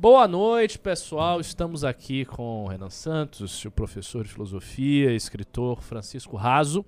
Boa noite, pessoal. Estamos aqui com o Renan Santos, o professor de filosofia, escritor Francisco Raso,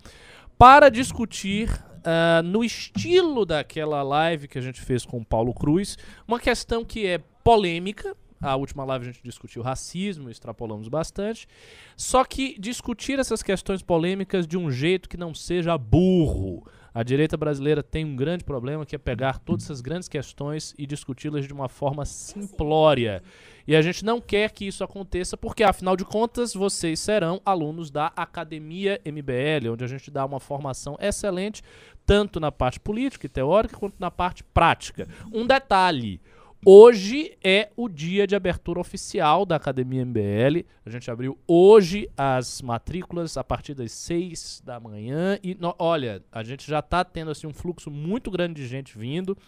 para discutir, uh, no estilo daquela live que a gente fez com o Paulo Cruz, uma questão que é polêmica. A última live a gente discutiu racismo, extrapolamos bastante. Só que discutir essas questões polêmicas de um jeito que não seja burro a direita brasileira tem um grande problema que é pegar todas essas grandes questões e discuti-las de uma forma simplória. E a gente não quer que isso aconteça porque, afinal de contas, vocês serão alunos da Academia MBL, onde a gente dá uma formação excelente, tanto na parte política e teórica quanto na parte prática. Um detalhe. Hoje é o dia de abertura oficial da Academia MBL. A gente abriu hoje as matrículas a partir das 6 da manhã. E no, olha, a gente já está tendo assim, um fluxo muito grande de gente vindo.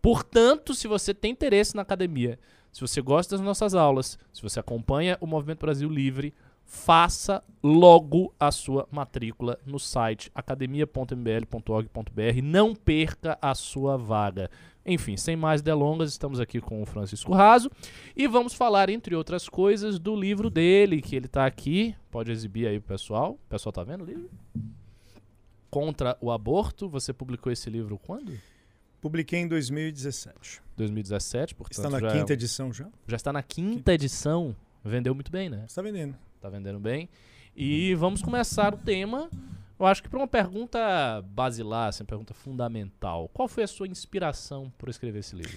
Portanto, se você tem interesse na academia, se você gosta das nossas aulas, se você acompanha o Movimento Brasil Livre, faça logo a sua matrícula no site academia.mbl.org.br. Não perca a sua vaga. Enfim, sem mais delongas, estamos aqui com o Francisco Raso e vamos falar, entre outras coisas, do livro dele, que ele está aqui. Pode exibir aí o pessoal. O pessoal está vendo o livro? Contra o aborto. Você publicou esse livro quando? Publiquei em 2017. 2017, portanto. Está na já quinta é... edição já? Já está na quinta edição. Vendeu muito bem, né? Está vendendo. Está vendendo bem. E vamos começar o tema eu acho que para uma pergunta basilar, assim, uma pergunta fundamental, qual foi a sua inspiração por escrever esse livro?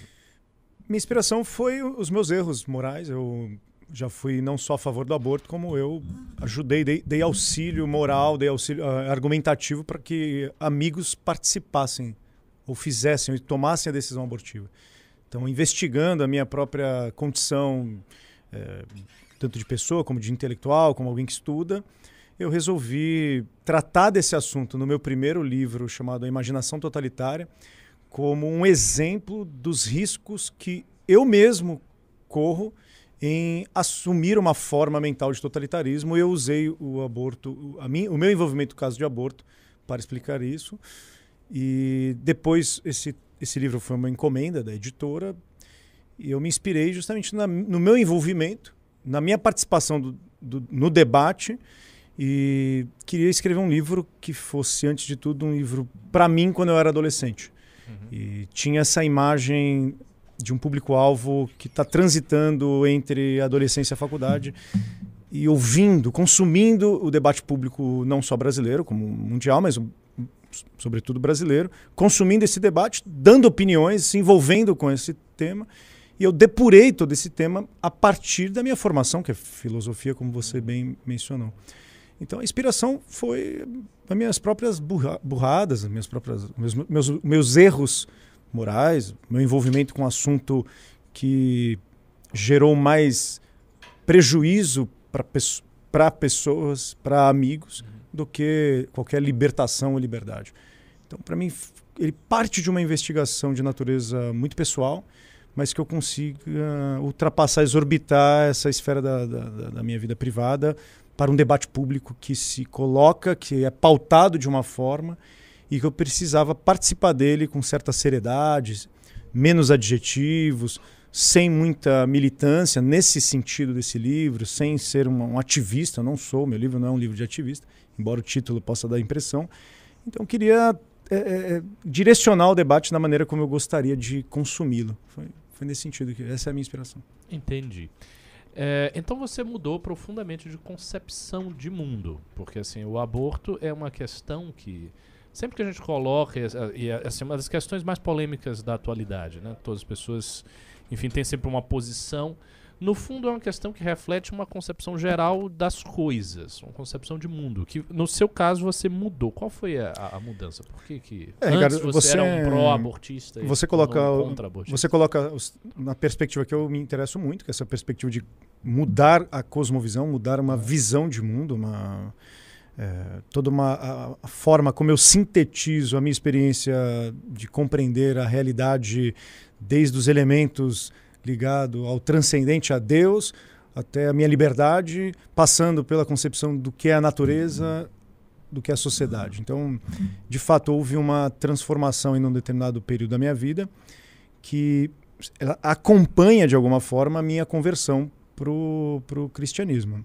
Minha inspiração foi os meus erros morais. Eu já fui não só a favor do aborto, como eu ajudei, dei, dei auxílio moral, dei auxílio uh, argumentativo para que amigos participassem ou fizessem ou tomassem a decisão abortiva. Então, investigando a minha própria condição, eh, tanto de pessoa como de intelectual, como alguém que estuda, eu resolvi tratar desse assunto no meu primeiro livro, chamado A Imaginação Totalitária, como um exemplo dos riscos que eu mesmo corro em assumir uma forma mental de totalitarismo. Eu usei o aborto, a mim, o meu envolvimento no caso de aborto, para explicar isso. E depois esse, esse livro foi uma encomenda da editora e eu me inspirei justamente na, no meu envolvimento, na minha participação do, do, no debate e queria escrever um livro que fosse, antes de tudo, um livro para mim quando eu era adolescente. Uhum. E tinha essa imagem de um público-alvo que está transitando entre adolescência e faculdade e ouvindo, consumindo o debate público não só brasileiro, como mundial, mas sobretudo brasileiro, consumindo esse debate, dando opiniões, se envolvendo com esse tema. E eu depurei todo esse tema a partir da minha formação, que é filosofia, como você bem mencionou. Então a inspiração foi as minhas próprias burra burradas, as minhas próprias meus, meus, meus erros morais, meu envolvimento com um assunto que gerou mais prejuízo para pessoas, para amigos, do que qualquer libertação ou liberdade. Então, para mim, ele parte de uma investigação de natureza muito pessoal, mas que eu consiga ultrapassar, exorbitar essa esfera da, da, da minha vida privada para um debate público que se coloca, que é pautado de uma forma e que eu precisava participar dele com certa seriedade, menos adjetivos, sem muita militância nesse sentido desse livro, sem ser um, um ativista. Não sou, meu livro não é um livro de ativista, embora o título possa dar impressão. Então, eu queria é, é, é, direcionar o debate da maneira como eu gostaria de consumi-lo. Foi, foi nesse sentido que essa é a minha inspiração. Entendi. É, então você mudou profundamente de concepção de mundo, porque assim o aborto é uma questão que sempre que a gente coloca e é assim, uma das questões mais polêmicas da atualidade, né? Todas as pessoas, enfim, têm sempre uma posição no fundo é uma questão que reflete uma concepção geral das coisas, uma concepção de mundo. Que no seu caso você mudou. Qual foi a, a mudança? Por que, que é, antes Ricardo, você, você, era um pró-abortista você coloca um você coloca na perspectiva que eu me interesso muito, que é essa perspectiva de mudar a cosmovisão, mudar uma visão de mundo, uma é, toda uma a, a forma como eu sintetizo a minha experiência de compreender a realidade desde os elementos ligado ao transcendente, a Deus, até a minha liberdade, passando pela concepção do que é a natureza, do que é a sociedade. Então, de fato, houve uma transformação em um determinado período da minha vida que acompanha de alguma forma a minha conversão pro, pro cristianismo. Uhum.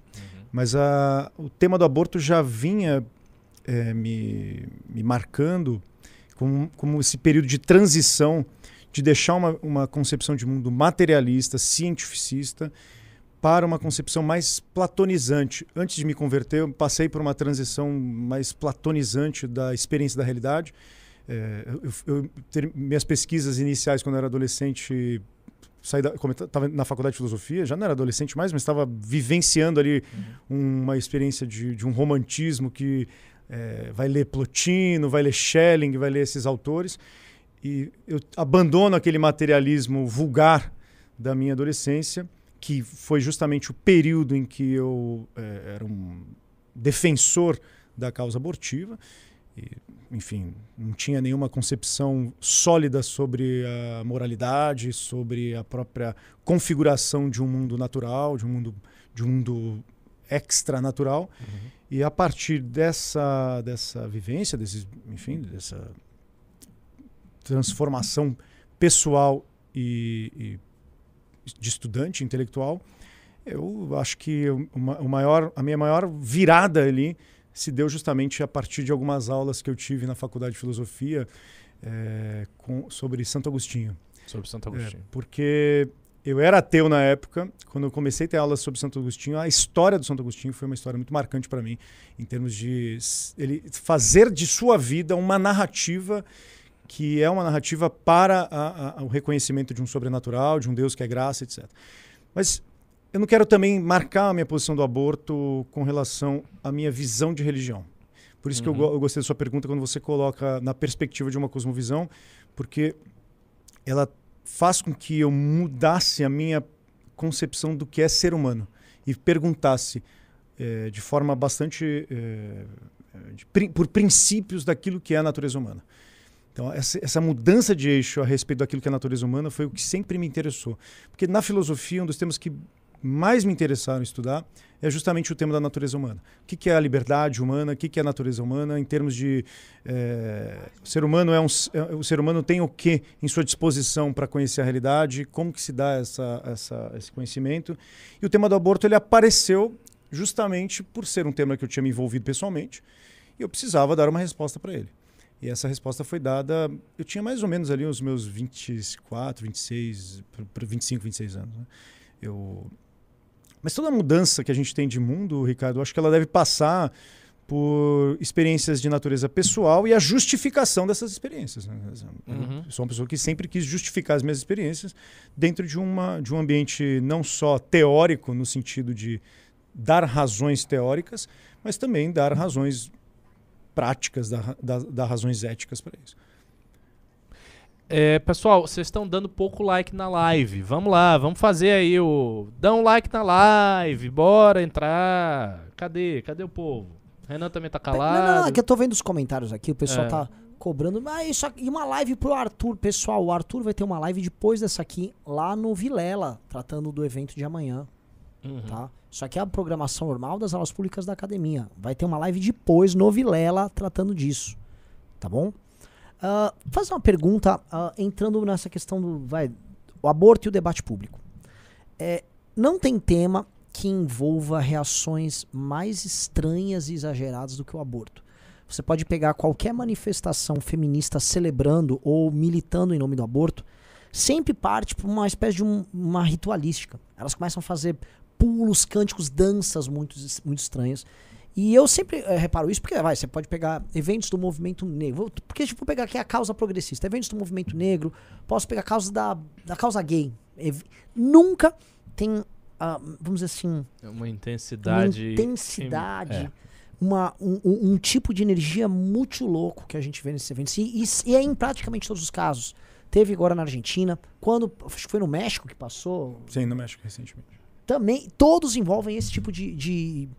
Mas a, o tema do aborto já vinha é, me, me marcando como, como esse período de transição de deixar uma, uma concepção de mundo materialista, cientificista, para uma concepção mais platonizante. Antes de me converter, eu passei por uma transição mais platonizante da experiência da realidade. É, eu, eu, ter, minhas pesquisas iniciais, quando eu era adolescente, saí da, estava na faculdade de filosofia, já não era adolescente mais, mas estava vivenciando ali uhum. uma experiência de, de, um romantismo que é, vai ler Plotino, vai ler Schelling, vai ler esses autores. E eu abandono aquele materialismo vulgar da minha adolescência que foi justamente o período em que eu é, era um defensor da causa abortiva. E, enfim, não tinha nenhuma concepção sólida sobre a moralidade, sobre a própria configuração de um mundo natural, de um mundo, de um mundo extranatural. Uhum. E a partir dessa, dessa vivência, desse, enfim, dessa transformação pessoal e, e de estudante intelectual, eu acho que uma, o maior, a minha maior virada ali se deu justamente a partir de algumas aulas que eu tive na faculdade de filosofia é, com, sobre Santo Agostinho. Sobre Santo Agostinho. É, porque eu era ateu na época, quando eu comecei a ter aulas sobre Santo Agostinho, a história do Santo Agostinho foi uma história muito marcante para mim, em termos de ele fazer de sua vida uma narrativa que é uma narrativa para a, a, o reconhecimento de um sobrenatural, de um Deus que é graça, etc. Mas eu não quero também marcar a minha posição do aborto com relação à minha visão de religião. Por isso uhum. que eu, eu, gostei da sua pergunta quando você coloca na perspectiva de uma cosmovisão, porque ela faz com que eu mudasse a minha concepção do que é ser humano e perguntasse é, de forma bastante é, de, por princípios daquilo que é a natureza humana. Então, essa, essa, mudança de eixo a respeito daquilo que é a natureza humana foi o que sempre me interessou. Porque na filosofia, um dos temas que mais me interessaram estudar é justamente o tema da natureza humana. O que, que é a liberdade humana? O que, que é a natureza humana? Em termos de. É, o, ser humano é um, é, o ser humano tem o que em sua disposição para conhecer a realidade? Como que se dá essa, essa, esse conhecimento? E o tema do aborto ele apareceu justamente por ser um tema que eu tinha me envolvido pessoalmente e eu precisava dar uma resposta para ele. E essa resposta foi dada. Eu tinha mais ou menos ali os meus 24, 26, para 25, 26 anos. Né? Eu... Mas toda mudança que a gente tem de mundo, Ricardo, eu acho que ela deve passar por experiências de natureza pessoal e a justificação dessas experiências. Né? Uhum. Eu sou uma pessoa que sempre quis justificar as minhas experiências dentro de, uma, de um ambiente não só teórico, no sentido de dar razões teóricas, mas também dar razões práticas, dar, dar, razões éticas para isso. É, pessoal, vocês estão dando pouco like na live. Vamos lá, vamos fazer aí o. Dá um like na live, bora entrar. Cadê? Cadê o povo? Renan também tá calado. Não, não, não, é que eu tô vendo os comentários aqui, o pessoal é. tá cobrando. Mas isso aqui, e uma live pro Arthur, pessoal. O Arthur vai ter uma live depois dessa aqui, lá no Vilela, tratando do evento de amanhã. Uhum. Tá? Isso aqui é a programação normal das aulas públicas da academia. Vai ter uma live depois no Vilela tratando disso. Tá bom? Uh, fazer uma pergunta uh, entrando nessa questão do vai, o aborto e o debate público. É, não tem tema que envolva reações mais estranhas e exageradas do que o aborto. Você pode pegar qualquer manifestação feminista celebrando ou militando em nome do aborto, sempre parte por uma espécie de um, uma ritualística. Elas começam a fazer pulos, cânticos, danças muito, muito estranhas. E eu sempre é, reparo isso porque, vai, você pode pegar eventos do movimento negro. Porque, tipo, pegar aqui a causa progressista, eventos do movimento negro, posso pegar a causa da, da causa gay. Ev nunca tem, uh, vamos dizer assim. É uma intensidade. Uma intensidade. É. Uma, um, um, tipo de energia muito louco que a gente vê nesses eventos. E, e, e é em praticamente todos os casos. Teve agora na Argentina, quando. Acho que foi no México que passou. Sim, no México recentemente também todos envolvem esse tipo de, de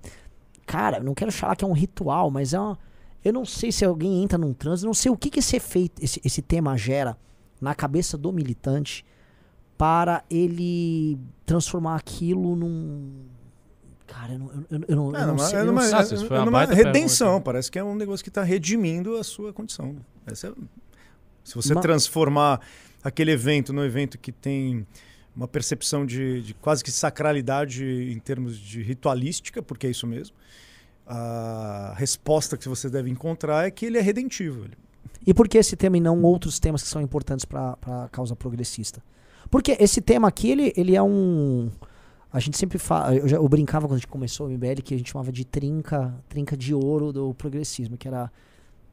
cara, não quero falar que é um ritual, mas é uma, eu não sei se alguém entra num transe, não sei o que, que esse efeito, esse, esse tema gera na cabeça do militante para ele transformar aquilo num Cara, eu não, eu, eu não, é, eu não sei. É numa, é, numa redenção, pergunta. parece que é um negócio que está redimindo a sua condição. Essa é, se você Mas... transformar aquele evento no evento que tem uma percepção de, de, quase que sacralidade em termos de ritualística, porque é isso mesmo. A resposta que você deve encontrar é que ele é redentivo. E por que esse tema e não outros temas que são importantes para a causa progressista? Porque esse tema aqui, ele, ele é um. A gente sempre fala. Eu, já, eu brincava quando a gente começou o MBL que a gente chamava de trinca, trinca de ouro do progressismo, que era.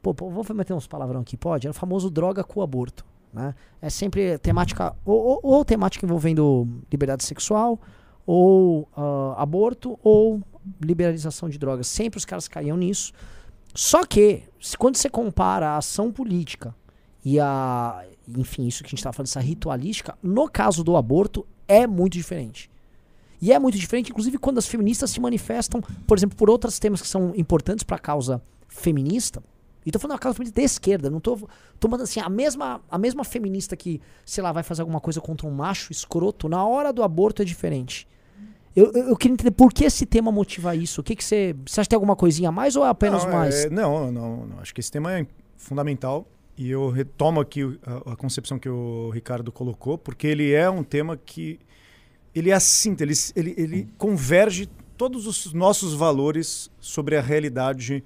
Pô, vou meter uns palavrão aqui, pode? Era o famoso droga com aborto. Né? É sempre temática, ou, ou, ou temática envolvendo liberdade sexual, ou uh, aborto, ou liberalização de drogas. Sempre os caras caíam nisso. Só que, quando você compara a ação política e a. Enfim, isso que a gente estava falando, essa ritualística, no caso do aborto, é muito diferente. E é muito diferente, inclusive, quando as feministas se manifestam, por exemplo, por outros temas que são importantes para a causa feminista. E tô falando uma causa feminista de esquerda, não tô tomando assim, a mesma, a mesma feminista que, sei lá, vai fazer alguma coisa contra um macho escroto, na hora do aborto é diferente. Eu, eu, eu queria entender por que esse tema motiva isso. O que, que você. Você acha que tem alguma coisinha a mais ou é apenas não, mais? É, não, não, não, Acho que esse tema é fundamental. E eu retomo aqui a, a, concepção que o Ricardo colocou, porque ele é um tema que. Ele é assim, ele, ele, ele converge todos os nossos valores sobre a realidade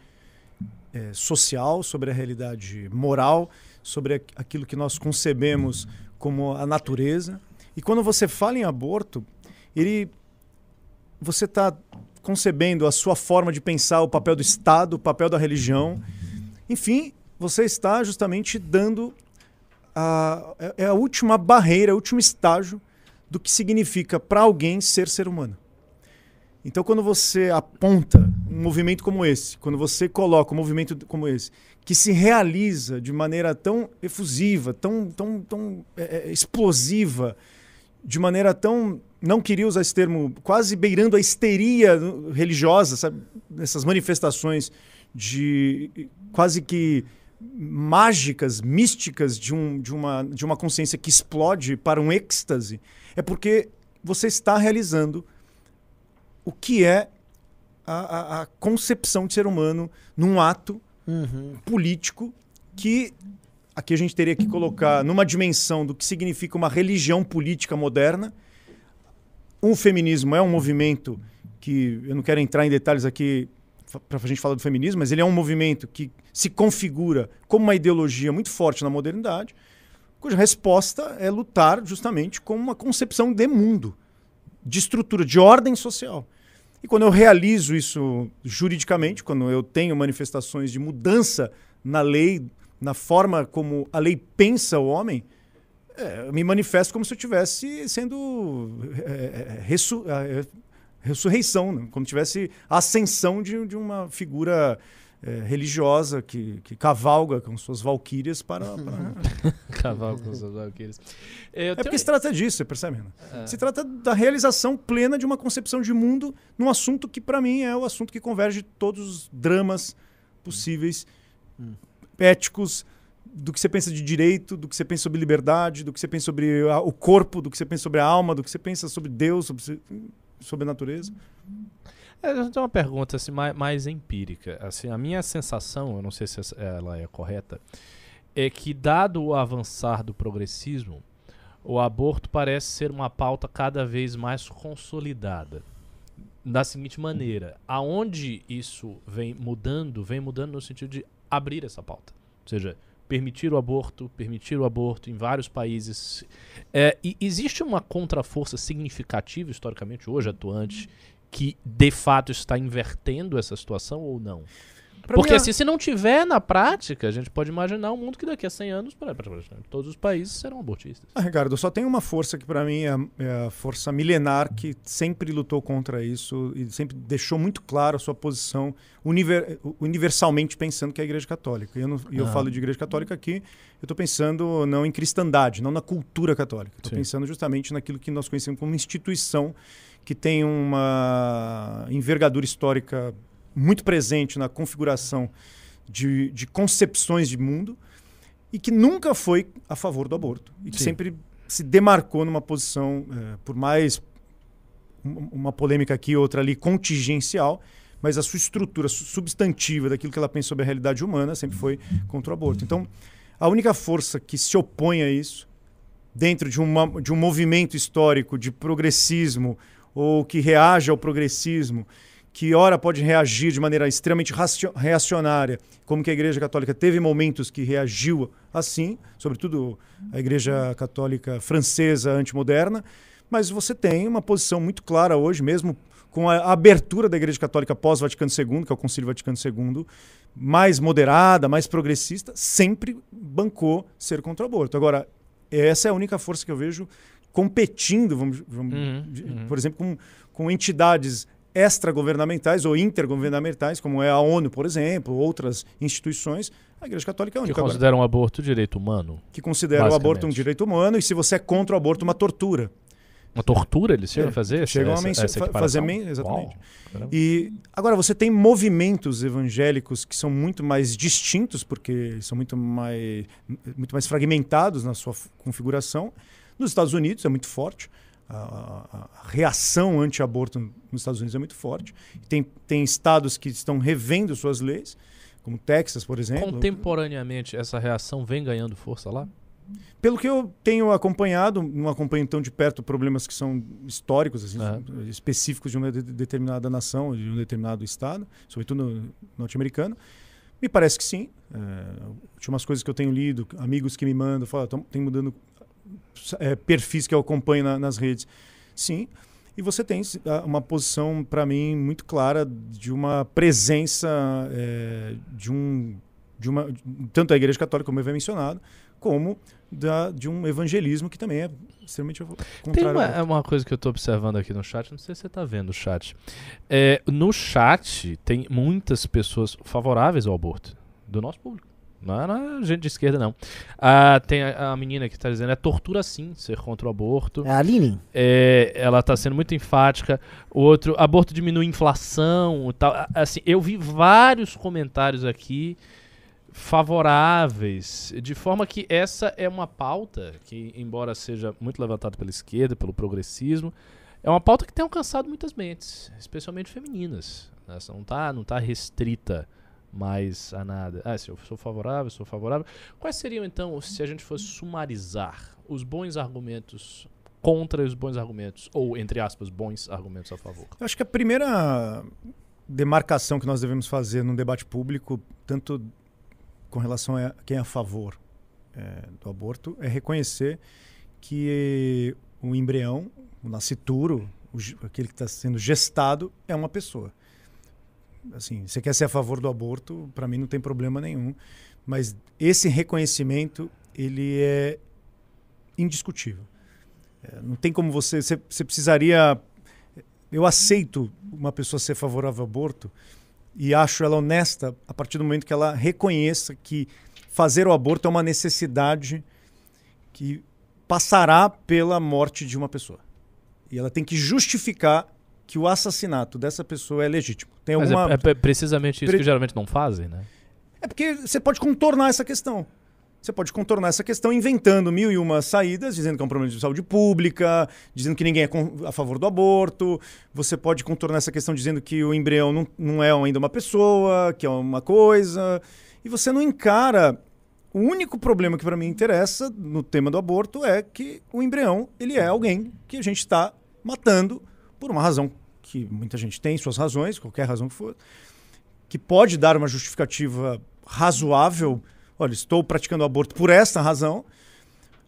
é, social, sobre a realidade moral, sobre aquilo que nós concebemos como a natureza. E quando você fala em aborto, ele você está concebendo a sua forma de pensar o papel do Estado, o papel da religião. Enfim, você está justamente dando a, é, é a última barreira, o último estágio do que significa para alguém ser ser humano. Então, quando você aponta um movimento como esse, quando você coloca um movimento como esse, que se realiza de maneira tão efusiva, tão, tão, tão é, é explosiva, de maneira tão. Não queria usar esse termo, quase beirando a histeria religiosa, sabe? Nessas manifestações de quase que mágicas, místicas de, um, de, uma, de uma consciência que explode para um êxtase, é porque você está realizando o que é a, a, a concepção de ser humano num ato uhum. político que aqui a gente teria que colocar numa dimensão do que significa uma religião política moderna. O feminismo é um movimento que eu não quero entrar em detalhes aqui para a gente falar do feminismo, mas ele é um movimento que se configura como uma ideologia muito forte na modernidade, cuja resposta é lutar justamente com uma concepção de mundo, de estrutura, de ordem social. E quando eu realizo isso juridicamente, quando eu tenho manifestações de mudança na lei, na forma como a lei pensa o homem, é, eu me manifesto como se eu estivesse sendo é, é ressu é, ressurreição, né? como se tivesse ascensão de, de uma figura é, religiosa que, que cavalga com suas valquírias para. para... cavalga com suas valquírias. é porque se trata disso, você percebe? É. Se trata da realização plena de uma concepção de mundo num assunto que, para mim, é o assunto que converge todos os dramas possíveis, hum. éticos, do que você pensa de direito, do que você pensa sobre liberdade, do que você pensa sobre a, o corpo, do que você pensa sobre a alma, do que você pensa sobre Deus, sobre, sobre a natureza. É, eu tenho uma pergunta assim, mais, mais, empírica. Assim, a minha sensação, eu não sei se ela é correta, é que dado o avançar do progressismo, o aborto parece ser uma pauta cada vez mais consolidada. Da seguinte maneira, aonde isso vem mudando, vem mudando no sentido de abrir essa pauta. Ou seja, permitir o aborto, permitir o aborto em vários países. É, e existe uma contraforça significativa, historicamente, hoje atuante, que de fato está invertendo essa situação ou não? Pra Porque assim, se não tiver na prática, a gente pode imaginar um mundo que daqui a 100 anos, pra, pra, pra, todos os países serão abortistas. Ah, Ricardo, só tem uma força que para mim é, é, a força milenar que sempre lutou contra isso e sempre deixou muito claro a sua posição univer, universalmente pensando que é a Igreja Católica. E eu, não, ah. eu falo de Igreja Católica aqui, eu estou pensando não em cristandade, não na cultura católica. Estou pensando justamente naquilo que nós conhecemos como instituição que tem uma envergadura histórica muito presente na configuração de, de concepções de mundo e que nunca foi a favor do aborto e que Sim. sempre se demarcou numa posição, é, por mais uma polêmica aqui, outra ali, contingencial, mas a sua estrutura substantiva daquilo que ela pensa sobre a realidade humana sempre foi contra o aborto. Então, a única força que se opõe a isso dentro de, uma, de um movimento histórico de progressismo ou que reage ao progressismo, que ora pode reagir de maneira extremamente reacionária, como que a Igreja Católica teve momentos que reagiu assim, sobretudo a Igreja Católica francesa antimoderna, mas você tem uma posição muito clara hoje, mesmo com a abertura da Igreja Católica pós Vaticano II, que é o Concílio Vaticano II, mais moderada, mais progressista, sempre bancou ser contra o aborto. Agora, essa é a única força que eu vejo competindo, vamos, vamos uhum, uhum. por exemplo, com, com entidades extragovernamentais ou intergovernamentais, como é a ONU, por exemplo, outras instituições, a Igreja Católica é a única. Que consideram o aborto direito humano. Que considera o aborto um direito humano e se você é contra o aborto, uma tortura. Uma tortura eles chegam é, a fazer? Chegam essa, a essa fazer exatamente. Uau, e agora você tem movimentos evangélicos que são muito mais distintos porque são muito mais muito mais fragmentados na sua configuração. Nos Estados Unidos é muito forte a, a, reação anti-aborto nos Estados Unidos é muito forte. Tem, tem estados que estão revendo suas leis, como Texas, por exemplo. Contemporaneamente, essa reação vem ganhando força lá? Pelo que eu tenho acompanhado, não acompanho tão de perto problemas que são históricos, assim, uhum. específicos de uma de determinada nação, de um determinado estado, sobretudo norte-americano, me parece que sim. É, últimas coisas que eu tenho lido, amigos que me mandam, falam, tem mudando é, perfis que eu acompanho na, nas redes. Sim. E você tem uma posição, para mim, muito clara de uma presença é, de um. De uma, tanto a Igreja Católica, como eu havia mencionado, como da, de um evangelismo que também é extremamente. Tem uma, uma coisa que eu estou observando aqui no chat, não sei se você está vendo o chat. É, no chat tem muitas pessoas favoráveis ao aborto, do nosso público. Não é, não é gente de esquerda, não. Ah, tem a, a, menina que está dizendo, é tortura sim ser contra o aborto. É a Aline? É, ela está sendo muito enfática. O outro, aborto diminui inflação e tal. Assim, eu vi vários comentários aqui favoráveis, de forma que essa é uma pauta que, embora seja muito levantada pela esquerda, pelo progressismo, é uma pauta que tem alcançado muitas mentes, especialmente femininas. Né? Não está não tá restrita mais a nada. Ah, se eu sou favorável, sou favorável. Quais seriam então, se a gente fosse sumarizar os bons argumentos contra os bons argumentos, ou entre aspas, bons argumentos a favor? Eu acho que a primeira demarcação que nós devemos fazer num debate público, tanto com relação a quem é a favor é, do aborto, é reconhecer que o embrião, o nascituro, o, aquele que está sendo gestado, é uma pessoa assim, você quer ser a favor do aborto, para mim não tem problema nenhum, mas esse reconhecimento ele é indiscutível. É, não tem como você, você, você precisaria eu aceito uma pessoa ser favorável ao aborto e acho ela honesta a partir do momento que ela reconheça que fazer o aborto é uma necessidade que passará pela morte de uma pessoa. E ela tem que justificar que o assassinato dessa pessoa é legítimo. Tem Mas é alguma... é, é, precisamente isso Pre... que geralmente não fazem, né? É porque você pode contornar essa questão. Você pode contornar essa questão inventando mil e uma saídas, dizendo que é um problema de saúde pública, dizendo que ninguém é a favor do aborto. Você pode contornar essa questão dizendo que o embrião não, não é ainda uma pessoa, que é uma coisa. E você não encara. O único problema que para mim interessa no tema do aborto é que o embrião ele é alguém que a gente está matando por uma razão que muita gente tem suas razões, qualquer razão que for, que pode dar uma justificativa razoável. Olha, estou praticando aborto por esta razão.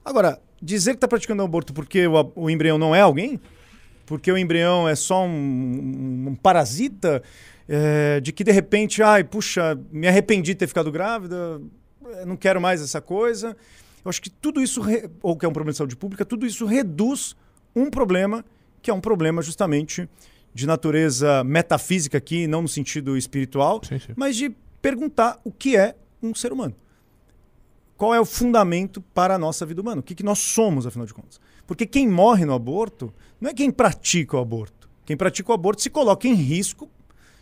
Agora, dizer que está praticando aborto porque o, o, embrião não é alguém, porque o embrião é só um, um parasita, é, de que de repente, ai, puxa, me arrependi de ter ficado grávida, eh, não quero mais essa coisa. Eu acho que tudo isso, ou que é um problema de saúde pública, tudo isso reduz um problema que é um problema justamente de natureza metafísica aqui, não no sentido espiritual, sim, sim. mas de perguntar o que é um ser humano. Qual é o fundamento para a nossa vida humana? O que, que nós somos, afinal de contas? Porque quem morre no aborto não é quem pratica o aborto. Quem pratica o aborto se coloca em risco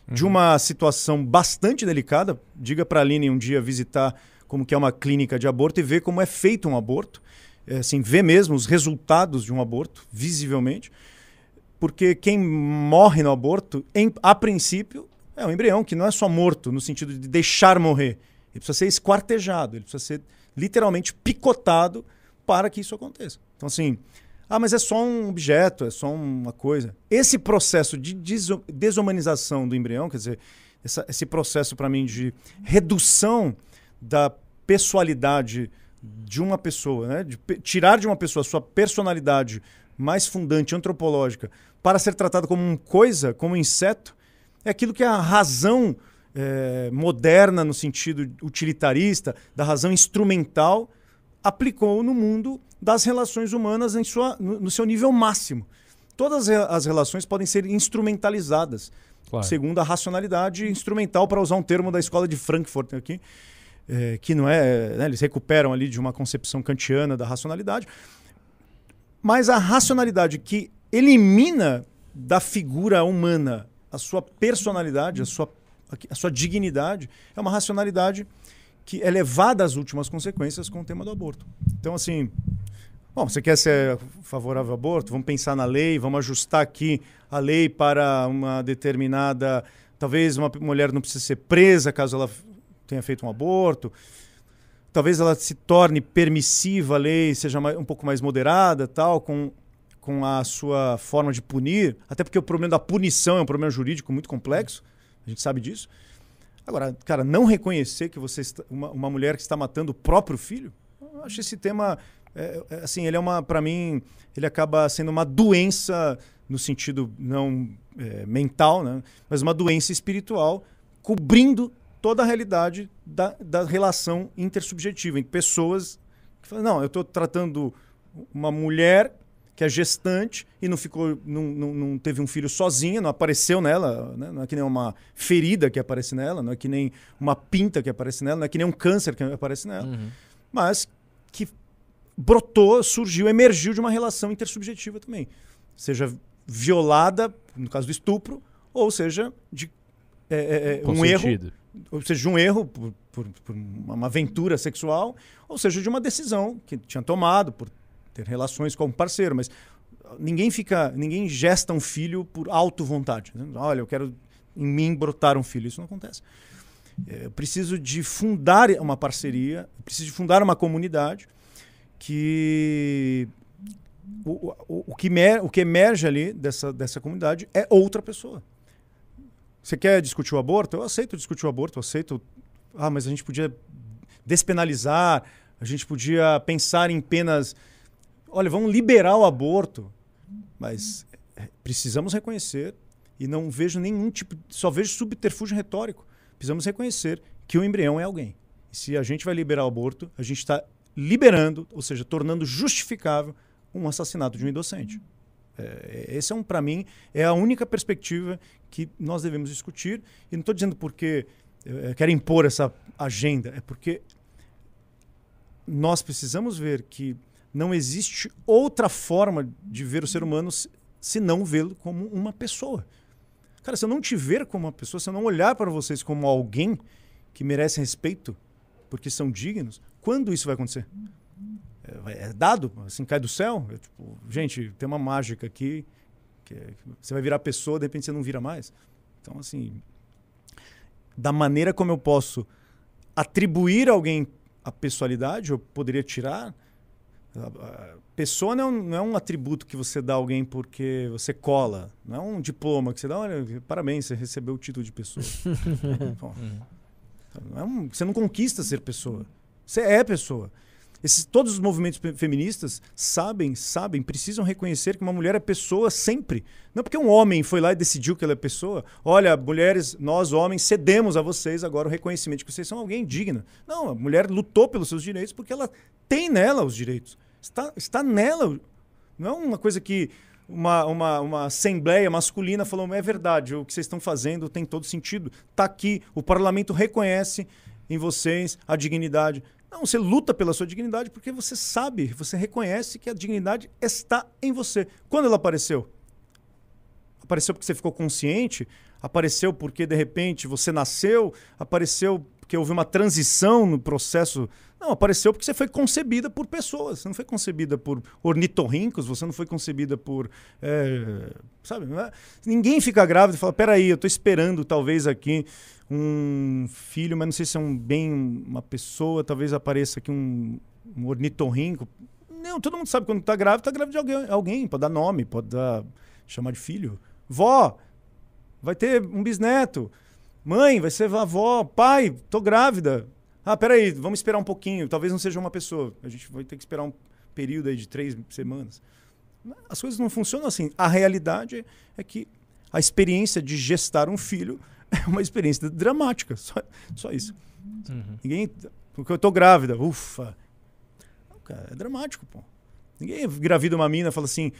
uhum. de uma situação bastante delicada. Diga para a Aline um dia visitar como que é uma clínica de aborto e ver como é feito um aborto. É, assim, ver mesmo os resultados de um aborto, visivelmente porque quem morre no aborto, em, a princípio, é um embrião que não é só morto no sentido de deixar morrer. Ele precisa ser esquartejado, ele precisa ser literalmente picotado para que isso aconteça. Então, assim, ah, mas é só um objeto, é só uma coisa. Esse processo de desumanização do embrião, quer dizer, essa, esse processo para mim de redução da pessoalidade de uma pessoa, né? de tirar de uma pessoa a sua personalidade mais fundante, antropológica, para ser tratado como uma coisa, como um inseto, é aquilo que a razão é, moderna, no sentido utilitarista, da razão instrumental, aplicou no mundo das relações humanas em sua, no, no seu nível máximo. Todas as relações podem ser instrumentalizadas, claro. segundo a racionalidade instrumental, para usar um termo da escola de Frankfurt aqui, é, que não é. Né, eles recuperam ali de uma concepção kantiana da racionalidade. Mas a racionalidade que elimina da figura humana a sua personalidade, a sua, a sua dignidade, é uma racionalidade que é levada às últimas consequências com o tema do aborto. Então, assim, bom, você quer ser favorável ao aborto? Vamos pensar na lei, vamos ajustar aqui a lei para uma determinada. Talvez uma mulher não precise ser presa caso ela tenha feito um aborto. Talvez ela se torne permissiva a lei, seja mais, um pouco mais moderada, tal, com, com a sua forma de punir. Até porque o problema da punição é um problema jurídico muito complexo. A gente sabe disso. Agora, cara, não reconhecer que você está, uma, uma mulher que está matando o próprio filho, eu acho esse tema é, é, assim, ele é uma, para mim, ele acaba sendo uma doença no sentido não é, mental, né? mas uma doença espiritual, cobrindo toda a realidade da, da relação intersubjetiva, em pessoas que falam, não, eu estou tratando uma mulher que é gestante e não ficou, não, não, não, teve um filho sozinha, não apareceu nela, né? não é que nem uma ferida que aparece nela, não é que nem uma pinta que aparece nela, não é que nem um câncer que aparece nela, uhum. mas que brotou, surgiu, emergiu de uma relação intersubjetiva também, seja violada, no caso do estupro, ou seja, de é, é, é um erro ou seja, de um erro por, por, por, uma aventura sexual, ou seja, de uma decisão que tinha tomado por ter relações com um parceiro. Mas ninguém fica, ninguém gesta um filho por auto vontade. Olha, eu quero em mim brotar um filho. Isso não acontece. É, eu preciso de fundar uma parceria, preciso de fundar uma comunidade que o, o, o que emerge ali dessa, dessa comunidade é outra pessoa. Você quer discutir o aborto? Eu aceito discutir o aborto, eu aceito. Ah, mas a gente podia despenalizar, a gente podia pensar em penas. Olha, vamos liberar o aborto. Mas precisamos reconhecer, e não vejo nenhum tipo. Só vejo subterfúgio retórico. Precisamos reconhecer que o embrião é alguém. E se a gente vai liberar o aborto, a gente está liberando, ou seja, tornando justificável um assassinato de um inocente. É, esse é um, para mim, é a única perspectiva que nós devemos discutir. E não estou dizendo porque eu quero impor essa agenda, é porque nós precisamos ver que não existe outra forma de ver o ser humano se não vê-lo como uma pessoa. Cara, se eu não te ver como uma pessoa, se eu não olhar para vocês como alguém que merece respeito, porque são dignos, quando isso vai acontecer? É, é dado, assim, cai do céu. É, tipo, gente, tem uma mágica aqui que é, você vai virar pessoa, de repente você não vira mais. Então, assim, da maneira como eu posso atribuir a alguém a pessoalidade, eu poderia tirar. Pessoa não é, um, não é um atributo que você dá a alguém porque você cola. Não é um diploma que você dá, olha, parabéns, você recebeu o título de pessoa. Bom, não é um, você não conquista ser pessoa. Você é pessoa. Esses, todos os movimentos feministas sabem, sabem, precisam reconhecer que uma mulher é pessoa sempre. Não porque um homem foi lá e decidiu que ela é pessoa. Olha, mulheres, nós homens cedemos a vocês agora o reconhecimento de que vocês são alguém digna. Não, a mulher lutou pelos seus direitos porque ela tem nela os direitos. Está, está nela. Não é uma coisa que uma, uma, uma assembleia masculina falou, é verdade, o que vocês estão fazendo tem todo sentido. Está aqui, o parlamento reconhece em vocês a dignidade. Não, você luta pela sua dignidade porque você sabe, você reconhece que a dignidade está em você. Quando ela apareceu? Apareceu porque você ficou consciente? Apareceu porque de repente você nasceu? Apareceu porque houve uma transição no processo? Não, apareceu porque você foi concebida por pessoas. Você não foi concebida por ornitorrincos, você não foi concebida por. É, sabe? Ninguém fica grávida e fala: peraí, eu estou esperando talvez aqui um filho, mas não sei se é um bem uma pessoa, talvez apareça aqui um, um ornitorrinco. Não, todo mundo sabe quando tá grávida, tá grávida de alguém, alguém, pode dar nome, pode dar, chamar de filho. Vó, vai ter um bisneto. Mãe, vai ser avó. Pai, tô grávida. Ah, peraí, vamos esperar um pouquinho. Talvez não seja uma pessoa. A gente vai ter que esperar um período aí de três semanas. As coisas não funcionam assim. A realidade é que a experiência de gestar um filho é uma experiência dramática. Só, só isso. Uhum. Ninguém. Porque eu tô grávida. Ufa. Não, cara, é dramático, pô. Ninguém engravida uma mina fala assim.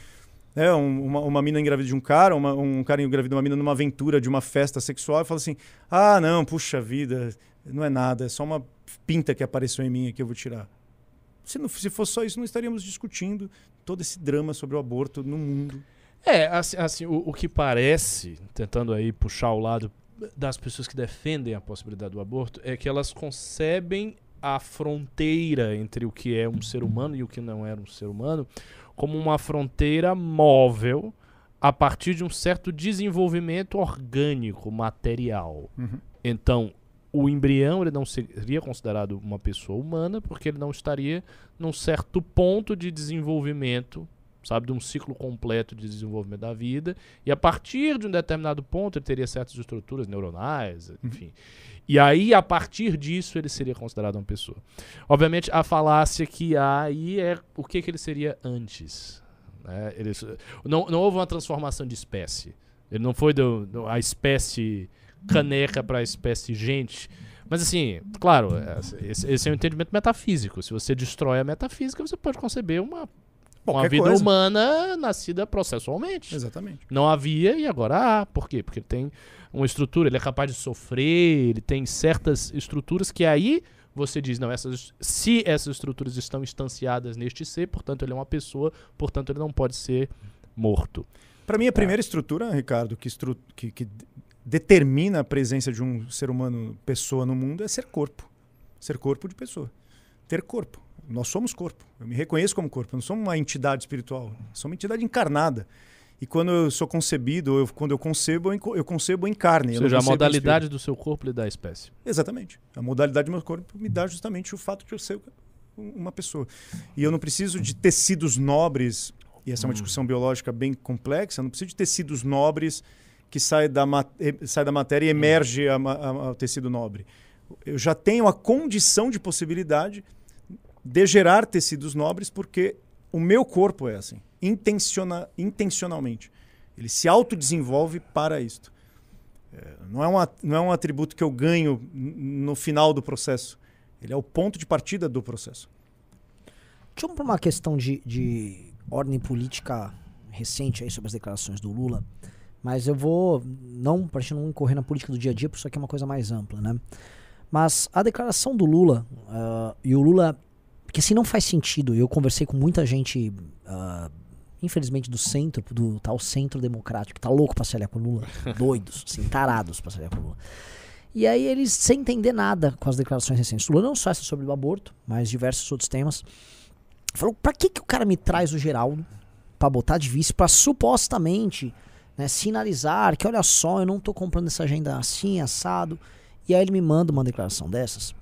É, uma, uma mina engravida de um cara, uma, um cara engravida uma mina numa aventura de uma festa sexual e fala assim: ah, não, puxa vida, não é nada, é só uma pinta que apareceu em mim que eu vou tirar. Se, não, se fosse só isso, não estaríamos discutindo todo esse drama sobre o aborto no mundo. É, assim, assim o, o, que parece, tentando aí puxar o lado das pessoas que defendem a possibilidade do aborto, é que elas concebem a fronteira entre o que é um ser humano e o que não é um ser humano como uma fronteira móvel a partir de um certo desenvolvimento orgânico, material. Uhum. Então, o embrião ele não seria considerado uma pessoa humana porque ele não estaria num certo ponto de desenvolvimento, sabe, de um ciclo completo de desenvolvimento da vida, e a partir de um determinado ponto ele teria certas estruturas neuronais, uhum. enfim. E aí, a partir disso, ele seria considerado uma pessoa. Obviamente, a falácia que há aí é o que, que ele seria antes. Né? Ele, não, não houve uma transformação de espécie. Ele não foi do, do a espécie caneca para a espécie gente. Mas assim, claro, esse, esse, é um entendimento metafísico. Se você destrói a metafísica, você pode conceber uma, uma vida coisa. humana nascida processualmente. Exatamente. Não havia e agora há. Por quê? Porque ele tem uma estrutura, ele é capaz de sofrer, ele tem certas estruturas que aí você diz, não, essas, se essas estruturas estão instanciadas neste ser, portanto ele é uma pessoa, portanto ele não pode ser morto. Para mim, a primeira é. estrutura, Ricardo, que, estru que, que determina a presença de um ser humano, pessoa no mundo, é ser corpo. Ser corpo de pessoa. Ter corpo. Nós somos corpo. Eu me reconheço como corpo. Eu não sou uma entidade espiritual. Eu sou uma entidade encarnada. E quando eu sou concebido, quando eu concebo, eu concebo em carne. Ou seja, a modalidade do seu corpo lhe dá a espécie. Exatamente. A modalidade do meu corpo me dá justamente o fato de eu ser uma pessoa. E eu não preciso de tecidos nobres, e essa é uma hum. discussão biológica bem complexa, eu não preciso de tecidos nobres que sai da, sai da matéria e emerge o tecido nobre. Eu já tenho a condição de possibilidade de gerar tecidos nobres porque o meu corpo é assim, intenciona, intencionalmente. Ele se autodesenvolve para isto. É, não, é uma, não é um atributo que eu ganho no final do processo. Ele é o ponto de partida do processo. Deixa eu para uma questão de, de ordem política recente aí sobre as declarações do Lula. Mas eu vou, não, para gente não correr na política do dia a dia, porque isso aqui é uma coisa mais ampla, né? Mas a declaração do Lula, uh, e o Lula, porque assim não faz sentido, eu conversei com muita gente, uh, infelizmente do centro, do tal centro democrático, que tá louco pra se aliar com o Lula, doidos, assim, tarados pra se aliar com o Lula. E aí eles, sem entender nada com as declarações recentes Lula, não só essa sobre o aborto, mas diversos outros temas, falou, pra que que o cara me traz o Geraldo pra botar de vice, pra supostamente né, sinalizar que olha só, eu não estou comprando essa agenda assim, assado. E aí ele me manda uma declaração dessas.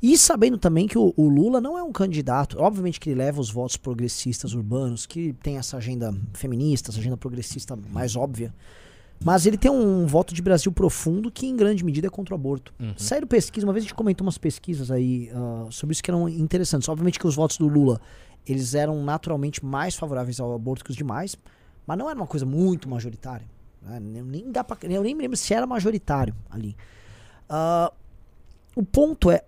E sabendo também que o, o, Lula não é um candidato, obviamente que ele leva os votos progressistas urbanos, que tem essa agenda feminista, essa agenda progressista mais óbvia. Mas ele tem um voto de Brasil profundo que, em grande medida, é contra o aborto. Uhum. Sério, pesquisa, uma vez a gente comentou umas pesquisas aí uh, sobre isso que eram interessantes. Obviamente que os votos do Lula eles eram naturalmente mais favoráveis ao aborto que os demais. Mas não era uma coisa muito majoritária. Né? Nem dá pra, eu nem me lembro se era majoritário ali. Uh, o ponto é,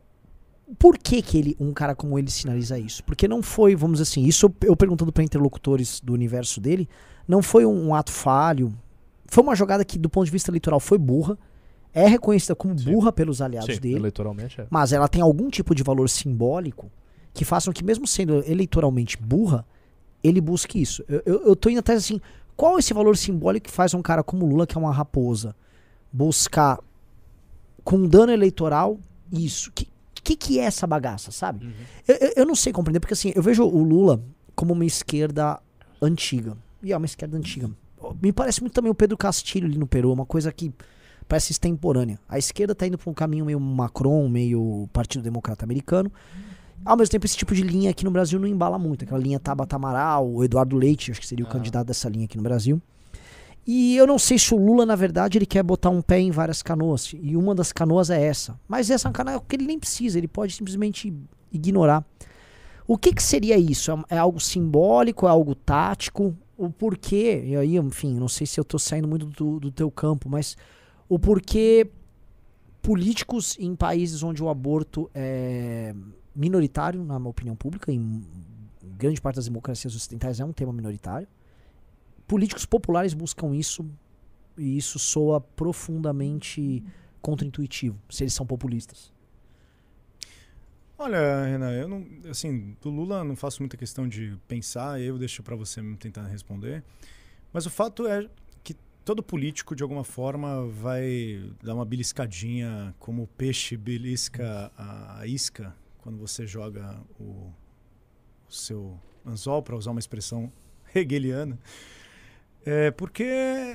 por que, que ele, um cara como ele sinaliza isso? Porque não foi, vamos dizer assim, isso eu, perguntando para interlocutores do universo dele, não foi um, um, ato falho. Foi uma jogada que, do ponto de vista eleitoral, foi burra. É reconhecida como Sim. burra pelos aliados Sim, dele. Eleitoralmente é. Mas ela tem algum tipo de valor simbólico que façam que, mesmo sendo eleitoralmente burra, ele busque isso. Eu, eu, eu tô indo até assim, qual esse valor simbólico que faz um cara como Lula, que é uma raposa, buscar com dano eleitoral isso? Que, que, que é essa bagaça, sabe? Uhum. Eu, eu, eu, não sei compreender, porque assim, eu vejo o Lula como uma esquerda antiga. E é uma esquerda antiga. Me parece muito também o Pedro Castilho ali no Peru, uma coisa que parece extemporânea. A esquerda tá indo para um caminho meio Macron, meio Partido Democrata Americano. Ao mesmo tempo, esse tipo de linha aqui no Brasil não embala muito. Aquela linha Tabata Amaral, o Eduardo Leite, acho que seria o Ah. candidato dessa linha aqui no Brasil. E eu não sei se o Lula, na verdade, ele quer botar um pé em várias canoas. E uma das canoas é essa. Mas essa canoa é o que ele nem precisa, ele pode simplesmente ignorar. O que, que seria isso? É, é algo simbólico? É algo tático? O porquê? E aí, enfim, não sei se eu tô saindo muito do, do teu campo, mas o porquê políticos em países onde o aborto é minoritário, na opinião pública, em grande parte das democracias ocidentais é um tema minoritário. Políticos populares buscam isso e isso soa profundamente contraintuitivo, se eles são populistas. Olha, Renan, eu não, assim, do Lula não faço muita questão de pensar, eu deixo para você tentar responder. Mas o fato é que todo político de alguma forma vai dar uma beliscadinha, como o peixe belisca a isca quando você joga o, o seu anzol, para usar uma expressão hegeliana. É porque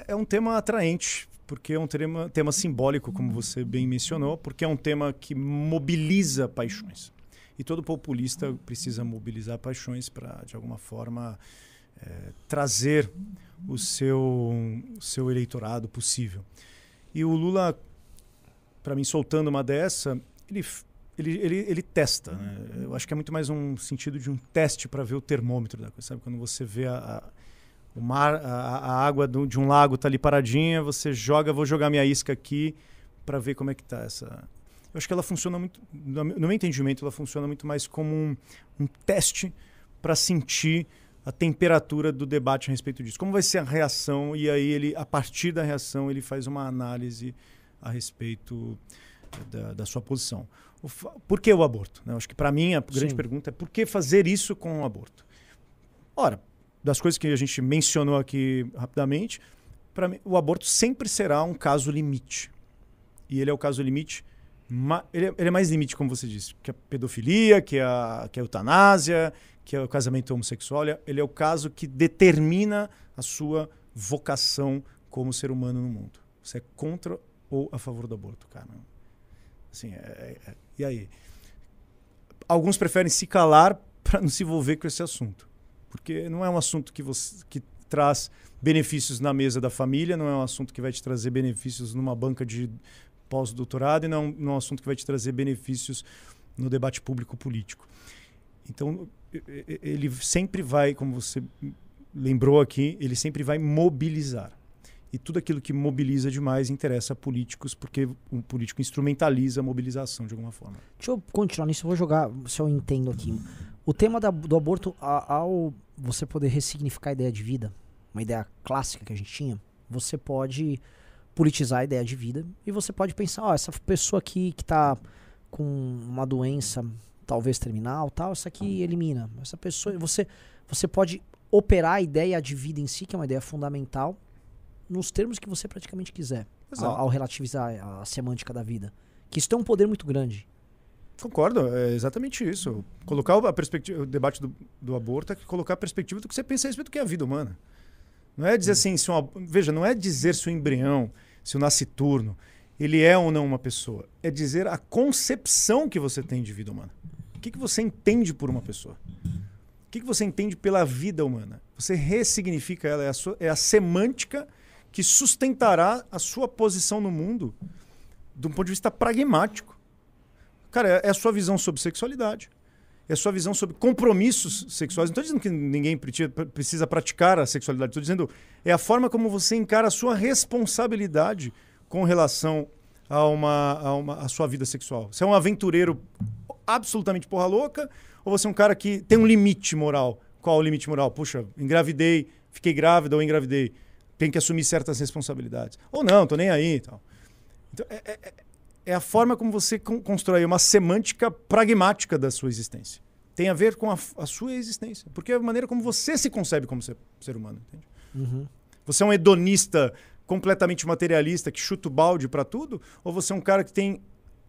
é um tema atraente, porque é um tema, tema simbólico, como você bem mencionou, porque é um tema que mobiliza paixões. E todo populista precisa mobilizar paixões para, de alguma forma, é, trazer o seu, seu eleitorado possível. E o Lula, para mim, soltando uma dessa, ele, ele, ele, ele testa. Né? Eu acho que é muito mais um sentido de um teste para ver o termômetro da coisa. Sabe? Quando você vê a, a o mar, a, a água do, de um lago está ali paradinha, você joga, vou jogar minha isca aqui para ver como é que está essa. Eu acho que ela funciona muito, no meu entendimento, ela funciona muito mais como um, um teste para sentir a temperatura do debate a respeito disso. Como vai ser a reação? E aí ele, a partir da reação, ele faz uma análise a respeito da, da sua posição. O, por que o aborto? Eu acho que para mim a grande Sim. pergunta é por que fazer isso com o aborto? Ora, das coisas que a gente mencionou aqui rapidamente, para mim o aborto sempre será um caso limite. E ele é o caso limite ele é, ele é, mais limite, como você disse, que a pedofilia, que a, que a eutanásia, que é o casamento homossexual. Ele é o caso que determina a sua vocação como ser humano no mundo. Você é contra ou a favor do aborto, cara? Assim, é, é, e aí? Alguns preferem se calar para não se envolver com esse assunto, porque não é um assunto que você que traz benefícios na mesa da família, não é um assunto que vai te trazer benefícios numa banca de pós-doutorado e não, não é um assunto que vai te trazer benefícios no debate público político. Então, ele sempre vai, como você lembrou aqui, ele sempre vai mobilizar. E tudo aquilo que mobiliza demais interessa a políticos, porque um político instrumentaliza a mobilização de alguma forma. Deixa eu continuar nisso, eu vou jogar, se eu entendo aqui. O tema da, do aborto, ao você poder ressignificar a ideia de vida, uma ideia clássica que a gente tinha, você pode politizar a ideia de vida e você pode pensar, ó, essa pessoa aqui que tá com uma doença talvez terminal, tal, essa aqui elimina. Essa pessoa, você você pode operar a ideia de vida em si, que é uma ideia fundamental, nos termos que você praticamente quiser, ao, ao, relativizar a, a semântica da vida. Que isso tem um poder muito grande. Concordo, é exatamente isso. Colocar a perspectiva, o debate do, do aborto é colocar a perspectiva do que você pensa a respeito do que é a vida humana. Não é dizer assim, se uma, veja, não é dizer se o embrião, se o nasciturno, ele é ou não uma pessoa. É dizer a concepção que você tem de vida humana. O que, que você entende por uma pessoa? O que, que você entende pela vida humana? Você ressignifica ela, é a, sua, é a semântica que sustentará a sua posição no mundo de um ponto de vista pragmático. Cara, é a sua visão sobre sexualidade. É a sua visão sobre compromissos sexuais. Não estou dizendo que ninguém precisa praticar a sexualidade. Estou dizendo é a forma como você encara a sua responsabilidade com relação a, uma, a, uma, a sua vida sexual. Você é um aventureiro absolutamente porra louca ou você é um cara que tem um limite moral? Qual o limite moral? Puxa, engravidei, fiquei grávida ou engravidei. Tem que assumir certas responsabilidades. Ou não, tô nem aí e tal. Então, é, é, é a forma como você con constrói uma semântica pragmática da sua existência. Tem a ver com a, a, sua existência. Porque é a maneira como você se concebe como ser, ser humano. Entende? Uhum. Você é um hedonista completamente materialista que chuta o balde para tudo? Ou você é um cara que tem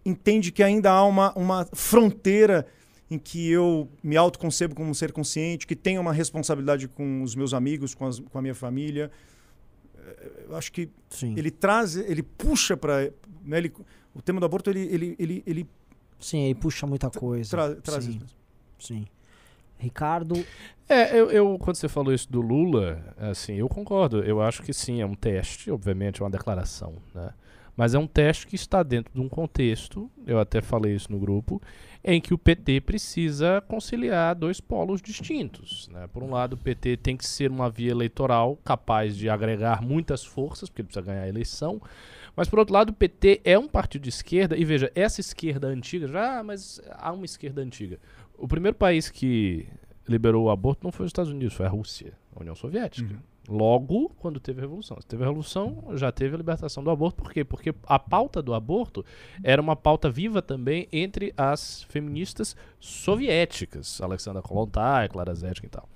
entende que ainda há uma, uma fronteira em que eu me autoconcebo como um ser consciente, que tenho uma responsabilidade com os meus amigos, com, as, com a minha família? Eu acho que Sim. ele traz, ele puxa para... Né, ele, o tema do aborto, ele, ele, ele, ele Sim, ele puxa muita coisa. tra, traz Sim. isso. Sim. Ricardo. É, eu, eu, quando você falou isso do Lula, assim, eu concordo. Eu acho que sim, é um teste, obviamente, é uma declaração, né? Mas é um teste que está dentro de um contexto, eu até falei isso no grupo, em que o PT precisa conciliar dois polos distintos. Né? Por um lado, o PT tem que ser uma via eleitoral capaz de agregar muitas forças, porque ele precisa ganhar a eleição. Mas, por outro lado, o PT é um partido de esquerda, e veja, essa esquerda antiga, já, ah, mas há uma esquerda antiga. O primeiro país que liberou o aborto não foi os Estados Unidos, foi a Rússia, a União Soviética. Uhum. Logo, quando teve a Revolução. Se teve a Revolução, já teve a libertação do aborto. Por quê? Porque a pauta do aborto era uma pauta viva também entre as feministas soviéticas. Alexandra Kolontai, Clara Zetkin e tal.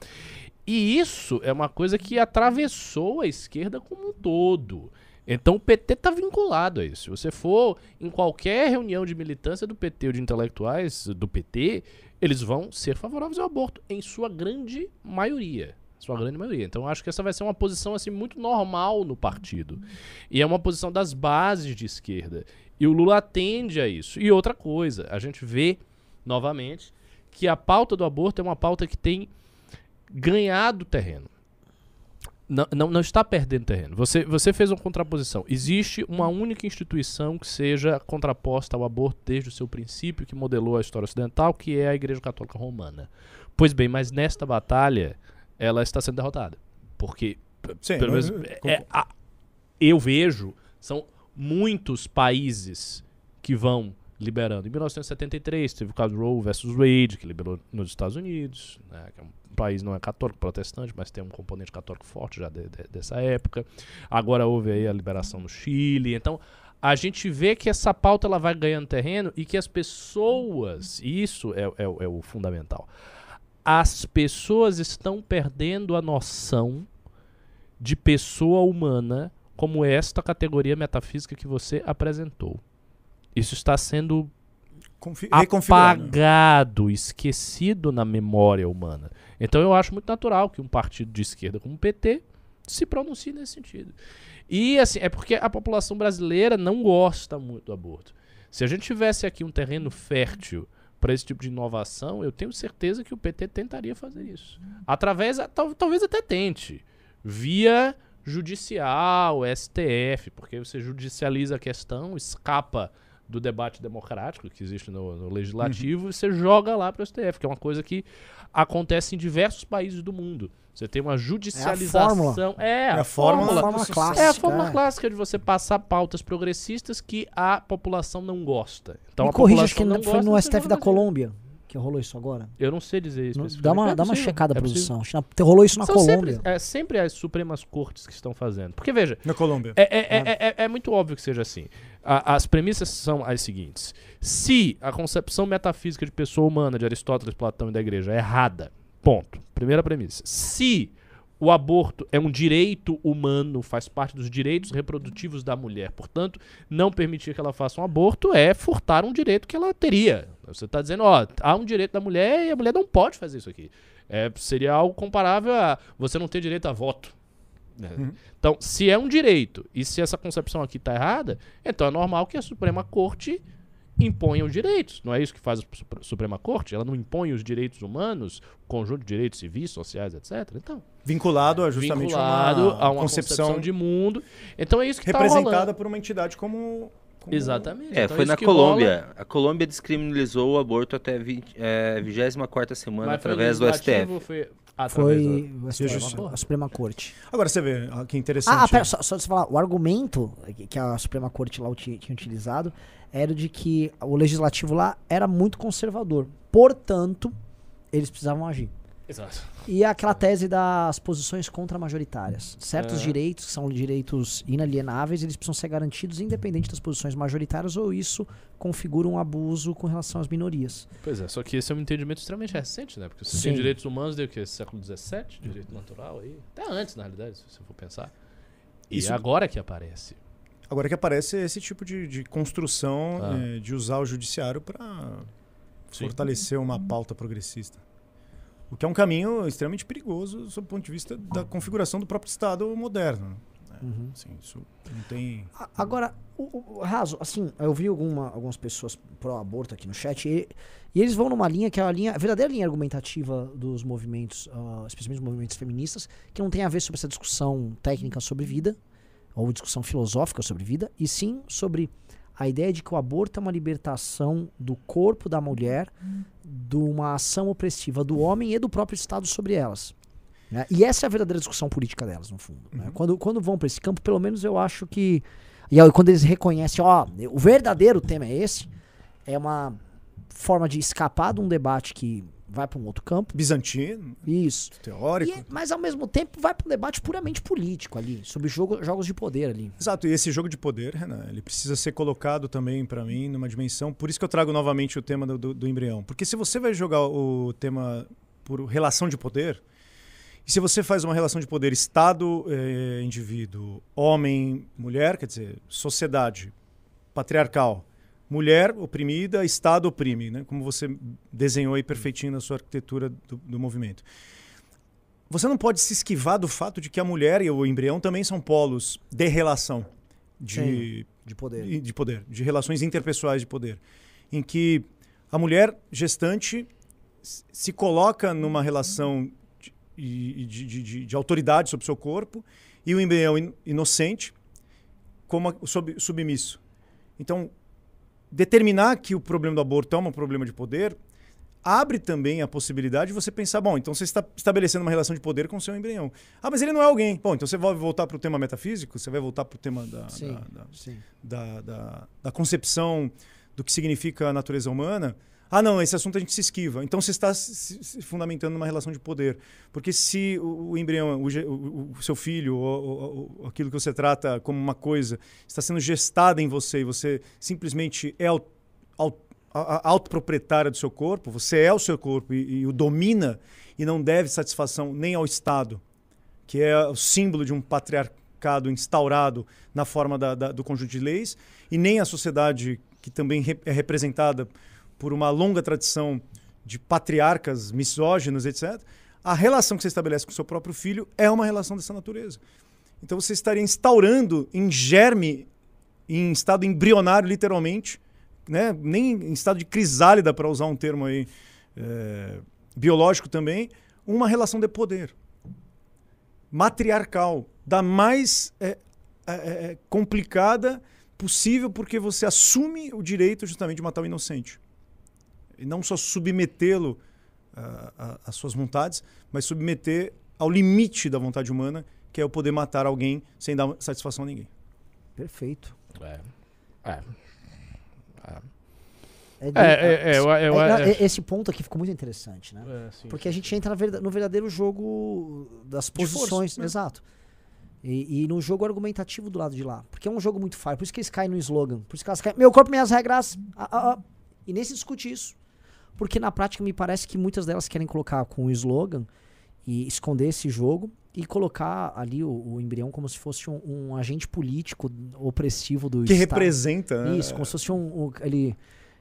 E isso é uma coisa que atravessou a esquerda como um todo. Então o PT está vinculado a isso. Se você for em qualquer reunião de militância do PT ou de intelectuais do PT, eles vão ser favoráveis ao aborto, em sua grande maioria. Sua grande maioria. Então acho que essa vai ser uma posição assim muito normal no partido. E é uma posição das bases de esquerda. E o Lula atende a isso. E outra coisa, a gente vê novamente que a pauta do aborto é uma pauta que tem ganhado terreno. Não, não, não, está perdendo terreno. Você, você fez uma contraposição. Existe uma única instituição que seja contraposta ao aborto desde o seu princípio, que modelou a história ocidental, que é a Igreja Católica Romana. Pois bem, mas nesta batalha, ela está sendo derrotada. Porque, Sim, pelo menos, é, a, eu vejo, são muitos países que vão liberando. Em 1973 teve o caso Roe versus Wade, que liberou nos Estados Unidos, né, que é um país não é católico, protestante, mas tem um componente católico forte já de, de, dessa época. Agora houve aí a liberação no Chile. Então, a gente vê que essa pauta ela vai ganhando terreno e que as pessoas, isso é, é, é o fundamental, as pessoas estão perdendo a noção de pessoa humana como esta categoria metafísica que você apresentou. Isso está sendo apagado, esquecido na memória humana. Então eu acho muito natural que um partido de esquerda como o PT se pronuncie nesse sentido. E assim, é porque a população brasileira não gosta muito do aborto. Se a gente tivesse aqui um terreno fértil para esse tipo de inovação, eu tenho certeza que o PT tentaria fazer isso. Através, tal, talvez até tente, via judicial, STF, porque você judicializa a questão, escapa do debate democrático que existe no, no legislativo uhum. e você joga lá para o STF, que é uma coisa que acontece em diversos países do mundo. Você tem uma judicialização. É a, é, é a fórmula, fórmula clássica. É a fórmula é. clássica de você passar pautas progressistas que a população não gosta. Então Me a corrija, acho que não foi no STF da Colômbia que rolou isso agora? Eu não sei dizer isso. Dá uma, é dá uma checada, é produção. Rolou isso na São Colômbia. Sempre, é sempre as Supremas Cortes que estão fazendo. Porque, veja. Na Colômbia. É, é, é, é, é muito óbvio que seja assim. A, as premissas são as seguintes: se a concepção metafísica de pessoa humana de Aristóteles, Platão e da igreja é errada, ponto. Primeira premissa. Se o aborto é um direito humano, faz parte dos direitos reprodutivos da mulher. Portanto, não permitir que ela faça um aborto é furtar um direito que ela teria. Você está dizendo, ó, há um direito da mulher e a mulher não pode fazer isso aqui. É, seria algo comparável a você não ter direito a voto. Uhum. Então, se é um direito e se essa concepção aqui está errada, então é normal que a Suprema Corte imponha os direitos. Não é isso que faz a Suprema Corte? Ela não impõe os direitos humanos, o conjunto de direitos civis, sociais, etc. Então, vinculado a justamente vinculado uma, a uma concepção, concepção de mundo. Então é isso que está representada por uma entidade como como... Exatamente. É, então foi na Colômbia. Rola... A Colômbia descriminalizou o aborto até a 24 semana Mas através do STF. Foi, foi a Suprema Corte. Agora você vê, que interessante. Ah, ah pera, só, só você falar, o argumento que a Suprema Corte lá tinha utilizado era de que o legislativo lá era muito conservador. Portanto, eles precisavam agir. Exato. E aquela tese das posições contra-majoritárias. Certos é. direitos, que são direitos inalienáveis, eles precisam ser garantidos independente das posições majoritárias ou isso configura um abuso com relação às minorias. Pois é, só que esse é um entendimento extremamente recente, né? Porque você Sim. tem direitos humanos desde o século XVII, direito natural aí. Até antes, na realidade, se você for pensar. E isso... agora que aparece. Agora que aparece esse tipo de, de construção ah. é, de usar o judiciário para fortalecer uma pauta progressista. O que é um caminho extremamente perigoso sob o ponto de vista da configuração do próprio Estado moderno. Né? Uhum. Assim, isso não tem. Agora, o, o, Raso, assim, eu vi alguma, algumas pessoas pró-aborto aqui no chat e, e, eles vão numa linha que é a linha, a verdadeira linha argumentativa dos movimentos, uh, especialmente os movimentos feministas, que não tem a ver sobre essa discussão técnica sobre vida, ou discussão filosófica sobre vida, e sim sobre a ideia de que o aborto é uma libertação do corpo da mulher de uma ação opressiva do homem e do próprio Estado sobre elas. Né? E essa é a verdadeira discussão política delas, no fundo. Né? Uhum. Né? Quando, quando vão para esse campo, pelo menos eu acho que. E aí, quando eles reconhecem, ó, o verdadeiro tema é esse, é uma forma de escapar de um debate que vai para um outro campo. Bizantino. Isso. Teórico. E, mas ao mesmo tempo vai para um debate puramente político ali, sobre jogo, jogos de poder ali. Exato, e esse jogo de poder, Renan, ele precisa ser colocado também para mim numa dimensão. Por isso que eu trago novamente o tema do, do, do embrião. Porque se você vai jogar o tema por relação de poder, e se você faz uma relação de poder Estado, eh, indivíduo, homem, mulher, quer dizer, sociedade patriarcal, mulher oprimida, Estado oprime, né? como você desenhou aí perfeitinho na sua arquitetura do, do movimento. Você não pode se esquivar do fato de que a mulher e o embrião também são polos de relação, de, de poder, de, de poder, de relações interpessoais de poder, em que a mulher gestante se coloca numa relação de, de, de, de, autoridade sobre o seu corpo e o embrião inocente como sub, submisso. Então, determinar que o problema do aborto é um problema de poder abre também a possibilidade de você pensar, bom, então você está estabelecendo uma relação de poder com o seu embrião. Ah, mas ele não é alguém. Bom, então você vai voltar para o tema metafísico, você vai voltar para o tema da, sim, da, da, da, da, concepção do que significa a natureza humana. Ah, não, esse assunto a gente se esquiva. Então você está se, fundamentando numa relação de poder. Porque se o, embrião, o, o, o, seu filho, ou, aquilo que você trata como uma coisa, está sendo gestada em você e você simplesmente é aut, aut, autoproprietária do seu corpo, você é o seu corpo e, e o domina e não deve satisfação nem ao Estado, que é o símbolo de um patriarcado instaurado na forma da, da, do conjunto de leis, e nem à sociedade que também é representada por uma longa tradição de patriarcas misóginos, etc., a relação que você estabelece com seu próprio filho é uma relação dessa natureza. Então você estaria instaurando em germe, em estado embrionário, literalmente, né? nem em estado de crisálida, para usar um termo aí, é, biológico também, uma relação de poder matriarcal, da mais é, é complicada possível, porque você assume o direito justamente de matar o inocente e não só submetê-lo uh, às suas vontades, mas submeter ao limite da vontade humana, que é o poder matar alguém sem dar satisfação a ninguém. Perfeito. É. É. É. É, é, é, eu, eu, é, esse ponto aqui ficou muito interessante, né? É, sim, Porque a gente entra no verdadeiro jogo das posições. Força, né? Exato. E, e, no jogo argumentativo do lado de lá. Porque é um jogo muito fácil. Por isso que eles caem no slogan. Por isso que elas caem. Meu corpo, minhas regras. Ah, ah, ah. E nem se discute isso. Porque na prática me parece que muitas delas querem colocar com o slogan e esconder esse jogo e colocar ali o, o embrião como se fosse um, um, agente político opressivo do que Estado. representa né? isso como se fosse um, um ele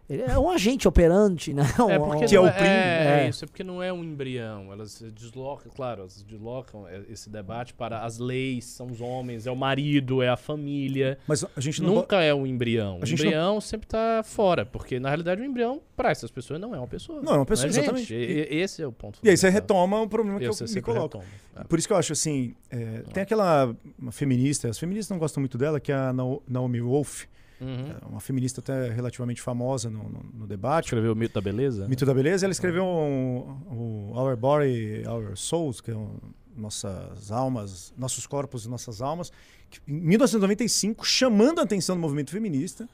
ele é um agente operante, né? É porque que é, o é, é, é, isso, é porque não é um embrião. Elas deslocam, claro, elas deslocam esse debate para as leis, são os homens, é o marido, é a família. Mas a gente não nunca é um embrião. O embrião não... sempre está fora, porque na realidade o embrião para essas pessoas não é uma pessoa. Não é uma pessoa, é exatamente. E, esse é o ponto. E aí você retoma o problema que eu, eu me coloco. Retoma, é. Por isso que eu acho assim, é, tem aquela feminista, as feministas não gostam muito dela, que é a Naomi Wolf Uhum. É uma feminista até relativamente famosa no, no, no, debate. Escreveu o Mito da Beleza? Mito da Beleza. Ela escreveu o Our Body, Our Souls, que é um, nossas almas, nossos corpos e nossas almas, em 1995, chamando a atenção do movimento feminista,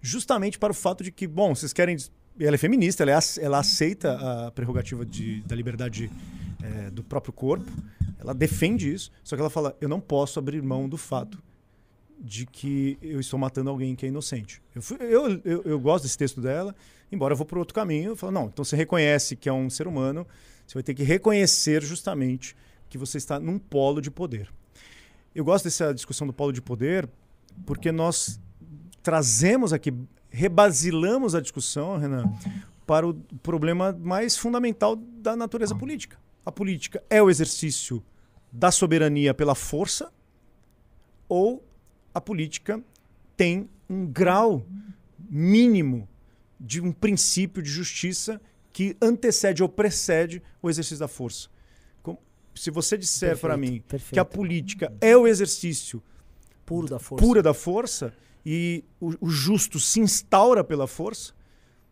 justamente para o fato de que, bom, vocês querem. Ela é feminista, ela, é, ela aceita a prerrogativa de, da liberdade é, do próprio corpo, ela defende isso, só que ela fala: eu não posso abrir mão do fato de que eu estou matando alguém que é inocente. Eu, fui, eu, eu, eu, gosto desse texto dela, embora eu vou para outro caminho. Eu falo, não, então você reconhece que é um ser humano, você vai ter que reconhecer justamente que você está num polo de poder. Eu gosto dessa discussão do polo de poder porque nós trazemos aqui, rebasilamos a discussão, Renan, para o problema mais fundamental da natureza política. A política é o exercício da soberania pela força ou a política tem um grau mínimo de um princípio de justiça que antecede ou precede o exercício da força. se você disser para mim perfeito. que a política é o exercício puro da força, pura da força e o, o justo se instaura pela força,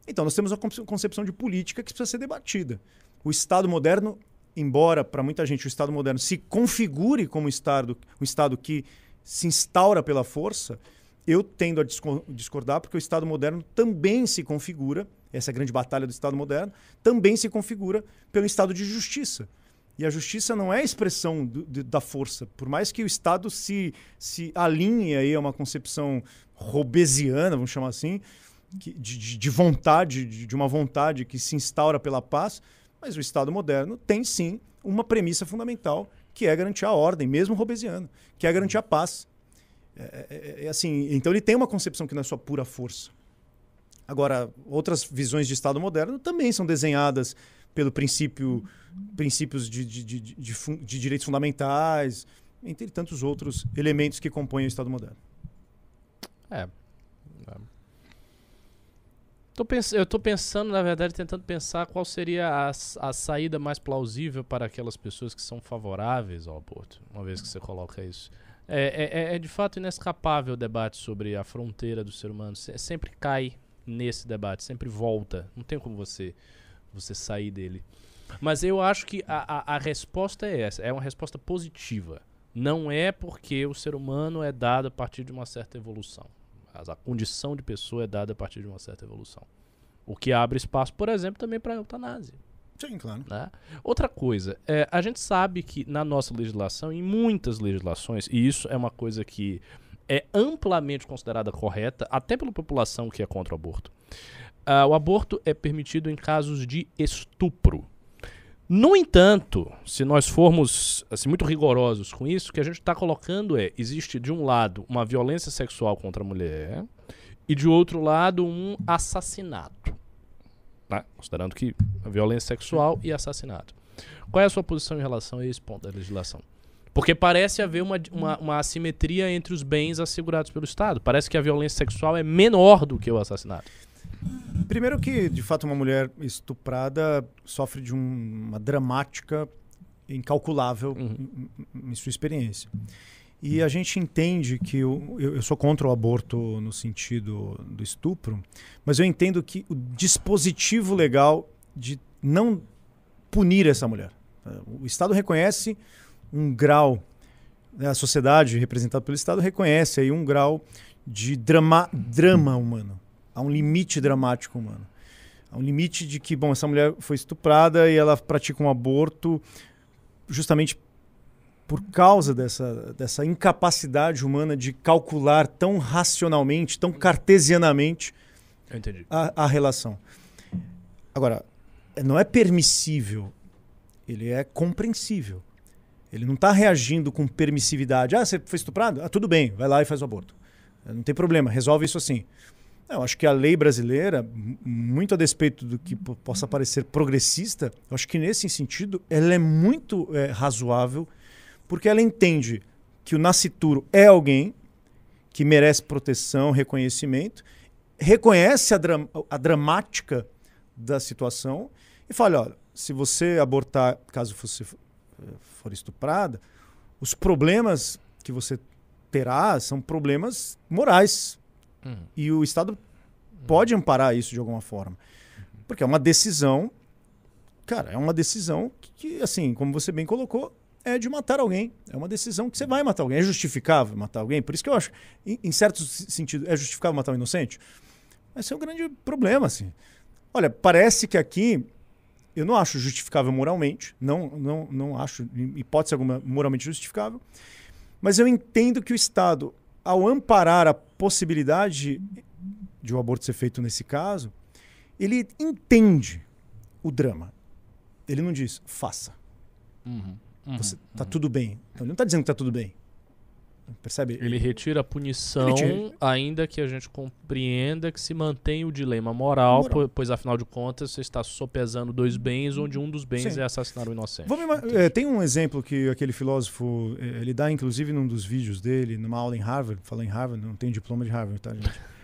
então nós temos uma concepção de política que precisa ser debatida. O Estado moderno, embora para muita gente o Estado moderno se configure como um Estado, um Estado que se instaura pela força, eu tendo a discordar porque o Estado moderno também se configura, essa é grande batalha do Estado moderno, também se configura pelo Estado de justiça. E a justiça não é a expressão do, de, da força. Por mais que o Estado se, se alinhe aí a uma concepção robesiana, vamos chamar assim, que, de, de, vontade, de, de uma vontade que se instaura pela paz, mas o Estado moderno tem sim uma premissa fundamental que é garantir a ordem, mesmo robesiano, que é garantir a paz. É, é, é, é, assim, então ele tem uma concepção que não é só pura força. Agora, outras visões de Estado moderno também são desenhadas pelo princípio, princípios de, de, de, de, de direitos fundamentais, entre tantos outros elementos que compõem o Estado moderno. É. Tô pens eu estou pensando, na verdade, tentando pensar qual seria a, a saída mais plausível para aquelas pessoas que são favoráveis ao aborto, uma vez que você coloca isso. É, é, é, de fato inescapável o debate sobre a fronteira do ser humano. Se, sempre cai nesse debate, sempre volta. Não tem como você, você sair dele. Mas eu acho que a, a, a resposta é essa: é uma resposta positiva. Não é porque o ser humano é dado a partir de uma certa evolução. A condição de pessoa é dada a partir de uma certa evolução. O que abre espaço, por exemplo, também para a eutanásia. Sim, claro. Né? Outra coisa, é, a gente sabe que na nossa legislação, em muitas legislações, e isso é uma coisa que é amplamente considerada correta, até pela população que é contra o aborto, uh, o aborto é permitido em casos de estupro. No entanto, se nós formos assim, muito rigorosos com isso, o que a gente está colocando é: existe de um lado uma violência sexual contra a mulher e de outro lado um assassinato né? considerando que violência sexual e assassinato. Qual é a sua posição em relação a esse ponto da legislação? Porque parece haver uma, uma, uma, assimetria entre os bens assegurados pelo Estado. Parece que a violência sexual é menor do que o assassinato. Primeiro que, de fato, uma mulher estuprada sofre de um, uma dramática incalculável uhum. em, em, sua experiência. E a gente entende que eu, eu, sou contra o aborto no sentido do estupro, mas eu entendo que o dispositivo legal de não punir essa mulher. O Estado reconhece um grau, né, a sociedade representada pelo Estado reconhece aí um grau de drama, drama humano. Há um limite dramático humano. Há um limite de que, bom, essa mulher foi estuprada e ela pratica um aborto justamente por causa dessa, dessa incapacidade humana de calcular tão racionalmente, tão cartesianamente a, a relação. Agora, não é permissível, ele é compreensível. Ele não está reagindo com permissividade. Ah, você foi estuprado? Ah, tudo bem, vai lá e faz o aborto. Não tem problema, resolve isso assim. Eu acho que a lei brasileira, muito a despeito do que possa parecer progressista, eu acho que nesse sentido ela é muito é, razoável porque ela entende que o nascituro é alguém que merece proteção, reconhecimento, reconhece a, a dramática da situação e fala: olha, se você abortar, caso você for estuprada, os problemas que você terá são problemas morais. Uhum. E o Estado pode amparar isso de alguma forma. Porque é uma decisão, cara, é uma decisão que, que assim, como você bem colocou, é de matar alguém. É uma decisão que você vai matar alguém. É justificável matar alguém? Por isso que eu acho, em, em certo sentido, é justificável matar um inocente? Esse é um grande problema, assim. Olha, parece que aqui eu não acho justificável moralmente, não, não, não acho, em hipótese alguma, moralmente justificável, mas eu entendo que o Estado, ao amparar a possibilidade de o um aborto ser feito nesse caso, ele entende o drama. Ele não diz, faça. Uhum. Uhum, Você, tá uhum. tudo bem. Então, ele não está dizendo que está tudo bem. Percebe? Ele retira a punição, tira... ainda que a gente compreenda que se mantém o dilema moral, moral. pois afinal de contas você está sopesando dois bens, onde um dos bens Sim. é assassinar o inocente. É, tem um exemplo que aquele filósofo, é, ele dá inclusive num dos vídeos dele, numa aula em Harvard, fala em Harvard, não tem diploma de Harvard, tá, gente?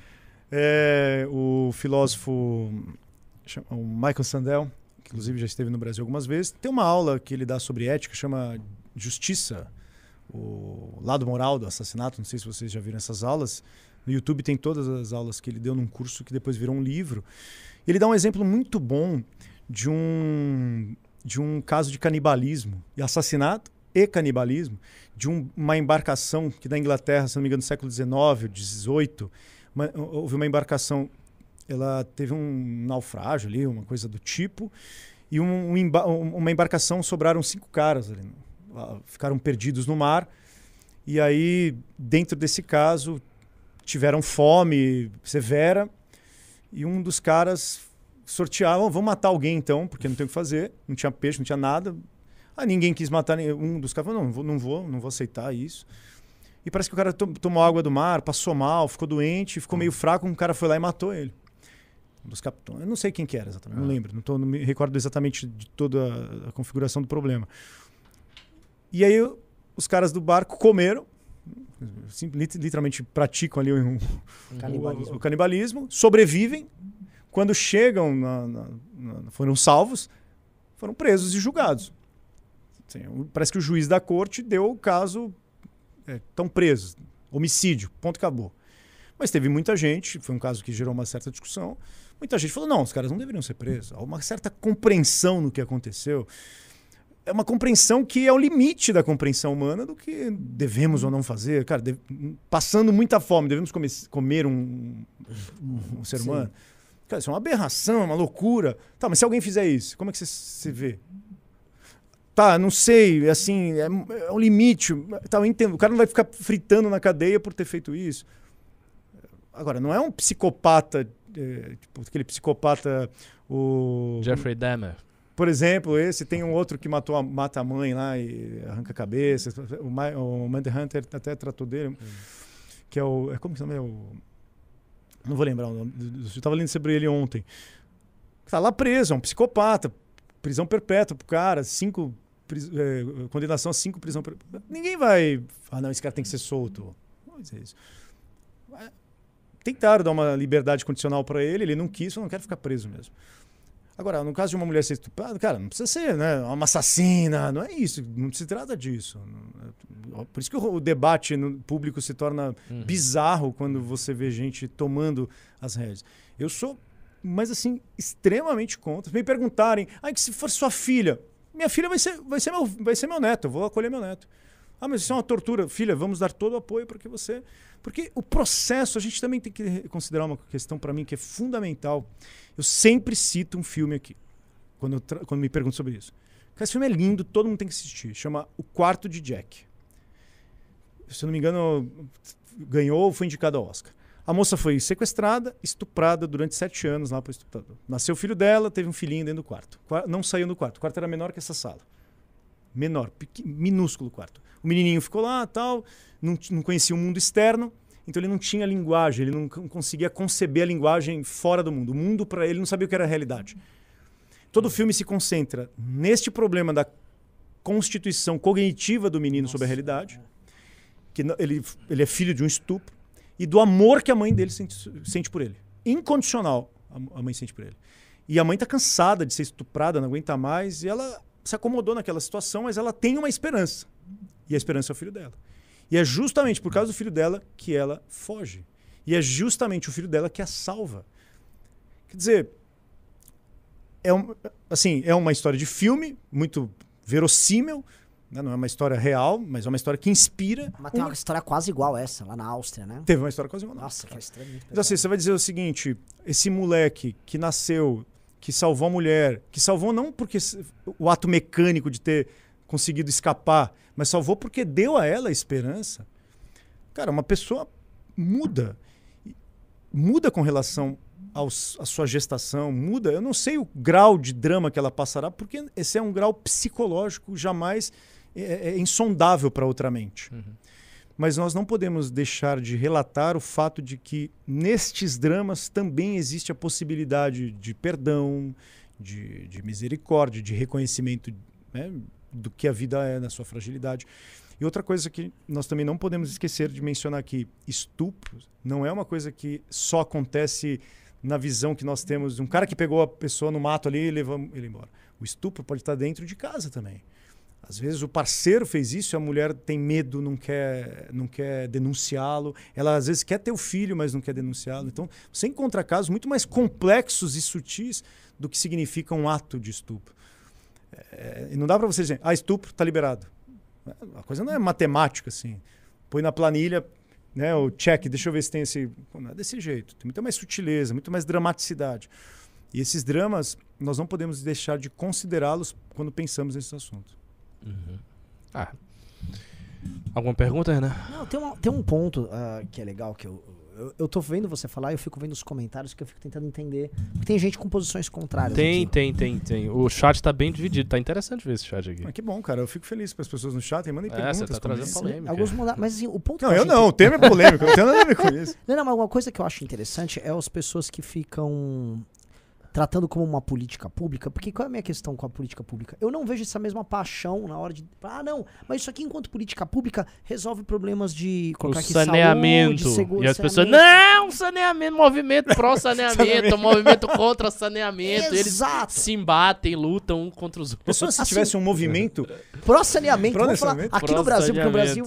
É, o filósofo o Michael Sandel, que inclusive já esteve no Brasil algumas vezes, tem uma aula que ele dá sobre ética, chama Justiça o lado moral do assassinato. Não sei se vocês já viram essas aulas. No YouTube tem todas as aulas que ele deu num curso que depois virou um livro. Ele dá um exemplo muito bom de um, de um caso de canibalismo e assassinato e canibalismo de um, uma embarcação que da Inglaterra, se não me engano, no século XIX, XVIII, uma, houve uma embarcação, ela teve um naufrágio ali, uma coisa do tipo, e um, um, uma embarcação sobraram cinco caras ali ficaram perdidos no mar. E aí, dentro desse caso, tiveram fome severa e um dos caras sorteava, vamos matar alguém então, porque não tem o que fazer, não tinha peixe, não tinha nada. Aí ninguém quis matar, um dos caras falou, não, não vou, não vou, aceitar isso. E parece que o cara tomou água do mar, passou mal, ficou doente, ficou meio fraco, um cara foi lá e matou ele. Um dos capitães. Eu não sei quem que era exatamente, não ah. lembro, não, tô, não me recordo exatamente de toda a configuração do problema. E aí os caras do barco comeram, literalmente praticam ali um, canibalismo. O, o, canibalismo, sobrevivem. Quando chegam, na, na, na, foram salvos, foram presos e julgados. Assim, parece que o juiz da corte deu o caso, estão é, presos, homicídio, ponto acabou. Mas teve muita gente, foi um caso que gerou uma certa discussão. Muita gente falou: não, os caras não deveriam ser presos. Há uma certa compreensão no que aconteceu é uma compreensão que é o limite da compreensão humana do que devemos ou não fazer. Cara, de, passando muita fome, devemos comer, comer um, um, ser humano. Cara, isso é uma aberração, é uma loucura. Tá, mas se alguém fizer isso, como é que você se vê? Tá, não sei, assim, é, é um limite. Tá, eu entendo. O cara não vai ficar fritando na cadeia por ter feito isso. Agora, não é um psicopata, é, tipo, aquele psicopata. O... Jeffrey Dahmer. Por exemplo, esse tem um outro que matou a, mata a mãe lá e arranca a cabeça. O, o Manhunter até tratou dele, que é o. É, como que chama? É o, não vou lembrar o nome. Eu estava lendo sobre ele ontem. Está lá preso, é um psicopata. Prisão perpétua pro cara, cinco. É, condenação a cinco prisão perpétua. Ninguém vai. Ah, não, esse cara tem que ser solto. Não dizer isso. Tentaram dar uma liberdade condicional para ele, ele não quis, eu não quero ficar preso mesmo. Agora, no caso de uma mulher ser estuprada, cara, não precisa ser né, uma assassina, não é isso, não se trata disso. Por isso que o debate no público se torna uhum. bizarro quando você vê gente tomando as rédeas. Eu sou, mas assim, extremamente contra. Me perguntarem, ah, que se for sua filha, minha filha vai ser, vai ser, meu, vai ser meu neto, eu vou acolher meu neto. Ah, mas isso é uma tortura. Filha, vamos dar todo o apoio para que você. Porque o processo, a gente também tem que considerar uma questão para mim que é fundamental. Eu sempre cito um filme aqui, quando, quando me perguntam sobre isso. Esse filme é lindo, todo mundo tem que assistir. Chama O Quarto de Jack. Se eu não me engano, ganhou ou foi indicado ao Oscar. A moça foi sequestrada, estuprada durante sete anos lá para estuprador. Nasceu o filho dela, teve um filhinho dentro do quarto. Não saiu do quarto. O quarto era menor que essa sala. Menor, minúsculo quarto. O menininho ficou lá, tal, não, não conhecia o mundo externo. Então ele não tinha linguagem, ele não conseguia conceber a linguagem fora do mundo. O mundo para ele não sabia o que era a realidade. Todo o filme se concentra neste problema da constituição cognitiva do menino Nossa. sobre a realidade, que ele, ele é filho de um estupro, e do amor que a mãe dele sente, sente por ele. Incondicional, a mãe sente por ele. E a mãe está cansada de ser estuprada, não aguenta mais, e ela se acomodou naquela situação, mas ela tem uma esperança. E a esperança é o filho dela. E é justamente por causa do filho dela que ela foge. E é justamente o filho dela que a salva. Quer dizer, é, um, assim, é uma história de filme, muito verossímil, né? não é uma história real, mas é uma história que inspira. Mas tem uma, uma história quase igual essa, lá na Áustria, né? Teve uma história quase igual. Nossa, foi extremamente. Então, assim, você vai dizer o seguinte: esse moleque que nasceu, que salvou a mulher, que salvou não porque o ato mecânico de ter conseguido escapar, mas salvou porque deu a ela esperança. Cara, uma pessoa muda. Muda com relação à sua gestação, muda. Eu não sei o grau de drama que ela passará, porque esse é um grau psicológico jamais é, é, é insondável para outra mente. Uhum. Mas nós não podemos deixar de relatar o fato de que nestes dramas também existe a possibilidade de perdão, de, de misericórdia, de reconhecimento né, do que a vida é na sua fragilidade. E outra coisa que nós também não podemos esquecer de mencionar aqui: estupro não é uma coisa que só acontece na visão que nós temos de um cara que pegou a pessoa no mato ali e levou ele embora. O estupro pode estar dentro de casa também. Às vezes o parceiro fez isso a mulher tem medo, não quer, não quer denunciá-lo. Ela às vezes quer ter o filho, mas não quer denunciá-lo. Então você encontra casos muito mais complexos e sutis do que significa um ato de estupro. É, não dá para você dizer, ah, estupro está liberado. A coisa não é matemática assim. Põe na planilha, né, o check, deixa eu ver se tem esse. Não é desse jeito. Tem muita mais sutileza, muito mais dramaticidade. E esses dramas, nós não podemos deixar de considerá-los quando pensamos nesse assunto. Uhum. Ah. Alguma pergunta, Renan? Não, tem, um tem um ponto uh, que é legal que eu, eu, eu tô vendo você falar e eu fico vendo os comentários que eu fico tentando entender. Porque tem gente com posições contrárias. Tem, aqui. tem, tem, tem. O chat tá bem dividido. Tá interessante ver esse chat aqui. Mas que bom, cara. Eu fico feliz para as pessoas no chat. Mandem É, perguntas. você tá trazendo polêmica. Alguns mudaram, mas assim, o ponto Não, que eu acho não. O tema é polêmico. Não tem nada a ver com isso. Não, não, mas uma coisa que eu acho interessante é as pessoas que ficam tratando como uma política pública, porque qual é a minha questão com a política pública? Eu não vejo essa mesma paixão na hora de. Ah, não, mas isso aqui, enquanto política pública, resolve problemas de O colocar aqui saneamento. saúde, seguro, e as pessoas, não, saneamento, movimento pró-saneamento, movimento contra saneamento. E eles Exato. se embatem, lutam um contra os outros. Pessoal, se Assim, tivesse um movimento. Pró-saneamento, vamos falar aqui no Brasil, porque o Brasil.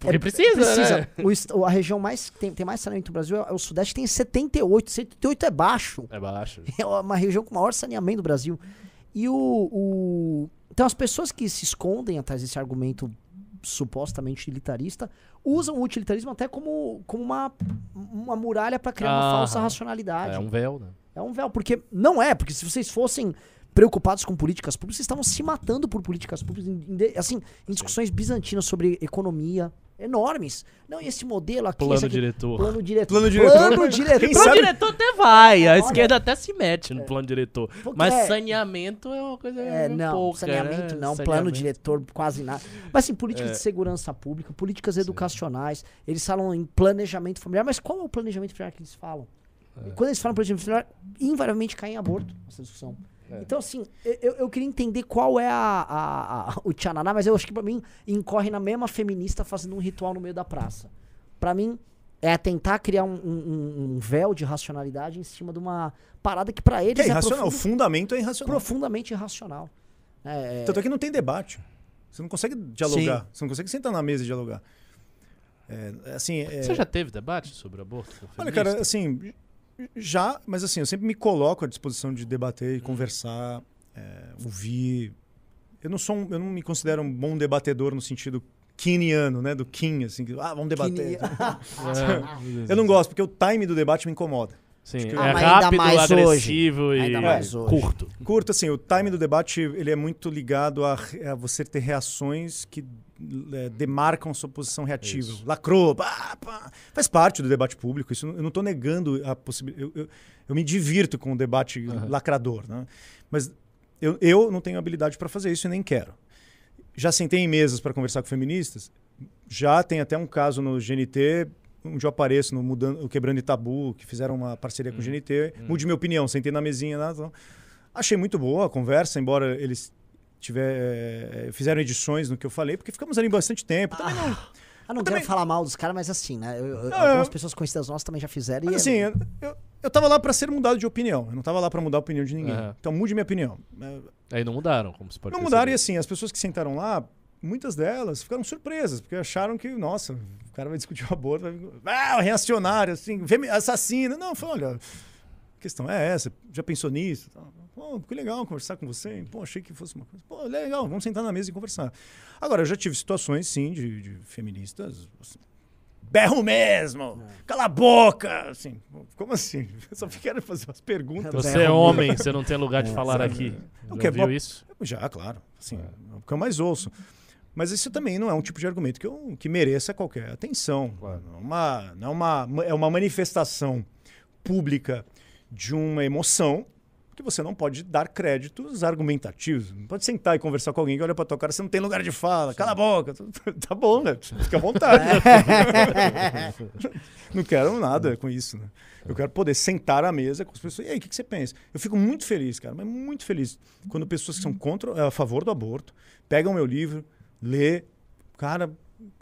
Porque é- precisa, né? O est- a região mais tem, tem mais saneamento no Brasil é o Sudeste, tem 78. 78 é baixo. É baixo. É uma região com maior saneamento do Brasil. E o, o- Então as pessoas que se escondem atrás desse argumento supostamente utilitarista usam o utilitarismo até como, como uma, uma muralha para criar uma Aham. falsa racionalidade. É um véu, né? É um véu, porque não é, porque se vocês fossem preocupados com políticas públicas, vocês estavam se matando por políticas públicas, assim, em discussões bizantinas sobre economia enormes. Não, e esse modelo aqui, Plano aqui, diretor. plano diretor. Plano diretor, Plano diretor. Plano sabe- diretor até vai, a Olha, esquerda até se mete no plano diretor. Porque Mas é- saneamento é uma coisa É, não, pouca, saneamento né? não, plano Saneamento. diretor quase nada. Mas assim, políticas É. de segurança pública, políticas educacionais, eles falam em planejamento familiar, mas qual é o planejamento familiar que eles falam? E quando eles falam planejamento familiar, invariavelmente cai em aborto essa discussão. É. Então, assim, eu, eu queria entender qual é a, a- a- o tchananá, mas eu acho que pra mim incorre na mesma feminista fazendo um ritual no meio da praça. Pra mim, é tentar criar um, um- um véu de racionalidade em cima de uma parada que pra eles Que é é irracional. O profundo- fundamento é irracional. profundamente irracional. É, Tanto é que não tem debate. Você não consegue dialogar. Você não consegue sentar na mesa e dialogar. É, assim, é- Você já teve debate sobre aborto? Olha, cara, assim, já, mas assim, eu sempre me coloco à disposição de debater e conversar, é, ouvir. Eu não sou um- eu não me considero um bom debatedor no sentido keeniano, né, do Kim, assim, que, ah, vamos debater. É. Eu não gosto, porque o time do debate me incomoda. Sim, que- é Ah, ainda rápido, mais agressivo e Ainda mais hoje. curto. Curto, assim, o time do debate, ele é muito ligado a, a você ter reações que é, demarcam sua posição reativa. Isso. Lacrou, pá, pá. faz parte do debate público, isso, eu não estou negando a possibilidade. Eu, eu, eu me divirto com o debate Aham. lacrador, né? mas eu, eu não tenho habilidade para fazer isso e nem quero. Já sentei em mesas para conversar com feministas, já tem até um caso no GNT, onde eu apareço no Mudando, Quebrando Tabu, que fizeram uma parceria com o GNT. Mude minha opinião, sentei na mesinha lá. então, achei muito boa a conversa, embora eles tiver, eh, fizeram edições no que eu falei, porque ficamos ali bastante tempo. Também não, Ah, não Eu quero também- falar mal dos caras, mas assim, né? eu- eu- Não, algumas eu- pessoas conhecidas nossas também já fizeram. mas e assim, é- eu, eu, eu tava lá para ser mudado de opinião. Eu não tava lá para mudar a opinião de ninguém. Aham. Então mude minha opinião. Eh, Aí não mudaram, como se pode Não mudaram e assim, as pessoas que sentaram lá, muitas delas ficaram surpresas, porque acharam que, nossa, o cara vai discutir o aborto, vai, ah, reacionário, assim, assassino. Não, falou, olha, a questão é essa, já pensou nisso? Tal. Pô, que legal conversar com você. Pô, achei que fosse uma coisa. Pô, legal, vamos sentar na mesa e conversar. Agora, eu já tive situações, sim, de, de feministas. assim, Berro mesmo! Cala a boca! Assim, como assim? Eu só quero fazer umas perguntas. Você Berro é mesmo. homem, você não tem lugar de falar sabe? aqui. O Já que é viu isso? Já, claro. Assim, é o que eu mais ouço. Mas isso também não é um tipo de argumento que, eu, que mereça qualquer atenção. Claro. Não é uma, não é uma, é uma manifestação pública de uma emoção que você não pode dar créditos argumentativos. Não pode sentar e conversar com alguém que olha pra tua cara, você não tem lugar de fala, Sim. cala a boca. Tá bom, né? Fica à vontade. não quero nada com isso, né? Eu quero poder sentar à mesa com as pessoas. E aí, o que, que, você pensa? Eu fico muito feliz, cara, mas muito feliz quando pessoas que são contra, a favor do aborto pegam meu livro, lê. Cara,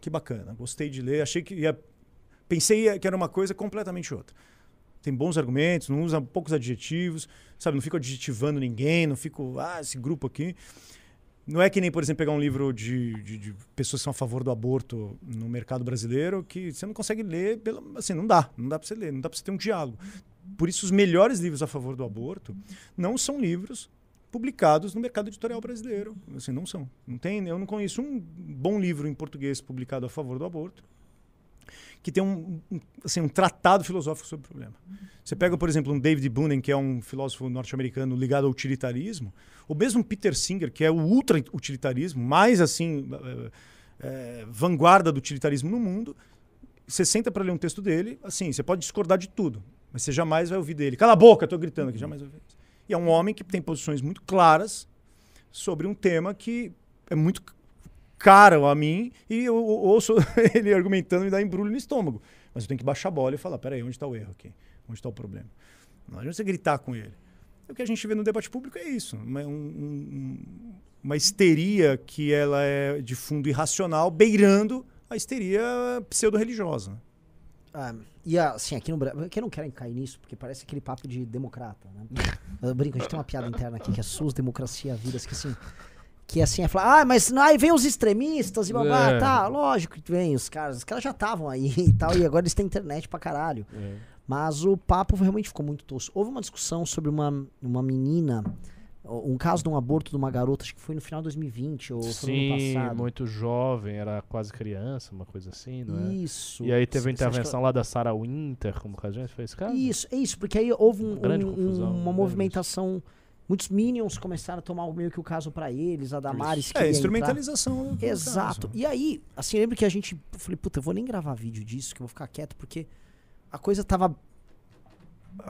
que bacana. Gostei de ler. Achei que ia. Pensei que era uma coisa completamente outra tem bons argumentos, não usa poucos adjetivos, sabe? Não fico adjetivando ninguém, não fico, ah, esse grupo aqui. Não é que nem, por exemplo, pegar um livro de, de, de, pessoas que são a favor do aborto no mercado brasileiro, que você não consegue ler, pelo, assim, não dá, não dá para você ler, não dá para você ter um diálogo. Por isso, os melhores livros a favor do aborto não são livros publicados no mercado editorial brasileiro. Assim, não são. Não tem, eu não conheço um bom livro em português publicado a favor do aborto que tem um, assim, um tratado filosófico sobre o problema. Você pega, por exemplo, um David Bunen, que é um filósofo norte-americano ligado ao utilitarismo, ou mesmo Peter Singer, que é o ultra-utilitarismo, mais assim, é, é, vanguarda do utilitarismo no mundo. Você senta para ler um texto dele, assim, você pode discordar de tudo, mas você jamais vai ouvir dele. Cala a boca, estou gritando aqui, jamais vai ouvir. E é um homem que tem posições muito claras sobre um tema que é muito caro a mim e eu ouço ele argumentando e dá embrulho no estômago. Mas eu tenho que baixar a bola e falar: peraí, onde está o erro aqui? Onde está o problema? Não adianta você gritar com ele. O que a gente vê no debate público é isso: uma, um, uma histeria que ela é de fundo irracional, beirando a histeria pseudo-religiosa. Ah, e assim, aqui no Brasil, que não querem cair nisso, porque parece aquele papo de democrata, né? Eu brinco, a gente tem uma piada interna aqui que é SUS, democracia, vidas, que assim, que assim, é falar, ah, mas aí vem os extremistas e babá, é. tá, lógico que vem os caras, os caras já estavam aí e tal, e agora eles têm internet pra caralho. É. Mas o papo realmente ficou muito tosco. Houve uma discussão sobre uma, uma menina, um caso de um aborto de uma garota, acho que foi no final de 2020 ou Sim, no ano passado. muito jovem, era quase criança, uma coisa assim, não é? Isso. E aí teve a intervenção lá da Sarah Winter, como que a gente esse caso? Isso, é isso, porque aí houve um, um, uma movimentação... Isso Muitos Minions começaram a tomar meio que o caso para eles, a Damares É, instrumentalização. Exato. E aí, assim, lembro que a gente. Eu falei, puta, eu vou nem gravar vídeo disso, que eu vou ficar quieto, porque a coisa tava.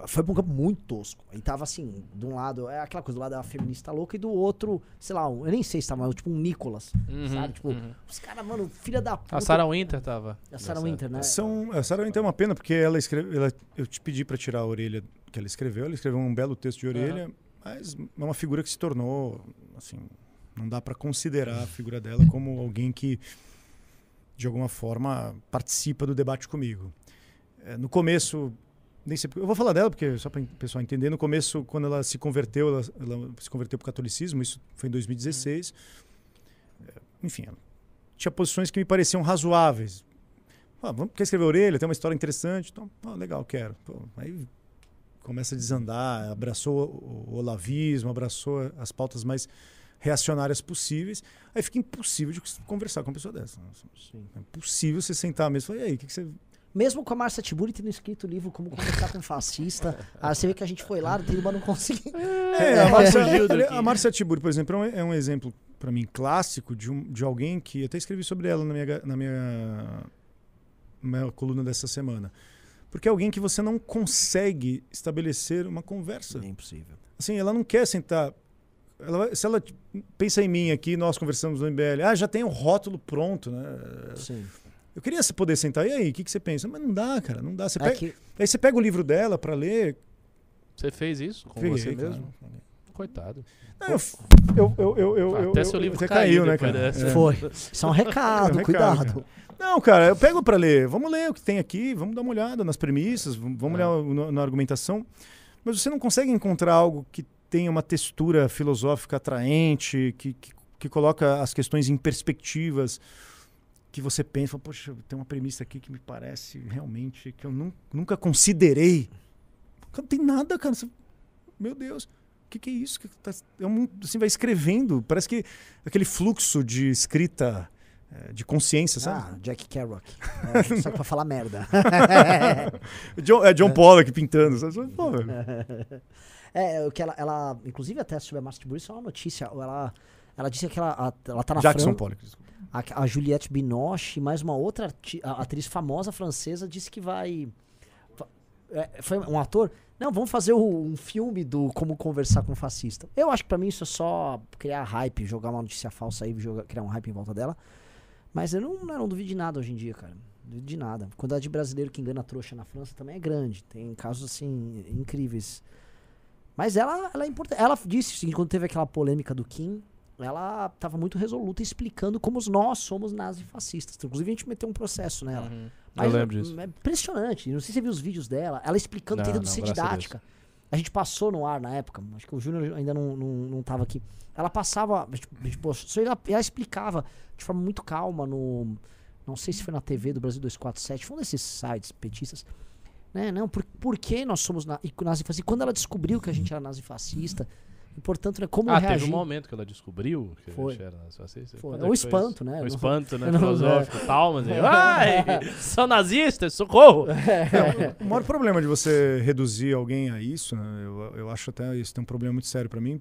Foi pra um campo muito tosco. E tava assim, de um lado, é aquela coisa, do lado da feminista louca e do outro, sei lá, um, eu nem sei se tava, tipo um Nicolas. Uhum, sabe? Tipo, uhum. os caras, mano, filha da puta. A Sarah Winter tava. A Sarah Winter, né? São, a Sarah Winter é uma pena, porque ela escreveu. Ela, eu te pedi para tirar a orelha que ela escreveu. Ela escreveu um belo texto de orelha. Uhum mas é uma figura que se tornou, assim, não dá para considerar a figura dela como alguém que, de alguma forma, participa do debate comigo. É, no começo, nem sei, eu vou falar dela porque só para o pessoal entender. No começo, quando ela se converteu, ela, ela se converteu para o catolicismo. Isso foi em 2016. É, enfim, tinha posições que me pareciam razoáveis. Ah, vamos, quer escrever orelha? Tem uma história interessante. Então, ah, legal, quero. Pô, aí começa a desandar, abraçou o olavismo, abraçou as pautas mais reacionárias possíveis. Aí fica impossível de conversar com uma pessoa dessa. Sim. É impossível você sentar mesmo e falar, e aí, o que, que você mesmo com a Márcia Tiburi tendo escrito o livro Como Conversar com um Fascista, aí você vê que a gente foi lá, mas não conseguiu. É, é, a Márcia, a Márcia Tiburi, por exemplo, é um, é exemplo, para mim, clássico de, um, de alguém que. Eu até escrevi sobre ela na minha, na minha, minha coluna dessa semana. Porque é alguém que você não consegue estabelecer uma conversa. É impossível. Assim, ela não quer sentar. Ela, se ela pensa em mim aqui, nós conversamos no MBL, ah, já tem o um rótulo pronto, né? Sim. Eu queria poder sentar, e aí, o que, que você pensa? Mas não dá, cara, não dá. Você é pega, que... Aí você pega o livro dela para ler. Você fez isso com você mesmo? Coitado. Não, eu, eu, eu, eu, Até seu livro caiu, caiu né, cara? É. Foi. Isso é um recado, é um recado cuidado. Cara. Não, cara, eu pego para ler. Vamos ler o que tem aqui, vamos dar uma olhada nas premissas, vamos é. olhar na argumentação. Mas você não consegue encontrar algo que tenha uma textura filosófica atraente, que, que, que coloca as questões em perspectivas, que você pensa, poxa, tem uma premissa aqui que me parece realmente que eu nunca considerei. Não tem nada, cara. Meu Deus. O que, que, é isso? Tá, é um, assim, vai escrevendo. Parece que aquele fluxo de escrita é, de consciência, sabe? Ah, Jack Kerouac. É, só pra falar merda. John, é John Pollock pintando. Sabe? Pô, é, o que ela, ela, inclusive até sobre a Master Burry, isso é uma notícia. Ela, ela disse que ela, ela tá na Jackson Pollock. A, a, Juliette Binoche, mais uma outra atriz famosa francesa, disse que vai. É, foi um ator Não, vamos fazer um filme do como conversar com um fascista. Eu acho que pra mim isso é só criar hype, jogar uma notícia falsa aí, jogar, criar um hype em volta dela. Mas eu não, eu não duvido de nada hoje em dia, cara. Duvido de nada. A quantidade de brasileiro que engana trouxa na França também é grande. Tem casos, assim, incríveis. Mas ela, ela é importante. Ela disse o quando teve aquela polêmica do Kim, ela estava muito resoluta explicando como nós somos nazifascistas. Inclusive, a gente meteu um processo nela. Uhum. Mas Eu lembro disso. É impressionante. Não sei se você viu os vídeos dela. Ela explicando, Não, tentando não, ser graças a didática. A, gente passou no ar na época. Acho que o Júnior ainda não, não, não tava aqui. Ela passava. postou, ela, ela explicava de forma muito calma no. Não sei se foi na TV do Brasil 247. Foi um desses sites petistas. Né? Não, por, por que nós somos na, nazifascistas? E quando ela descobriu que a gente era nazifascista, e portanto, né, como Ah, reagir? teve um momento que ela descobriu que Foi. a gente era nazifascista. Foi. É é um espanto, né? Um espanto, né? não- Filosófico e tal, mas ai, são nazistas, socorro! O maior problema de você reduzir alguém a isso, né, eu, eu acho até isso tem um problema muito sério para mim,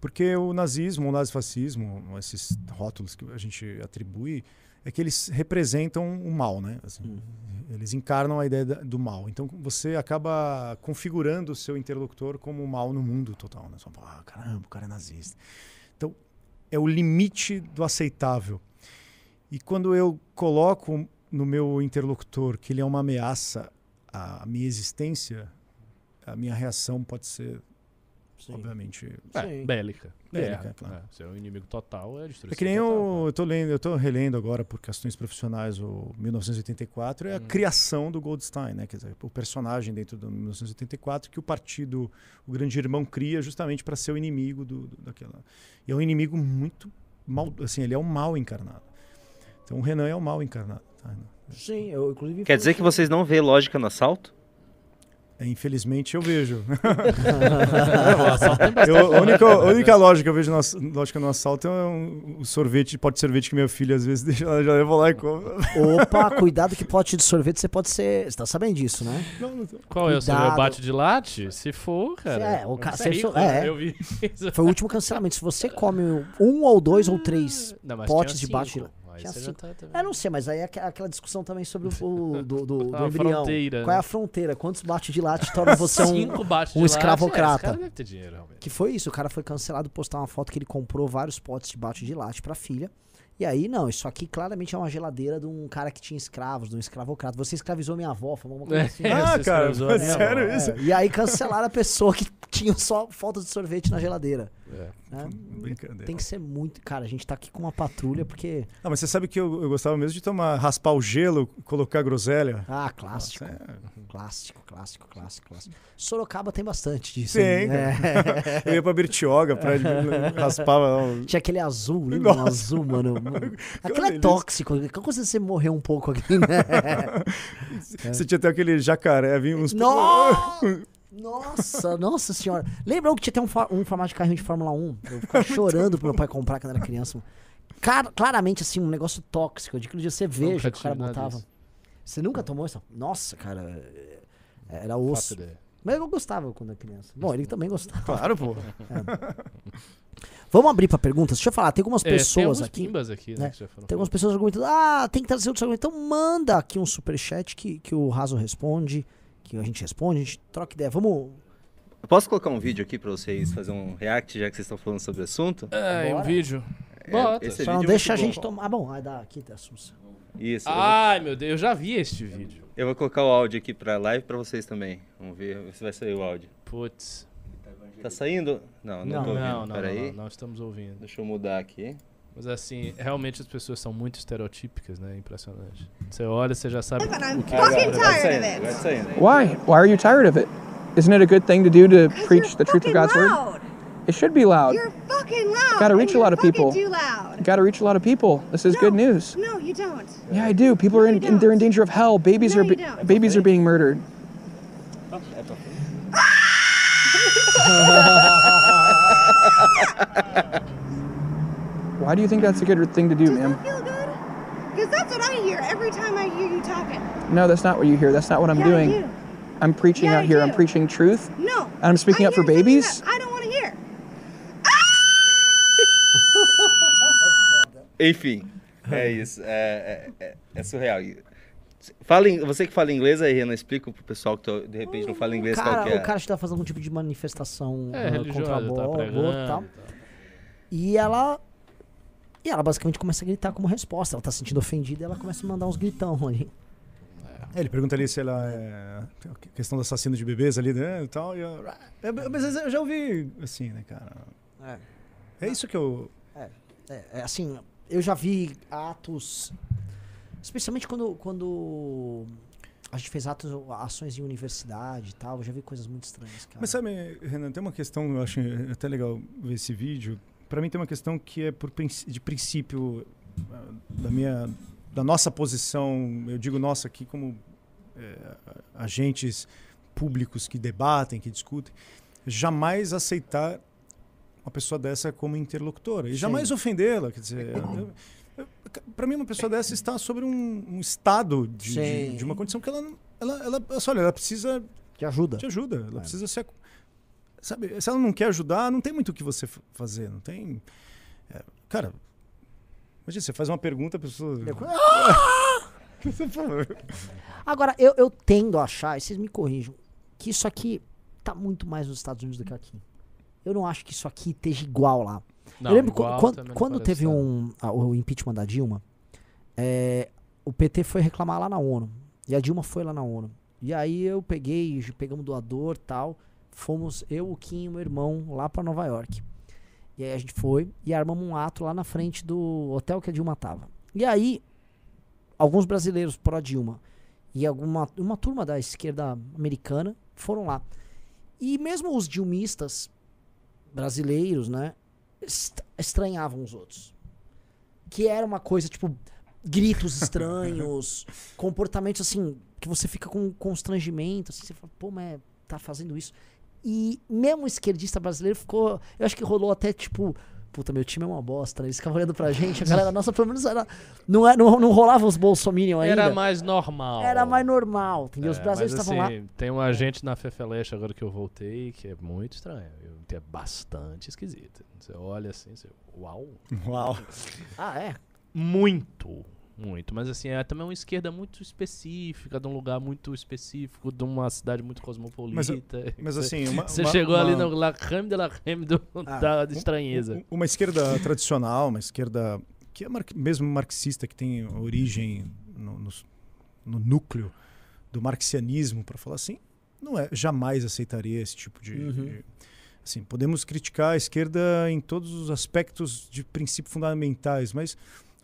porque o nazismo, o nazifascismo, esses rótulos que a gente atribui, é que eles representam o mal, né? Assim, Eles encarnam a ideia do mal. Então você acaba configurando o seu interlocutor como o mal no mundo total, né? Só, ah, caramba, o cara é nazista. Então é o limite do aceitável. E quando eu coloco no meu interlocutor que ele é uma ameaça à minha existência, a minha reação pode ser, Sim. obviamente. É, Sim. bélica. Bélica, Guerra. claro. É, se é um inimigo total, é destruição É que nem total, eu, eu tô lendo, eu tô relendo agora por questões profissionais o 1984, é a Uhum. criação do Goldstein, né? Quer dizer, o personagem dentro do 1984 que o partido, o grande irmão cria justamente para ser o inimigo do, do- daquela. E é um inimigo muito mal, assim, ele é o mal encarnado. Então o Renan é o mal encarnado. tá? Sim, eu inclusive. Quer dizer que vocês não vê lógica no assalto? Infelizmente eu vejo. É, Eu- a, única, a lógica, única lógica que eu vejo no, lógica no assalto é um, um sorvete, pote de sorvete que minha filha às vezes deixa, ela já leva lá e come. Opa, cuidado que pote de sorvete você pode ser. Você tá sabendo disso, né? Não, não tô- Qual é o seu Cuidado. bate de latte? Se for, cara. É, o ca- é rico? Eu vi. Foi o último cancelamento. Se você come um ou dois ou três. Não, Potes de bate de cinco. Aí você já cinco. tá também. Eu não sei, mas aí é aqu- aquela discussão também sobre o do, do, do A embrião. fronteira, Qual é né? a fronteira? Quantos bate de latte torna você um. Um escravocrata. É, dinheiro. Que foi isso, o cara foi cancelado postar uma foto que ele comprou vários potes de bate de latte pra filha. E aí, não, isso aqui claramente é uma geladeira de um cara que tinha escravos, de um escravocrata. Você escravizou minha avó, foi uma coisa assim. É, Ah, cara, né? sério É, isso? E aí cancelaram a pessoa que tinha só falta de sorvete na geladeira. É. né? Brincadeira. Tem que ser muito. Cara, a gente tá aqui com uma patrulha porque. Ah, mas você sabe que eu, eu gostava mesmo de tomar, raspar o gelo, colocar groselha. Ah, clássico. Nossa, é. Clássico, clássico, clássico, clássico. Sorocaba tem bastante disso. Tem, né? Eu ia pra Bertioga, pra raspava. Tinha aquele azul, lembra? Um azul, mano. Aquilo é tóxico. Qualquer coisa você morrer um pouco aqui, né? Você tinha até aquele jacaré, vinha uns. Nossa! Nossa, nossa senhora. Lembra que tinha até um, um formato de carrinho de Fórmula 1? Eu ficava chorando pro meu pai comprar quando era criança. Car- claramente, assim, um negócio tóxico. De que dia você veja que o cara botava. disso. Você nunca tomou isso? Nossa, cara. é- Era osso. ideia. Mas eu gostava quando era criança. Bom, ele também gostava. Claro, pô. Vamos abrir pra perguntas? Deixa eu falar, tem algumas É, tem pessoas alguns aqui. aqui, né? né? Tem algumas pessoas argumentando, ah, tem que trazer outros argumentos. Então manda aqui um superchat que, que o Raso responde, que a gente responde, a gente troca ideia. Vamos. Eu posso colocar um vídeo aqui pra vocês fazer um react, já que vocês estão falando sobre o assunto? É, um Bora. vídeo. É, Bota. esse Só não é deixa a gente tomar. Ah, bom, vai dar aqui, tá Sussa. Isso. eu vou- Ai, meu Deus, eu já vi este vídeo. Eu vou colocar o áudio aqui pra live pra vocês também. Vamos ver se vai sair o áudio. Putz. Tá saindo? Não, não, Não. tô ouvindo. Não, não, Peraí. não, não, não estamos ouvindo. Deixa eu mudar aqui. Mas assim, realmente as pessoas são muito estereotípicas, né? Impressionante. Você olha, você já sabe o que saindo, saindo. Why? Why are you tired of it? Isn't it a good thing to do to preach the truth of God's word? It should be loud. You're fucking loud. Gotta reach a lot of people. Too loud. Got to reach a lot of people. This is No. good news. No, you don't. Yeah, I do. People No, are in, in they're in danger of hell. Babies No, are you be- don't. babies are being murdered. Why do you think that's a good thing to do, Does ma'am? that feel good? Because that's what I hear every time I hear you talking. No, that's not what you hear. That's not what I'm yeah, doing. I do. I'm preaching Yeah, out I here. I'm preaching truth. No. And I'm speaking I up for babies? I don't Enfim, é isso. É, é- é- é surreal. Fala, em- você que fala inglês aí, Renan, explica pro pessoal que tô- de repente não fala inglês qual Cara, que é. o cara está fazendo algum tipo de manifestação É, religiosa, contra a tá bo- pregando. aborto e tal. E ela. E ela basicamente começa a gritar como resposta. Ela tá se sentindo ofendida e ela começa a mandar uns gritão ali. É, ele pergunta ali se ela é. Questão do assassino de bebês ali, né? E tal. E eu, é, mas eu já ouvi assim, né, cara? É. É isso que eu. É, é, assim, eu já vi atos. Especialmente quando, quando a gente fez atos, ações em universidade e tal, eu já vi coisas muito estranhas, cara. Mas sabe, Renan, tem uma questão, eu acho até legal ver esse vídeo. Pra mim tem uma questão que é por, de princípio ah, da minha da nossa posição, eu digo nossa aqui como eh, agentes públicos que debatem, que discutem, jamais aceitar uma pessoa dessa como interlocutora e Sim. jamais ofendê-la, quer dizer, eu- eu- pra mim uma pessoa dessa está sobre um, um estado de, de, de uma condição que ela não- ela, ela, olha, ela precisa Te ajuda. te ajuda. Ela É. precisa ser. Sabe, se ela não quer ajudar, não tem muito o que você fazer. Não tem. é, cara, imagina, você faz uma pergunta, a pessoa. Você fala, Agora, eu, eu tendo a achar, e vocês me corrijam, que isso aqui tá muito mais nos Estados Unidos do que aqui. Eu não acho que isso aqui esteja igual lá. Não, eu lembro quando, quando teve um, ah, o impeachment da Dilma, é, o PT foi reclamar lá na ONU. E a Dilma foi lá na ONU. E aí eu peguei, pegamos doador tal. Fomos eu, o Kim e meu irmão lá pra Nova York. E aí a gente foi e armamos um ato lá na frente do hotel que a Dilma tava. E aí, alguns brasileiros pró-Dilma e alguma uma turma da esquerda americana foram lá. E mesmo os dilmistas brasileiros, né, est- estranhavam os outros. Que era uma coisa, tipo, gritos estranhos, comportamentos assim, que você fica com constrangimento, assim, você fala, pô, mas tá fazendo isso. E mesmo o esquerdista brasileiro ficou. Eu acho que rolou até tipo. Puta, meu time é uma bosta, né? Eles ficavam olhando pra gente, a galera, nossa, pelo menos era. Não, é, não, não rolava os bolsominion ainda. Era mais normal. Era mais normal, entendeu? Os É, brasileiros mas, estavam lá. assim, Tem um agente na Fefeleche agora que eu voltei que é muito estranho. Que é bastante esquisito. Você olha assim, você. Uau! Uau. Ah, é? Muito. Muito. Mas assim, é também uma esquerda muito específica, de um lugar muito específico, de uma cidade muito cosmopolita. Mas Você- assim, uma, Você uma- chegou ali uma- no la creme de la creme do, Ah, da de estranheza. um- Uma esquerda tradicional, uma esquerda que é mar- mesmo marxista, que tem origem no, no- no núcleo do marxianismo, para falar assim, não é jamais aceitaria esse tipo de, Uhum. de- assim, podemos criticar a esquerda em todos os aspectos de princípios fundamentais, mas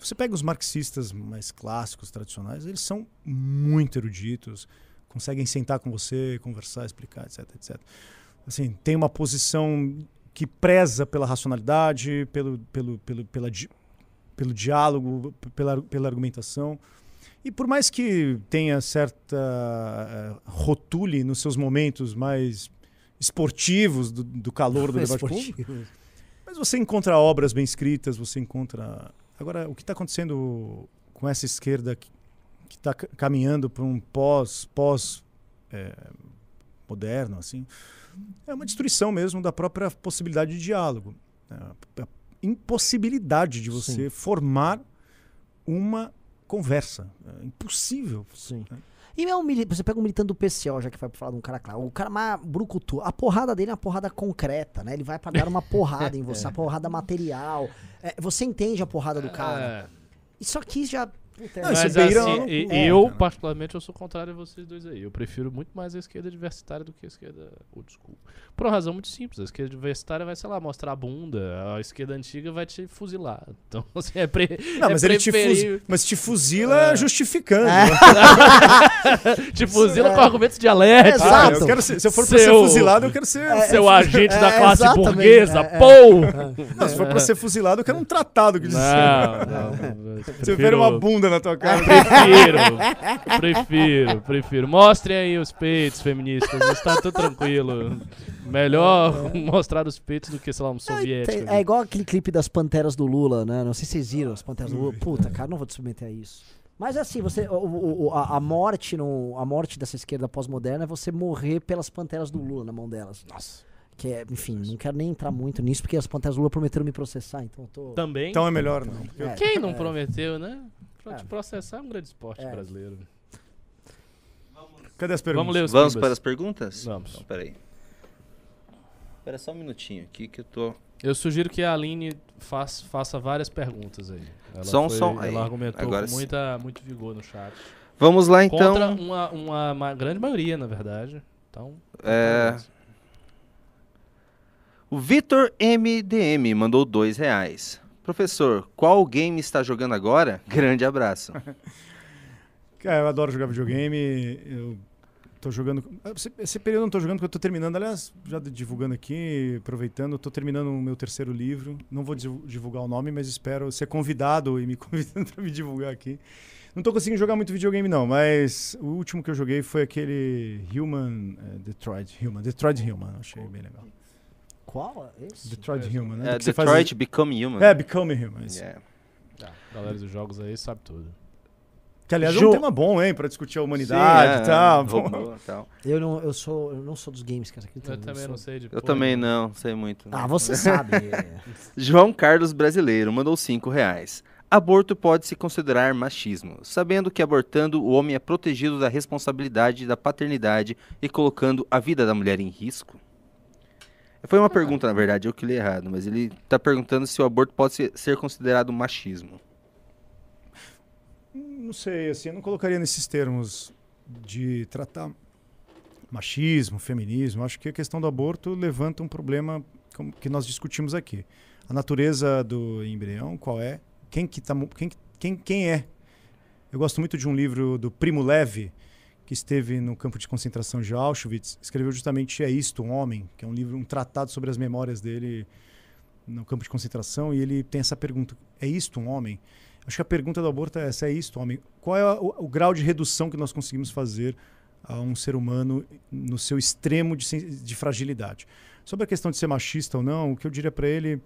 você pega os marxistas mais clássicos, tradicionais, eles são muito eruditos, conseguem sentar com você, conversar, explicar, etc, etc. Assim, tem uma posição que preza pela racionalidade, pelo, pelo, pelo, pela, pelo diálogo, pela, pela argumentação. E por mais que tenha certa eh, rotule nos seus momentos mais esportivos do, do calor do debate público, mas você encontra obras bem escritas, você encontra. Agora, o que está acontecendo com essa esquerda que está caminhando para um pós pós eh, moderno, assim, é uma destruição mesmo da própria possibilidade de diálogo, né? a impossibilidade de você formar uma conversa, é impossível. Sim. né? E é um mili- você pega um militante do PCO, já que vai falar de um cara claro. O cara mais brucutu. A porrada dele é uma porrada concreta, né? Ele vai pra dar uma porrada em você, uma porrada material. É, você entende a porrada do cara. É. Isso aqui já. Puta, é- Não, Mas assim, é, eu, cara. particularmente, eu sou contrário a vocês dois aí. Eu prefiro muito mais a esquerda universitária do que a esquerda old school. Por uma razão muito simples. A esquerda universitária vai, sei lá, mostrar a bunda. A esquerda antiga vai te fuzilar. Então, assim, é, pre Não, é mas ele te, fuz- mas te fuzila É. justificando. É. te fuzila com argumentos dialéticos. Ah, Exato. eu quero ser- se eu for pra ser Seu- fuzilado, eu quero ser. Seu agente da é, classe burguesa, é, é. pô! Não, se for pra ser fuzilado, eu quero um tratado que diz assim. Não, não. Você vê uma bunda na tua cara. Prefiro, prefiro, prefiro. Mostrem aí os peitos feministas, está tudo tranquilo. Melhor mostrar os peitos do que, sei lá, um soviético. É igual aquele clipe das panteras do Lula, né? Não sei se vocês viram as panteras do Lula. Puta, cara, não vou te submeter a isso. Mas assim, você, o- o- a, a morte no, a morte dessa esquerda pós-moderna é você morrer pelas panteras do Lula na mão delas. Nossa. Que é, enfim, não quero nem entrar muito nisso, porque as panteras do Lula prometeram me processar, então eu tô. Também. Então é melhor não. É. Quem não É. prometeu, né? Pra É. te processar é um grande esporte É. brasileiro. Cadê as perguntas? Vamos Vamos para as perguntas? Vamos. Então, peraí. Espera só um minutinho aqui que eu tô... Eu sugiro que a Aline faz- faça várias perguntas aí. Ela, Som, foi- som. Aí, ela argumentou agora com sim. muita, muito vigor no chat. Vamos lá, então. Contra uma, uma, ma- grande maioria, na verdade. Então, É, O Vitor MDM mandou dois reais. Professor, qual game está jogando agora? Grande abraço. Cara, eu adoro jogar videogame. Eu tô jogando. Esse, período eu não tô jogando porque eu tô terminando. Aliás, já divulgando aqui, aproveitando, tô terminando o meu terceiro livro. Não vou divu- divulgar o nome, mas espero ser convidado e me convidando para me divulgar aqui. Não tô conseguindo jogar muito videogame, não, mas o último que eu joguei foi aquele Human. eh, Detroit Human. Detroit Human, achei bem legal. Qual é esse? Detroit Human, né? É, você faz- Detroit Become Human. É, Become Human. isso. Yeah. a galera dos jogos aí sabe tudo. Que aliás é Jo- um tema bom, hein, para discutir a humanidade Sim, e é, tal. robô e tal. Eu não, eu sou, eu não sou dos games, cara. acredita? Eu também sou. não sei de Eu porra também não, sei muito. Ah, você sabe. João Carlos Brasileiro mandou cinco reais. Aborto pode se considerar machismo, sabendo que abortando o homem é protegido da responsabilidade da paternidade e colocando a vida da mulher em risco? Foi uma pergunta, na verdade, eu que li errado, mas ele está perguntando se o aborto pode ser, ser considerado machismo. Não sei, assim, eu não colocaria nesses termos de tratar machismo, feminismo. Acho que a questão do aborto levanta um problema que nós discutimos aqui. A natureza do embrião, qual é? Quem que tá, quem, quem, quem é? Eu gosto muito de um livro do Primo Levi, que esteve no campo de concentração de Auschwitz, escreveu justamente É Isto, um Homem, que é um livro, um tratado sobre as memórias dele no campo de concentração, e ele tem essa pergunta: É isto um homem? Acho que a pergunta do aborto é essa: é isto, homem? Qual é o, o grau de redução que nós conseguimos fazer a um ser humano no seu extremo de, de fragilidade? Sobre a questão de ser machista ou não, o que eu diria para ele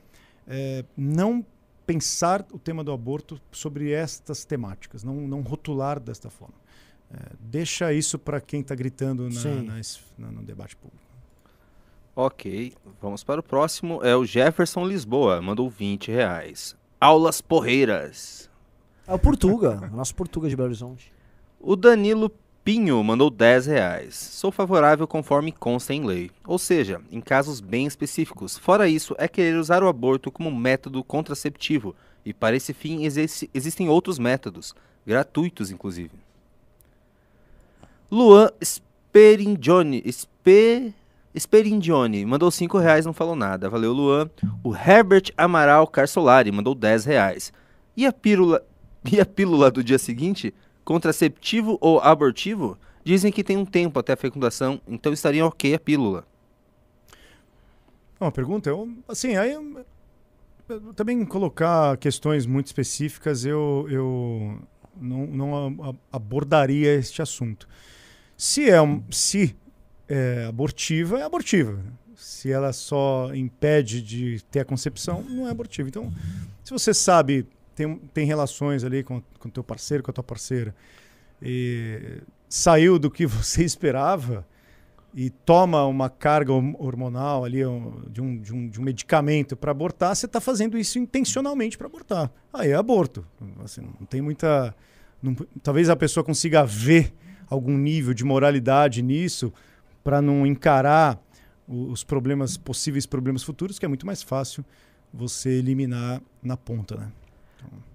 é não pensar o tema do aborto sobre estas temáticas, não, não rotular desta forma. É, deixa isso para quem está gritando na- na no debate público. Ok, vamos para o próximo. É o Jefferson Lisboa, mandou 20 reais. Aulas porreiras. É o Portuga, o nosso Portuga de Belo Horizonte. O Danilo Pinho mandou 10 reais. Sou favorável conforme consta em lei. Ou seja, em casos bem específicos. Fora isso, é querer usar o aborto como método contraceptivo. E para esse fim existe- existem outros métodos, gratuitos inclusive. Luan Speringione, Spe, Speringione mandou 5 reais, não falou nada. Valeu, Luan. O Herbert Amaral Carsolari mandou 10 reais. E a pílula, e a pílula do dia seguinte? Contraceptivo ou abortivo? Dizem que tem um tempo até a fecundação, então estaria ok a pílula. Uma pergunta, eu, assim, aí eu- eu também colocar questões muito específicas, eu, eu não, não abordaria este assunto. Se é, um, se é abortiva, é abortiva. Se ela só impede de ter a concepção, não é abortiva. Então, se você sabe, tem, tem relações ali com o teu parceiro, com a tua parceira, e saiu do que você esperava, e toma uma carga horm- hormonal ali de, um, de, um, de um medicamento para abortar, você está fazendo isso intencionalmente para abortar. Aí é aborto. Assim, não tem muita. não- talvez a pessoa consiga ver algum nível de moralidade nisso para não encarar os problemas, possíveis problemas futuros, que é muito mais fácil você eliminar na ponta, né?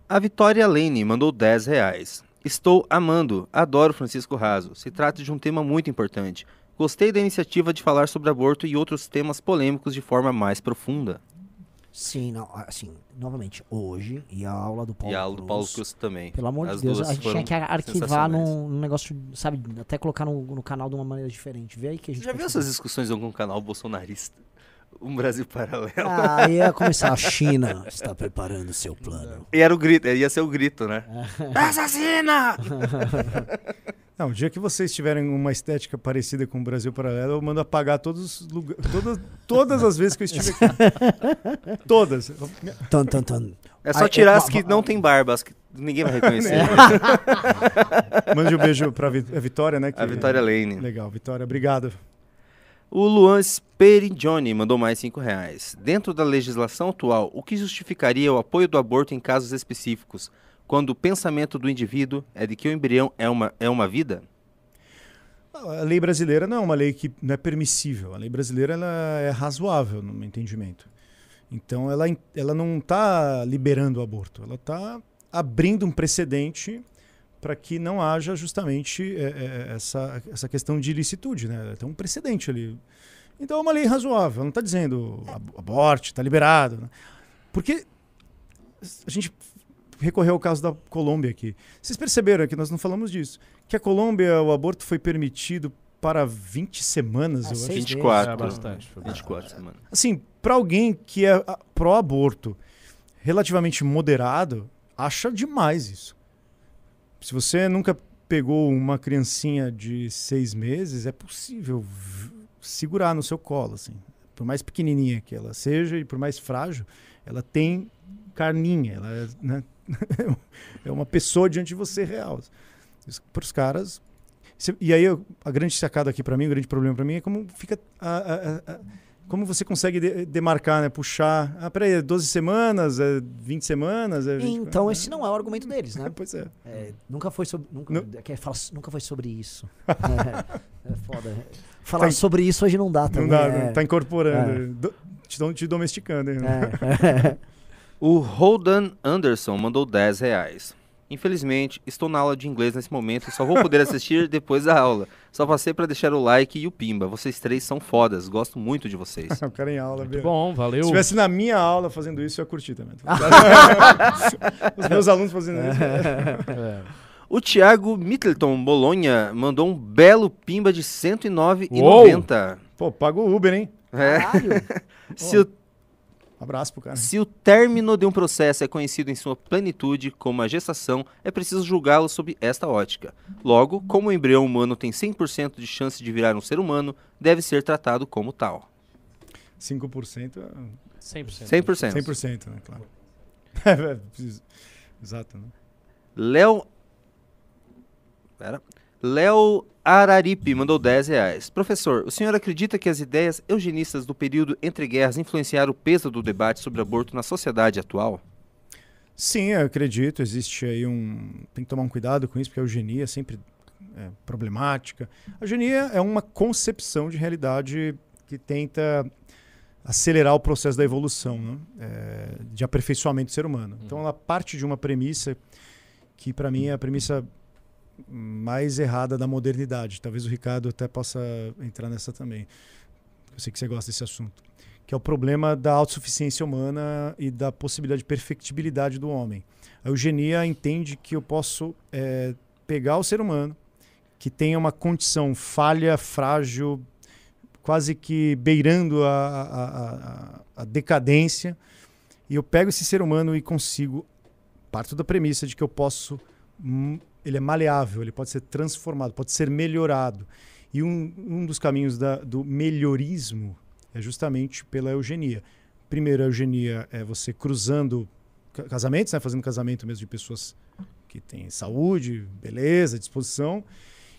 A Vitória Lane mandou 10 reais. Estou amando, adoro Francisco Raso. Se trata de um tema muito importante. Gostei da iniciativa de falar sobre aborto e outros temas polêmicos de forma mais profunda. Sim, não, assim, novamente, hoje, e a aula do Paulo e a aula do Paulo Cruz, Cruz também. Pelo amor As de Deus, a gente tinha que arquivar num, num negócio, sabe, até colocar no, no canal de uma maneira diferente. Vê aí que a gente Já viu fazer. essas discussões em algum canal bolsonarista? Um Brasil paralelo. Ah, ia começar. A China está preparando seu plano. E era o grito, ia ser o grito, né? Assassina! Não, o dia que vocês tiverem uma estética parecida com o Brasil Paralelo, eu mando apagar todos os lugar, todas, todas as vezes que eu estive aqui. todas. Tan, tan, tan. É só tirar é, as que não tem barba, as que ninguém vai reconhecer. Mande um beijo para a Vitória, né? que- A Vitória Lane. Legal, Vitória, obrigado. O Luan Sperigione mandou mais 5 reais. Dentro da legislação atual, o que justificaria o apoio do aborto em casos específicos, quando o pensamento do indivíduo é de que o embrião é uma, é uma vida? A lei brasileira não é uma lei que não é permissível. A lei brasileira ela é razoável no meu entendimento. Então ela, ela não está liberando o aborto, ela está abrindo um precedente para que não haja justamente é, é, essa, essa questão de ilicitude. Né? Tem um precedente ali. Então é uma lei razoável, não está dizendo aborte, está liberado. Né? Porque a gente recorreu ao caso da Colômbia aqui. Vocês perceberam que nós não falamos disso. Que a Colômbia, o aborto foi permitido para 20 semanas, Ah, eu acho. seis 24. É bastante. foi 24 semanas. Assim, para alguém que é ah, pró-aborto, relativamente moderado, acha demais isso. Se você nunca pegou uma criancinha de seis meses, é possível segurar no seu colo, assim. Por mais pequenininha que ela seja e por mais frágil, ela tem carninha, ela é, né? é uma pessoa diante de você real. Para os caras. E aí a grande sacada aqui para mim, o grande problema para mim é como fica a- a- a- como você consegue de- demarcar, né? Puxar. Ah, peraí, é 12 semanas, é 20 semanas. É 20... Então esse não é o argumento deles, né? Pois é. É, nunca foi sobre. Nunca, Nu- é fala- nunca foi sobre isso. é, é foda. Falar Tá- sobre isso hoje não dá também. Não dá, é, não tá incorporando. Do- te, te domesticando. hein? é. O Holden Anderson mandou 10 reais. Infelizmente, estou na aula de inglês nesse momento e só vou poder assistir depois da aula. Só passei para deixar o like e o pimba. Vocês três são fodas. Gosto muito de vocês. o cara em aula. Bia. Bom, valeu. Se estivesse na minha aula fazendo isso, eu ia curtir também. Os meus alunos fazendo isso. É. O Thiago Middleton Bolonha mandou um belo pimba de 109,90. Pô, paga o Uber, hein? É. Caralho. Se o Abraço pro cara. Se o término de um processo é conhecido em sua plenitude como a gestação, é preciso julgá-lo sob esta ótica. Logo, como o embrião humano tem 100% de chance de virar um ser humano, deve ser tratado como tal. 5% é 100%. 100%. 100%, né? Claro. É, preciso- Exato, né? Léo... Pera. Léo Araripe mandou 10 reais. Professor, o senhor acredita que as ideias eugenistas do período entre guerras influenciaram o peso do debate sobre aborto na sociedade atual? Sim, eu acredito. Existe aí um. Tem que tomar um cuidado com isso, porque a eugenia é sempre é, problemática. A eugenia é uma concepção de realidade que tenta acelerar o processo da evolução, né? É, de aperfeiçoamento do ser humano. Então, ela parte de uma premissa que, para mim, é a premissa mais errada da modernidade. Talvez o Ricardo até possa entrar nessa também. Eu sei que você gosta desse assunto que é o problema da autossuficiência humana e da possibilidade de perfectibilidade do homem. A eugenia entende que eu posso é, pegar o ser humano, que tenha uma condição falha, frágil, quase que beirando a, a, a, a decadência, e eu pego esse ser humano e consigo, parto da premissa de que eu posso, hum, ele é maleável, ele pode ser transformado, pode ser melhorado. E um, um dos caminhos da, do melhorismo é justamente pela eugenia. Primeiro, a eugenia é você cruzando ca- casamentos, né, fazendo casamento mesmo de pessoas que têm saúde, beleza, disposição,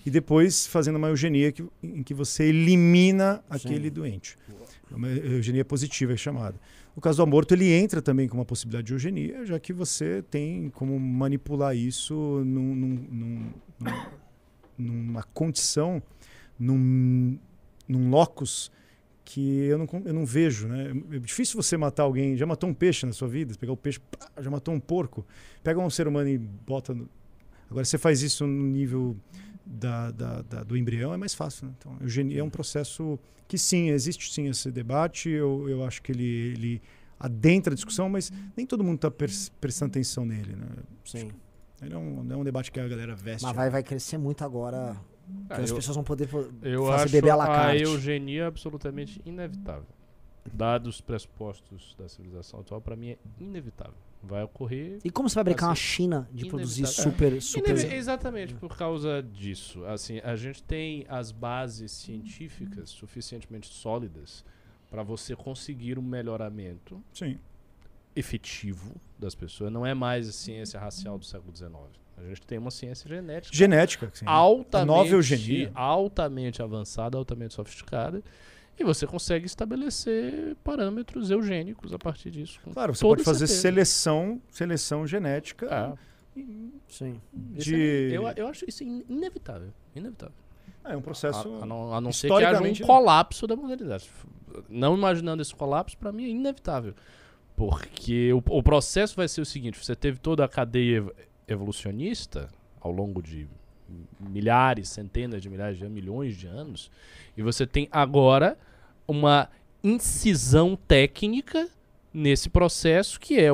e depois fazendo uma eugenia que, em que você elimina aquele doente. Uma eugenia positiva é chamada. No caso do aborto, ele entra também com uma possibilidade de eugenia, já que você tem como manipular isso num, num- num- num- numa condição, num, num locus que eu não, eu não vejo, né? É difícil você matar alguém. Já matou um peixe na sua vida? Pegar o peixe, pá, já matou um porco. Pega um ser humano e bota. No... Agora, você faz isso no nível da, da- da- do embrião, é mais fácil. Né? Então, eugenia é um processo que, sim, existe sim esse debate. Eu, eu acho que ele, ele adentra a discussão, mas nem todo mundo está prestando atenção nele. Né? Sim. Ele é um, não é um debate que a galera veste. Mas vai, vai crescer muito agora. Ah, que as eu- pessoas vão poder po- Eu fazer acho bebê à la a carte. eugenia absolutamente inevitável. Dados os pressupostos da civilização atual, para mim é inevitável. Vai ocorrer. E como você vai brincar Assim, uma China de produzir super, super... Ineve- Exatamente por causa disso. Assim, a gente tem as bases científicas suficientemente sólidas para você conseguir um melhoramento Sim. efetivo das pessoas. Não é mais a ciência racial do século XIX. A gente tem uma ciência genética Genética. Sim. altamente, A nova eugenia. altamente avançada, altamente sofisticada. E você consegue estabelecer parâmetros eugênicos a partir disso. Claro, você pode fazer certeza. seleção, seleção genética É. Sim. De. é- eu, eu acho isso in- inevitável. Inevitável. É um processo. A, a não, a não ser que haja um historicamente- colapso da modernidade. Não imaginando esse colapso, para mim é inevitável. Porque o, o processo vai ser o seguinte: você teve toda a cadeia ev- evolucionista ao longo de milhares, centenas de milhares de anos, milhões de anos, e você tem agora uma incisão técnica nesse processo que é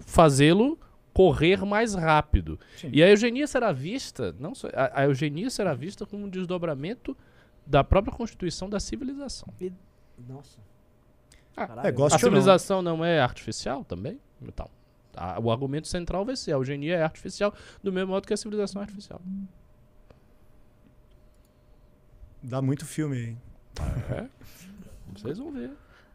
fazê-lo correr mais rápido. Sim. E a eugenia será vista, não só, a, a eugenia será vista como um desdobramento da própria constituição da civilização. Nossa. Ah, Caralho. é, A ou não. civilização não é artificial também? Então, a- o argumento central vai ser a eugenia é artificial do mesmo modo que a civilização é artificial. Dá muito filme aí. É. Vocês vão ver.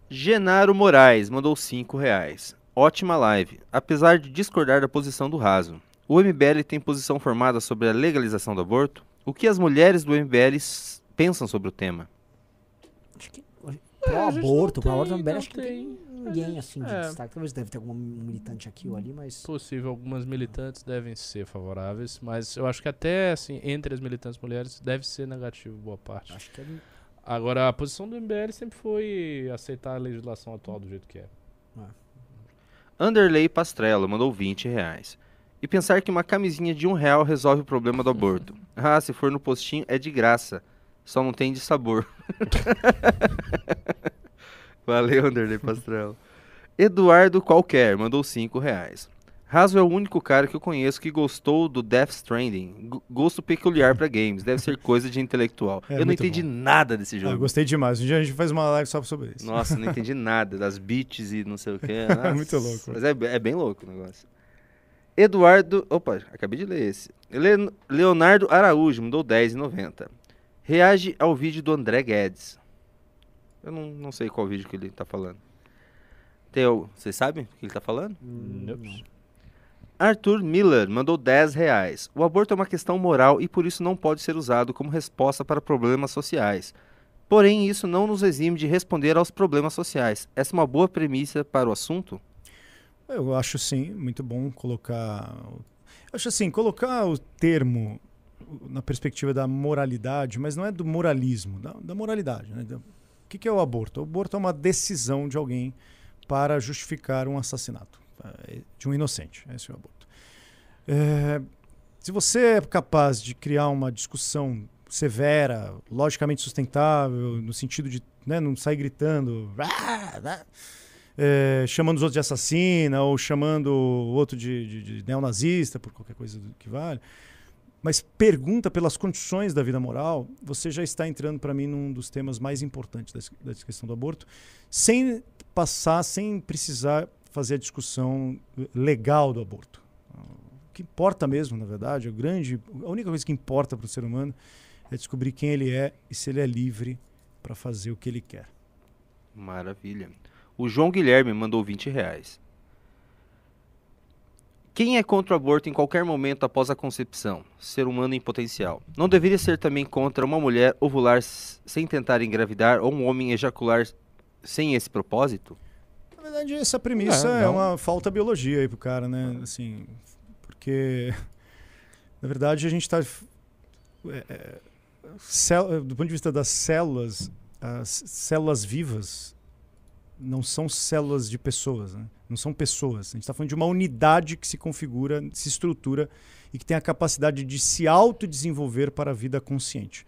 Genaro Moraes mandou 5 reais. Ótima live. Apesar de discordar da posição do raso, o MBL tem posição formada sobre a legalização do aborto? O que as mulheres do MBL pensam sobre o tema? Acho que. Pro gente aborto, pro aborto também, não acho que tem. Ninguém assim de É. destaque. Talvez deve ter alguma militante aqui ou ali, mas. Possível, algumas militantes devem ser favoráveis, mas eu acho que até assim, entre as militantes mulheres deve ser negativo boa parte. Acho que é. Agora, a posição do MBL sempre foi aceitar a legislação atual do jeito que é. Anderley Pastrello mandou 20 reais. E pensar que uma camisinha de um real resolve o problema do aborto. Ah, se for no postinho é de graça. Só não tem de sabor. Valeu, Anderley Pastrello. Eduardo Qualquer mandou 5 reais. Raso é o único cara que eu conheço que gostou do Death Stranding. G- gosto peculiar pra games. Deve ser coisa de intelectual. É, eu não entendi bom. nada desse Ah, jogo. gostei demais. Um dia a gente faz uma live só sobre isso. Nossa, não entendi nada das beats e não sei o que. Muito louco. Mas é, é bem louco o negócio. Eduardo. Opa, acabei de ler esse. Le- Leonardo Araújo mandou 10,90. Reage ao vídeo do André Guedes. Eu não, não sei qual vídeo que ele tá falando. Teu, vocês sabem o que ele tá falando? Nope. Arthur Miller mandou 10 reais. O aborto é uma questão moral e por isso não pode ser usado como resposta para problemas sociais. Porém, isso não nos exime de responder aos problemas sociais. Essa é uma boa premissa para o assunto? Eu acho sim, muito bom colocar. Eu acho assim, colocar o termo na perspectiva da moralidade, mas não é do moralismo, da, da moralidade. Né? Da- que, que é o aborto? O aborto é uma decisão de alguém para justificar um assassinato eh, de um inocente. Esse é o aborto. É, se você é capaz de criar uma discussão severa, logicamente sustentável, no sentido de né, não sair gritando, é, chamando os outros de assassina ou chamando o outro de, de- de neonazista, por qualquer coisa que vale, mas pergunta pelas condições da vida moral, você já está entrando para mim num dos temas mais importantes dessa questão do aborto, sem passar, sem precisar fazer a discussão legal do aborto. O que importa mesmo, na verdade, a grande, a única coisa que importa para o ser humano é descobrir quem ele é e se ele é livre para fazer o que ele quer. Maravilha. O João Guilherme mandou 20 reais. Quem é contra o aborto em qualquer momento após a concepção? Ser humano em potencial. Não deveria ser também contra uma mulher ovular sem tentar engravidar ou um homem ejacular sem esse propósito? Na verdade, essa premissa É, é, uma falta biologia aí pro cara, né? Assim, porque na verdade a gente está do ponto de vista das células, as células vivas não são células de pessoas, né? não são pessoas. A gente está falando de uma unidade que se configura, se estrutura e que tem a capacidade de se autodesenvolver para a vida consciente.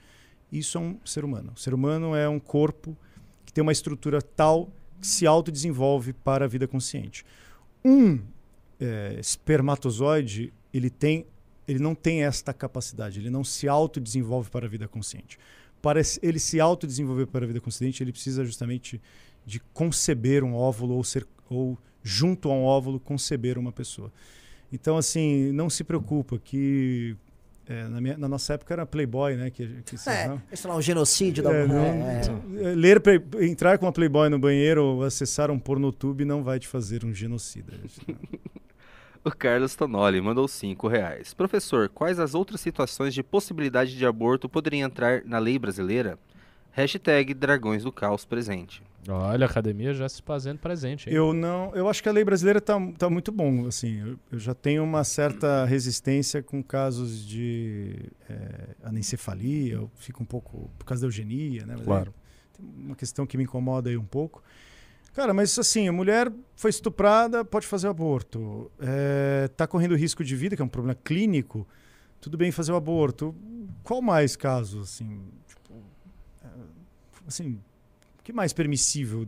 Isso é um ser humano. O ser humano é um corpo que tem uma estrutura tal que se autodesenvolve para a vida consciente. Um eh, espermatozoide, ele tem ele não tem esta capacidade, ele não se autodesenvolve para a vida consciente. Para ele se autodesenvolver para a vida consciente, ele precisa justamente de conceber um óvulo ou ser ou junto a um óvulo conceber uma pessoa. Então assim, não se preocupa que eh, na, minha- na nossa época era Playboy, né? Que, que É, não? sei lá, o genocídio da É, não- é, É, Ler, entrar com uma Playboy no banheiro ou acessar um pornotube não vai te fazer um genocida. O Carlos Tonoli mandou 5 reais. Professor, quais as outras situações de possibilidade de aborto poderiam entrar na lei brasileira? Hashtag Dragões do Caos presente. Olha, a academia já se fazendo presente. Hein? Eu não, eu acho que a lei brasileira está tá muito bom. Assim, eu, eu já tenho uma certa resistência com casos de é, anencefalia. Eu fico um pouco por causa da eugenia, né? Mas Claro. tem uma questão que me incomoda aí um pouco. Cara, mas assim, a mulher foi estuprada, pode fazer o aborto. É, tá correndo risco de vida, que é um problema clínico. Tudo bem fazer o aborto. Qual mais caso, assim? Tipo, é, assim, que mais permissível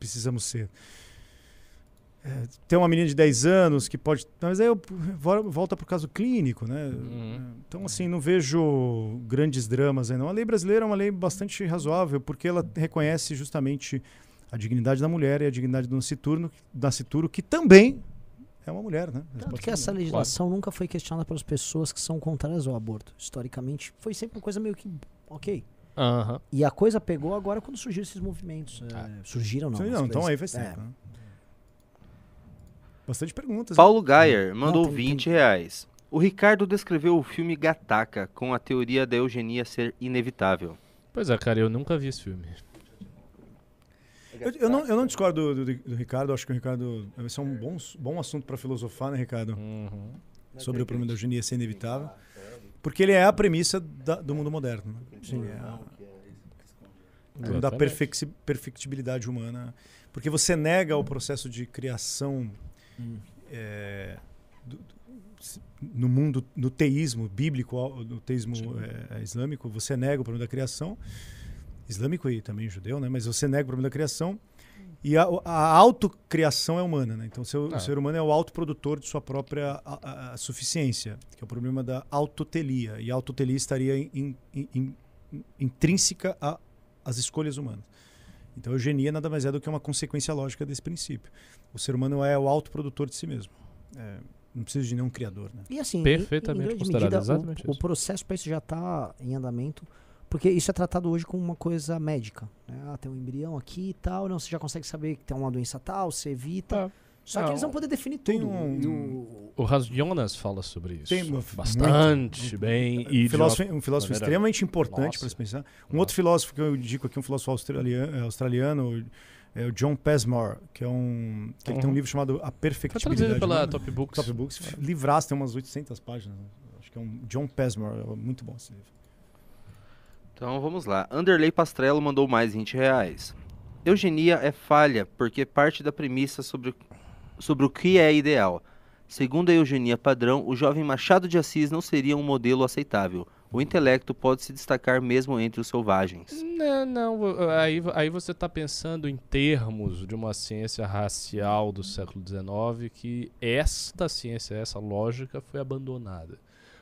precisamos ser? É, tem uma menina de 10 anos que pode. Mas aí eu vo- volta para o caso clínico, né? Uhum. Então, assim, não vejo grandes dramas aí, não. A lei brasileira é uma lei bastante razoável, porque ela reconhece justamente a dignidade da mulher e a dignidade do nascituro, nascituro que também é uma mulher, né? Tanto que essa mulher. legislação nunca foi questionada pelas pessoas que são contrárias ao aborto. Historicamente, foi sempre uma coisa meio que ok. Aham. E a coisa pegou agora quando surgiram esses movimentos. é, surgiram, não. Sim, mas não, então aí faz é, tempo. né? Bastante perguntas. né? Paulo Gayer mandou tem- tem- 20 reais. O Ricardo descreveu o filme Gataca com a teoria da eugenia ser inevitável. Pois é, cara, eu nunca vi esse filme. Eu, eu não, eu não discordo do, do- do Ricardo, acho que o Ricardo. Esse é um bom, bom assunto para filosofar, né, Ricardo? Uhum. Sobre o problema da eugenia ser inevitável. Porque ele é a premissa da- do mundo moderno. Né? Sim, é a, da perfecci- perfectibilidade humana. Porque você nega o processo de criação é, do- no mundo, no teísmo bíblico, no teísmo é, islâmico, você nega o problema da criação, islâmico e também judeu, né? mas você nega o problema da criação. E a, a autocriação é humana, né? Então o, seu- Ah. o ser humano é o autoprodutor de sua própria a- a- a suficiência, que é o problema da autotelia. E a autotelia estaria in- in- in- in- intrínseca às escolhas humanas. Então a eugenia nada mais é do que uma consequência lógica desse princípio. O ser humano é o autoprodutor de si mesmo. É, não precisa de nenhum criador, né? E assim, em- Perfeitamente em grande considerado, medida, exatamente o, o processo para isso já está em andamento, porque isso é tratado hoje como uma coisa médica. Né? Ah, tem um embrião aqui e tal, não, você já consegue saber que tem uma doença tal, você evita. Ah, Só que eles vão poder definir Tem tudo. um- No- O Hans Jonas fala sobre isso. Tem bastante muito. bem. Um E filósofo, uma- um filósofo maneira- extremamente importante Nossa. para se pensar. Um outro filósofo que eu indico aqui, um filósofo australiano, australiano é o John Pesmore, que é um que ele tem um Uhum. livro chamado A Foi Perfectibilidade traduzido pela. Top Books. Top Books. Livraço, tem umas 800 páginas. né? Acho que é um John Pesmore, é muito bom esse livro. Então vamos lá. Anderley Pastrello mandou mais 20 reais. Eugenia é falha porque parte da premissa sobre, sobre o que é ideal. Segundo a eugenia padrão, o jovem Machado de Assis não seria um modelo aceitável. O intelecto pode se destacar mesmo entre os selvagens. Não, não, aí, aí você está pensando em termos de uma ciência racial do século XIX que esta ciência, essa lógica foi abandonada.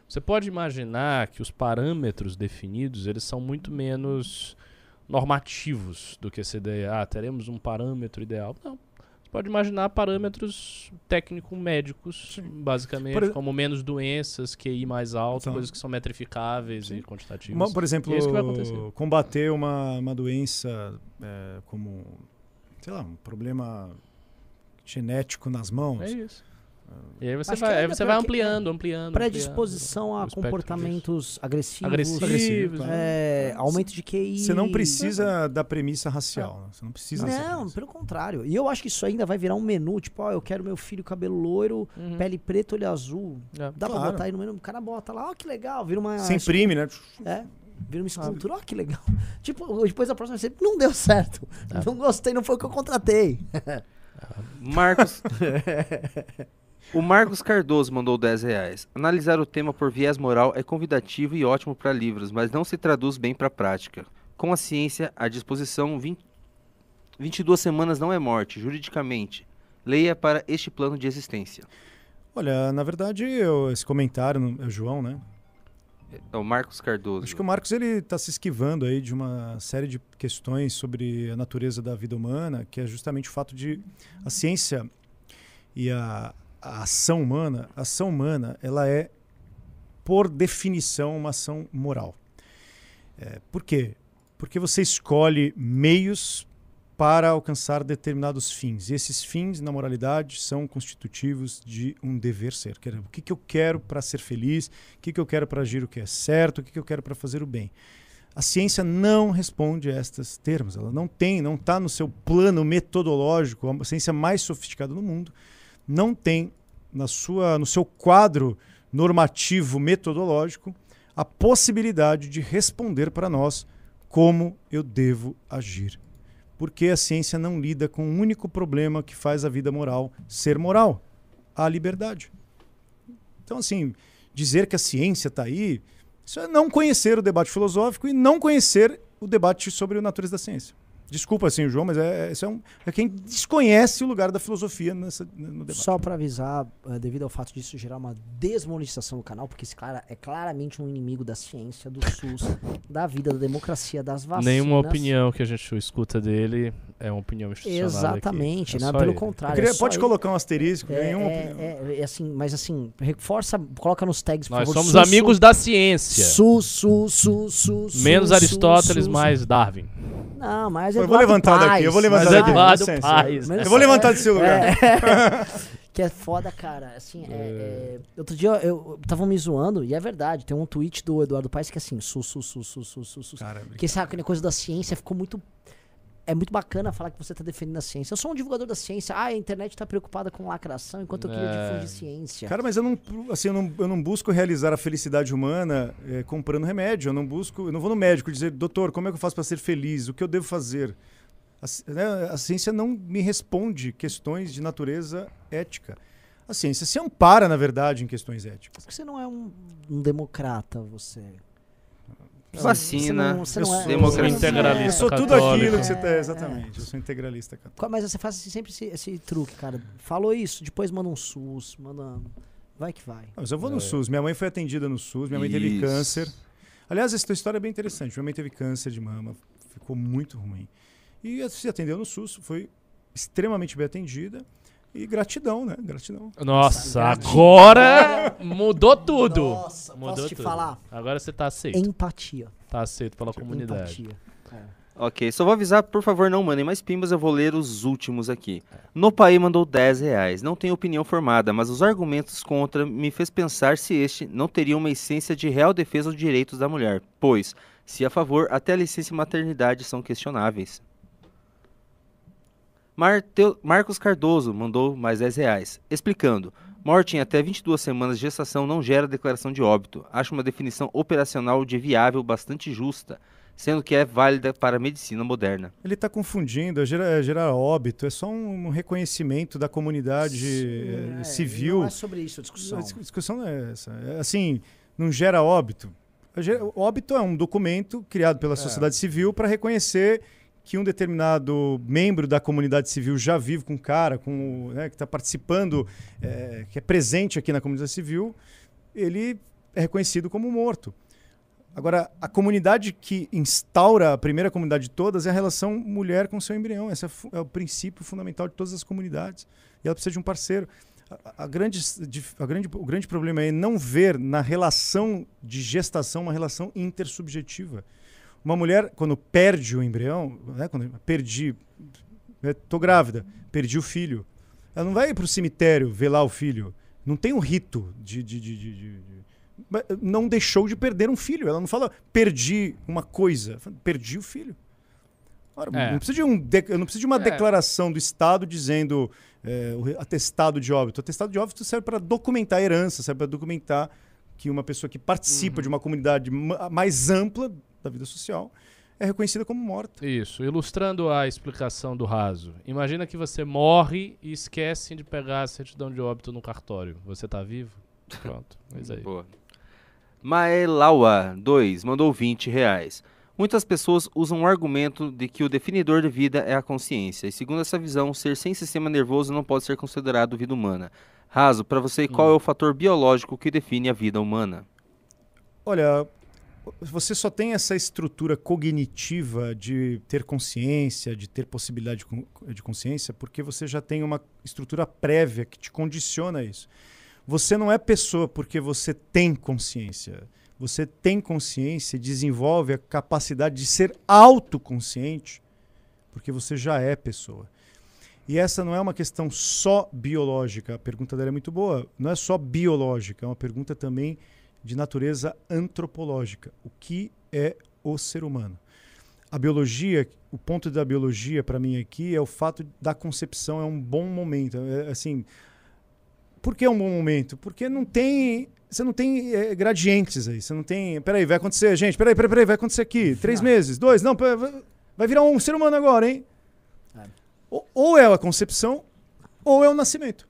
Você pode imaginar que os parâmetros definidos eles são muito menos normativos do que essa ideia. Ah, teremos um parâmetro ideal. Não. Você pode imaginar parâmetros técnico-médicos, basicamente, Por como menos doenças, QI mais alto, Então. coisas que são metrificáveis e quantitativas. Uma- por exemplo, É combater uma, uma doença é, como, sei lá, um problema genético nas mãos. É isso. E aí você Acho vai, aí você vai que- ampliando, ampliando. Predisposição ampliando a comportamentos agressivos, agressivos. Agressivo, é, aumento de QI. Você não precisa da premissa racial. né? Você não precisa Não, pelo contrário. E eu acho que isso ainda vai virar um menu, tipo, ó, eu quero meu filho cabelo loiro, Uhum. pele preta, olho azul. É. Dá pra Claro. botar aí no menu, o cara bota lá, ó, que legal, vira uma. Você imprime, né? É, vira uma escultura, ó, que legal. Tipo, depois da próxima vez, não deu certo. É. Não gostei, não foi o que eu contratei. Marcos. o Marcos Cardoso mandou 10 reais. Analisar o tema por viés moral é convidativo e ótimo para livros, mas não se traduz bem para a prática. Com a ciência à disposição, 20 22 semanas não é morte, juridicamente. Leia para este plano de existência. Olha, na verdade, eu- esse comentário é o João, né? É o Marcos Cardoso. Acho que o Marcos ele está se esquivando aí de uma série de questões sobre a natureza da vida humana, que é justamente o fato de a ciência e a, a ação humana, a ação humana, ela é por definição uma ação moral. É, por quê? Porque você escolhe meios para alcançar determinados fins. E esses fins, na moralidade, são constitutivos de um dever ser. Quer O que, que eu quero para ser feliz? O que, que eu quero para agir o que é certo? O que, que eu quero para fazer o bem? A ciência não responde a estes termos. Ela não tem, não está no seu plano metodológico, a ciência mais sofisticada do mundo, não tem na sua, no seu quadro normativo metodológico a possibilidade de responder para nós como eu devo agir. Porque a ciência não lida com o um único problema que faz a vida moral ser moral, a liberdade. Então, assim, dizer que a ciência está aí, isso é não conhecer o debate filosófico e não conhecer o debate sobre a natureza da ciência. Desculpa, assim, João, mas é, é, é, um, é quem desconhece o lugar da filosofia nessa, no debate. Só para avisar, uh, devido ao fato disso gerar uma desmonetização do canal, porque esse cara é claramente um inimigo da ciência, do SUS, da vida, da democracia, das vacinas. Nenhuma opinião que a gente escuta dele é uma opinião institucional. Exatamente, né? pelo ele. contrário. Queria, é pode ele. colocar um asterisco, é, nenhuma é, é, é, assim, mas assim, reforça, coloca nos tags, Nós por somos favor. amigos da ciência. SUS, SUS, SUS, SUS. Menos SUS, Aristóteles, mais Darwin. Não, mas eu vou levantar Paz, daqui, eu vou levantar Mas daqui. Eduardo. Paes. Eu vou levantar desse lugar. É. que é foda, cara. Assim, é, é, outro dia eu estavam me zoando, e é verdade. Tem um tweet do Eduardo Paes que é assim, sus, sus, sus, sus, sus, sus, sus. Cara, que sabe, aquela coisa da ciência ficou muito. É muito bacana falar que você tá defendendo a ciência. Eu sou um divulgador da ciência. Ah, a internet tá preocupada com lacração enquanto eu queria É. difundir ciência. Cara, mas eu não, assim, eu não, eu não busco realizar a felicidade humana eh, comprando remédio. Eu não busco, eu não vou no médico dizer, doutor, como é que eu faço para ser feliz? O que eu devo fazer? A, né, a ciência não me responde questões de natureza ética. A ciência se ampara, na verdade, em questões éticas. Por que você não é um, um democrata, você? Vacina, Você não- você não é- democracia. você não é- integralista. Eu sou tudo católico. aquilo que você tá, É, exatamente. Eu sou integralista católico. Mas você faz sempre esse, esse truque, cara. Falou isso, depois manda um SUS, manda. Vai que vai. Mas eu vou no SUS. Minha mãe foi atendida no SUS, minha mãe teve Isso. câncer. Aliás, essa tua história é bem interessante. Minha mãe teve câncer de mama, ficou muito ruim. E se atendeu no SUS, foi extremamente bem atendida. E gratidão, né? Gratidão. Nossa, agora mudou tudo. Nossa, mudou posso te tudo. falar? Agora você tá aceito. Empatia. Tá aceito pela comunidade. Empatia. Ok, só vou avisar, por favor, não mandem mais pimbas, eu vou ler os últimos aqui. No Pai mandou 10 reais. Não tenho opinião formada, mas os argumentos contra me fez pensar se este não teria uma essência de real defesa dos direitos da mulher, pois, se a favor, até a licença e maternidade são questionáveis. Marteu- Marcos Cardoso mandou mais 10 reais, explicando. Morte em até 22 semanas de gestação não gera declaração de óbito. Acho uma definição operacional de viável bastante justa, sendo que é válida para a medicina moderna. Ele está confundindo, é gerar, é gerar óbito, é só um reconhecimento da comunidade eh, É, civil. Não é sobre isso a discussão. A dis- discussão não é essa. É, assim, não gera óbito. Óbito é um documento criado pela sociedade civil para reconhecer que um determinado membro da comunidade civil já vive com o cara, com, né, que está participando, é, que é presente aqui na comunidade civil, ele é reconhecido como morto. Agora, a comunidade que instaura a primeira comunidade de todas é a relação mulher com seu embrião. Esse é, é o princípio fundamental de todas as comunidades. E ela precisa de um parceiro. A, a grande, a grande, o grande problema é não ver na relação de gestação uma relação intersubjetiva. Uma mulher, quando perde o embrião, né, quando perdi, estou grávida, perdi o filho, ela não vai para o cemitério ver lá o filho. Não tem um rito de, de, de- de- não deixou de perder um filho. Ela não fala, perdi uma coisa. Fala, Perdi o filho. Ora, É. não, precisa de um de- não precisa de uma É. declaração do Estado dizendo é, o atestado de óbito. O atestado de óbito serve para documentar a herança, serve para documentar que uma pessoa que participa de uma comunidade ma- mais ampla da vida social é reconhecida como morta. Isso, ilustrando a explicação do raso. Imagina que você morre e esquece de pegar a certidão de óbito no cartório. Você tá vivo? Pronto, mas aí. Boa. Maelaua 2 mandou 20 reais. Muitas pessoas usam o argumento de que o definidor de vida é a consciência, e segundo essa visão, ser sem sistema nervoso não pode ser considerado vida humana. Raso, para você, qual é o fator biológico que define a vida humana? Olha, você só tem essa estrutura cognitiva de ter consciência, de ter possibilidade de con- de consciência, porque você já tem uma estrutura prévia que te condiciona a isso. Você não é pessoa porque você tem consciência. Você tem consciência e desenvolve a capacidade de ser autoconsciente porque você já é pessoa. E essa não é uma questão só biológica. A pergunta dela é muito boa. Não é só biológica, é uma pergunta também de natureza antropológica. O que é o ser humano. A biologia, o ponto da biologia para mim aqui é o fato da concepção é um bom momento. É, assim, por que é um bom momento? Porque não tem você não tem é, gradientes aí. Você não tem. Peraí, vai acontecer, gente. Peraí, peraí, peraí, vai acontecer aqui. Três meses, dois, não, vai virar um ser humano agora, hein? É. Ou, ou é a concepção, ou é o nascimento.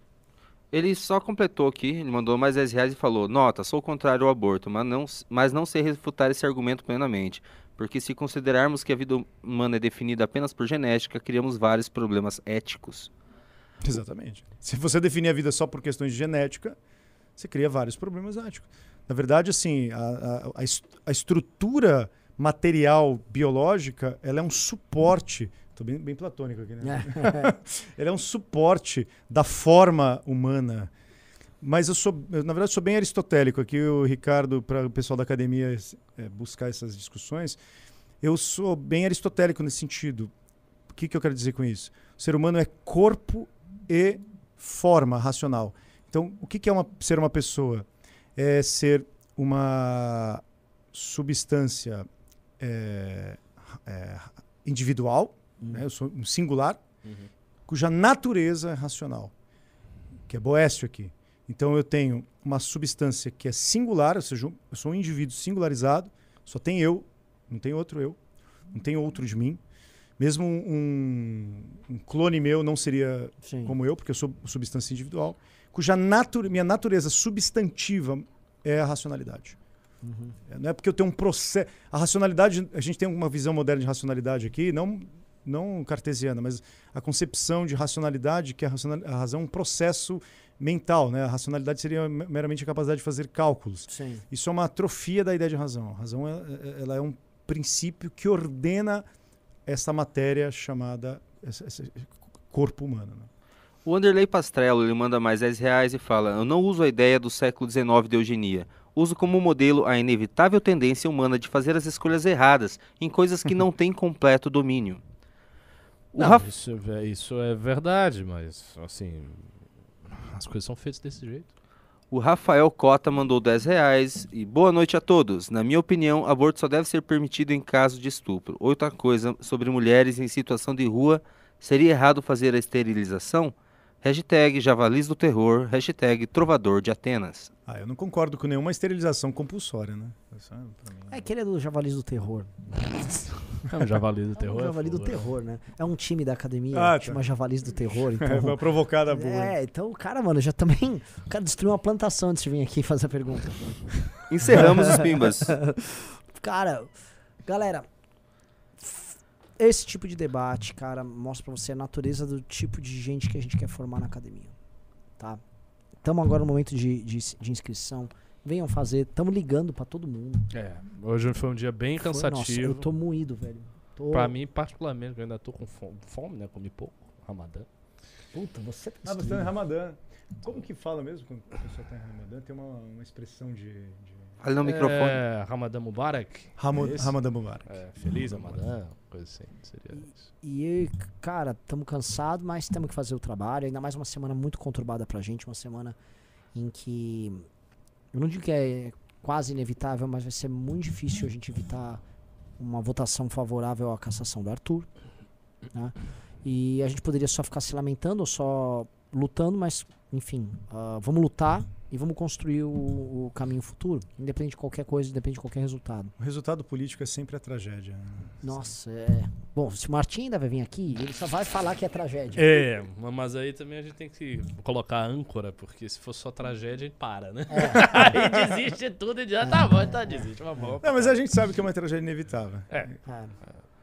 Ele só completou aqui, ele mandou mais 10 reais e falou: Nota, sou contrário ao aborto, mas não, mas não sei refutar esse argumento plenamente. Porque se considerarmos que a vida humana é definida apenas por genética, criamos vários problemas éticos. Exatamente. Se você definir a vida só por questões de genética, você cria vários problemas éticos. Na verdade, assim, a, a- a est- a estrutura material biológica, ela é um suporte. Estou bem, bem platônico aqui, né? Ela é um suporte da forma humana. Mas eu sou, eu, na verdade, sou bem aristotélico aqui, o Ricardo, para o pessoal da academia é, buscar essas discussões. Eu sou bem aristotélico nesse sentido. O que, que eu quero dizer com isso? O ser humano é corpo e forma racional. Então, o que, que é uma, ser uma pessoa? É ser uma substância é, é, individual, né? eu sou um singular, cuja natureza é racional, que é Boécio aqui. Então, eu tenho uma substância que é singular, ou seja, eu sou um indivíduo singularizado, só tem eu, não tem outro eu, não tem outro de mim. Mesmo um, um clone meu não seria Sim. como eu, porque eu sou substância individual, cuja natu minha natureza substantiva é a racionalidade. É, Não é porque eu tenho um processo. A racionalidade, a gente tem uma visão moderna de racionalidade aqui, não, não cartesiana, mas a concepção de racionalidade, que a, racional, a razão é um processo mental. Né? A racionalidade seria me- meramente a capacidade de fazer cálculos. Sim. Isso é uma atrofia da ideia de razão. A razão é, é- ela é um princípio que ordena essa matéria chamada esse- esse corpo humano. né? O Wanderlei Pastrello ele manda mais 10 reais e fala: Eu não uso a ideia do século XIX de eugenia. Uso como modelo a inevitável tendência humana de fazer as escolhas erradas em coisas que não têm completo domínio. O Não, Raf- isso, é, isso é verdade, mas assim. As coisas são feitas desse jeito. O Rafael Cota mandou 10 reais e boa noite a todos. Na minha opinião, aborto só deve ser permitido em caso de estupro. Outra coisa sobre mulheres em situação de rua, seria errado fazer a esterilização? Hashtag Javalis do Terror, hashtag Trovador de Atenas. Ah, eu não concordo com nenhuma esterilização compulsória, né? Isso é, pra mim, É aquele do Javalis do Terror. É um javali do É terror. um Javali do. Terror, né? É um time da academia Ah, que tá. chama Javalis do Terror. É, Então, foi provocada boa. é, então o cara, mano, já também. O cara destruiu uma plantação antes de vir aqui fazer a pergunta. Encerramos os pimbas. Cara, galera, esse tipo de debate, cara, mostra pra você a natureza do tipo de gente que a gente quer formar na academia, tá? Estamos agora no momento de, de, de inscrição. Venham fazer, estamos ligando pra todo mundo. É, hoje foi um dia bem Foi- cansativo. nossa, eu tô moído, velho. Tô... Pra mim, particularmente, eu ainda tô com fome, fome né? Comi pouco. Ramadã. Puta, você tá Ah, você tá em. Ramadã. Como que fala mesmo quando a pessoa tá em Ramadã? Tem uma, uma expressão de... de... Fale no microfone. É, Ramadã Mubarak. Ramo, É? Ramadã Mubarak. É, feliz Ramadã, coisa assim. Seria isso. E, cara, estamos cansados, mas temos que fazer o trabalho. Ainda mais uma semana muito conturbada pra gente. Uma semana em que. Eu não digo que é quase inevitável, mas vai ser muito difícil a gente evitar uma votação favorável à cassação do Arthur. né? E a gente poderia só ficar se lamentando ou só lutando, mas, enfim, ah, vamos lutar e vamos construir o, o caminho futuro. Independente de qualquer coisa, independente de qualquer resultado. O resultado político é sempre a tragédia. né? Nossa, é. Bom, se o Martim ainda vai vir aqui, ele só vai falar que é tragédia. É, mas aí também a gente tem que colocar âncora, porque se for só tragédia, a gente para, né? aí desiste tudo e diz, ah, tá bom, então desiste. Mas bom. Não, mas a gente sabe que é uma tragédia inevitável. É.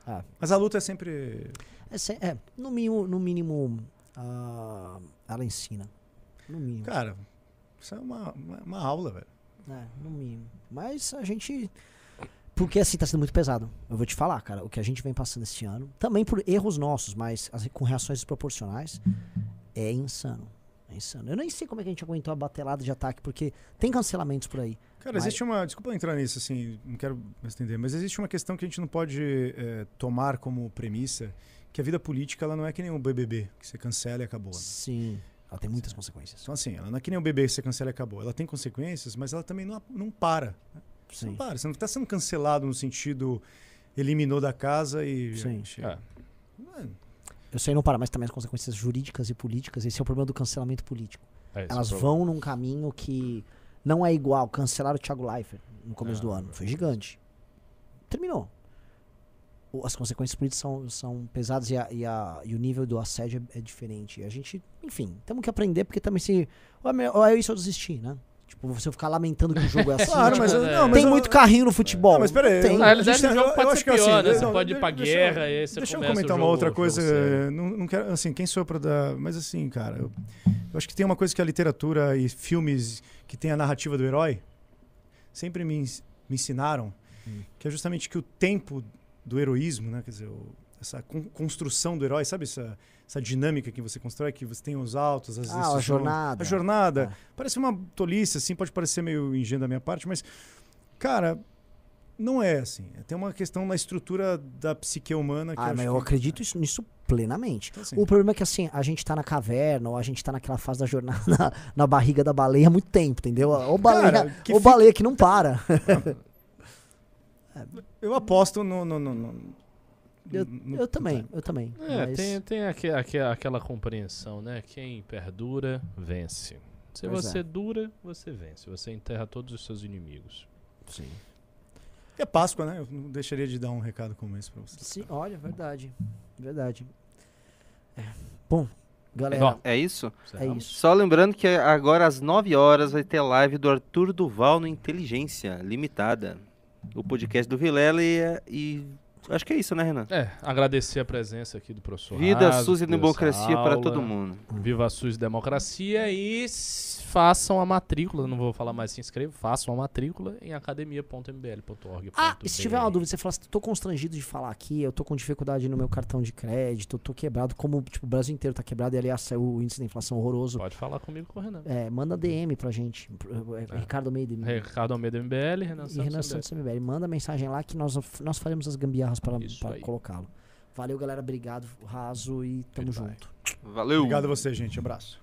É, Mas a luta é sempre... é, se- é, no mínimo, no mínimo ah, ela ensina. No mínimo. Cara, isso é uma, uma, uma aula, velho. É, no mínimo. Mas a gente. Porque assim tá sendo muito pesado. Eu vou te falar, cara, o que a gente vem passando esse ano, também por erros nossos, mas assim, com reações desproporcionais, é insano. É insano. Eu nem sei como é que a gente aguentou a batelada de ataque, porque tem cancelamentos por aí. Cara, Mas- existe uma. Desculpa eu entrar nisso, assim, não quero me estender, mas existe uma questão que a gente não pode eh, tomar como premissa que a vida política ela não é que nem um BBB, que você cancela e acabou. né? Sim. Ela tem muitas consequências. Então, assim, ela não é que nem um bebê que você cancela e acabou. Ela tem consequências, mas ela também não, não para. né? Você não Sim. para, você não tá sendo cancelado no sentido eliminou da casa e. Sim. chega. É. Eu sei não para, mas também as consequências jurídicas e políticas. Esse é o problema do cancelamento político. É, esse Elas é vão num caminho que não é igual. Cancelaram o Thiago Leifert no começo Ah, do ano. Foi gigante. Terminou. As consequências políticas são, são pesadas e, a- e a- e o nível do assédio é, é diferente. E a gente, enfim, temos que aprender, porque também se. Ou é, é isso ou desistir, né? Tipo, você ficar lamentando que o jogo é assim. Claro, tipo, mas, é, não, mas tem eu- muito carrinho no futebol. Não, mas peraí. Tem. eu- Na realidade, o jogo pode ser assim, pior, né? eu- Você não, pode ir pra deixa- guerra e você Deixa eu comentar uma outra coisa. Não, não quero, assim, quem sou eu pra dar. Mas assim, cara, eu, eu acho que tem uma coisa que a literatura e filmes que tem a narrativa do herói sempre me, me ensinaram, Hum. que é justamente que o tempo do heroísmo, né? Quer dizer, o- essa con- construção do herói, sabe essa, essa dinâmica que você constrói, que você tem os altos, as Ah, a jornada. A jornada. Ah. Parece uma tolice, assim, pode parecer meio ingênuo da minha parte, mas, cara, não é assim. Tem uma questão na estrutura da psique humana que Ah, eu mas eu que- acredito isso- nisso plenamente. Então, assim, O problema é que assim, a gente tá na caverna, ou a gente tá naquela fase da jornada na, na barriga da baleia há muito tempo, entendeu? Ou baleia, Cara, que ou fica- baleia que não para. Eu aposto no. no, no, no- Eu, no- eu também, eu também. É, mas- tem, tem aque- aque- aquela compreensão, né? Quem perdura, vence. Se Pois você é. dura, você vence. Você enterra todos os seus inimigos. Sim. É Páscoa, né? Eu não deixaria de dar um recado como esse pra você. Sim, olha, verdade. Verdade. É. Bom, galera, É isso? é isso. Só lembrando que agora às 9 horas vai ter live do Arthur Duval no Inteligência Limitada. O podcast do Vilela e, e acho que é isso, né, Renan? É, agradecer a presença aqui do professor Vida, Raso, SUS e democracia para todo mundo. Viva a SUS e democracia e façam a matrícula, não vou falar mais se inscreva, façam a matrícula em academia.mbl.org. Ah, e se tiver uma dúvida, você fala assim, tô constrangido de falar aqui, eu tô com dificuldade no meu cartão de crédito, eu tô quebrado, como tipo, o Brasil inteiro tá quebrado e aliás saiu o índice da inflação horroroso. Pode falar comigo com o Renan. É, manda DM pra gente. pro- é, É. Ricardo Almeida. Ricardo Almeida MBL, Renan e Santos. Renan MBL. Santos MBL. Manda mensagem lá que nós, nós faremos as gambiarras para, colocá-lo. Valeu, galera. Obrigado, Raso, e tamo Goodbye. junto. Valeu! Obrigado a você, gente. Abraço.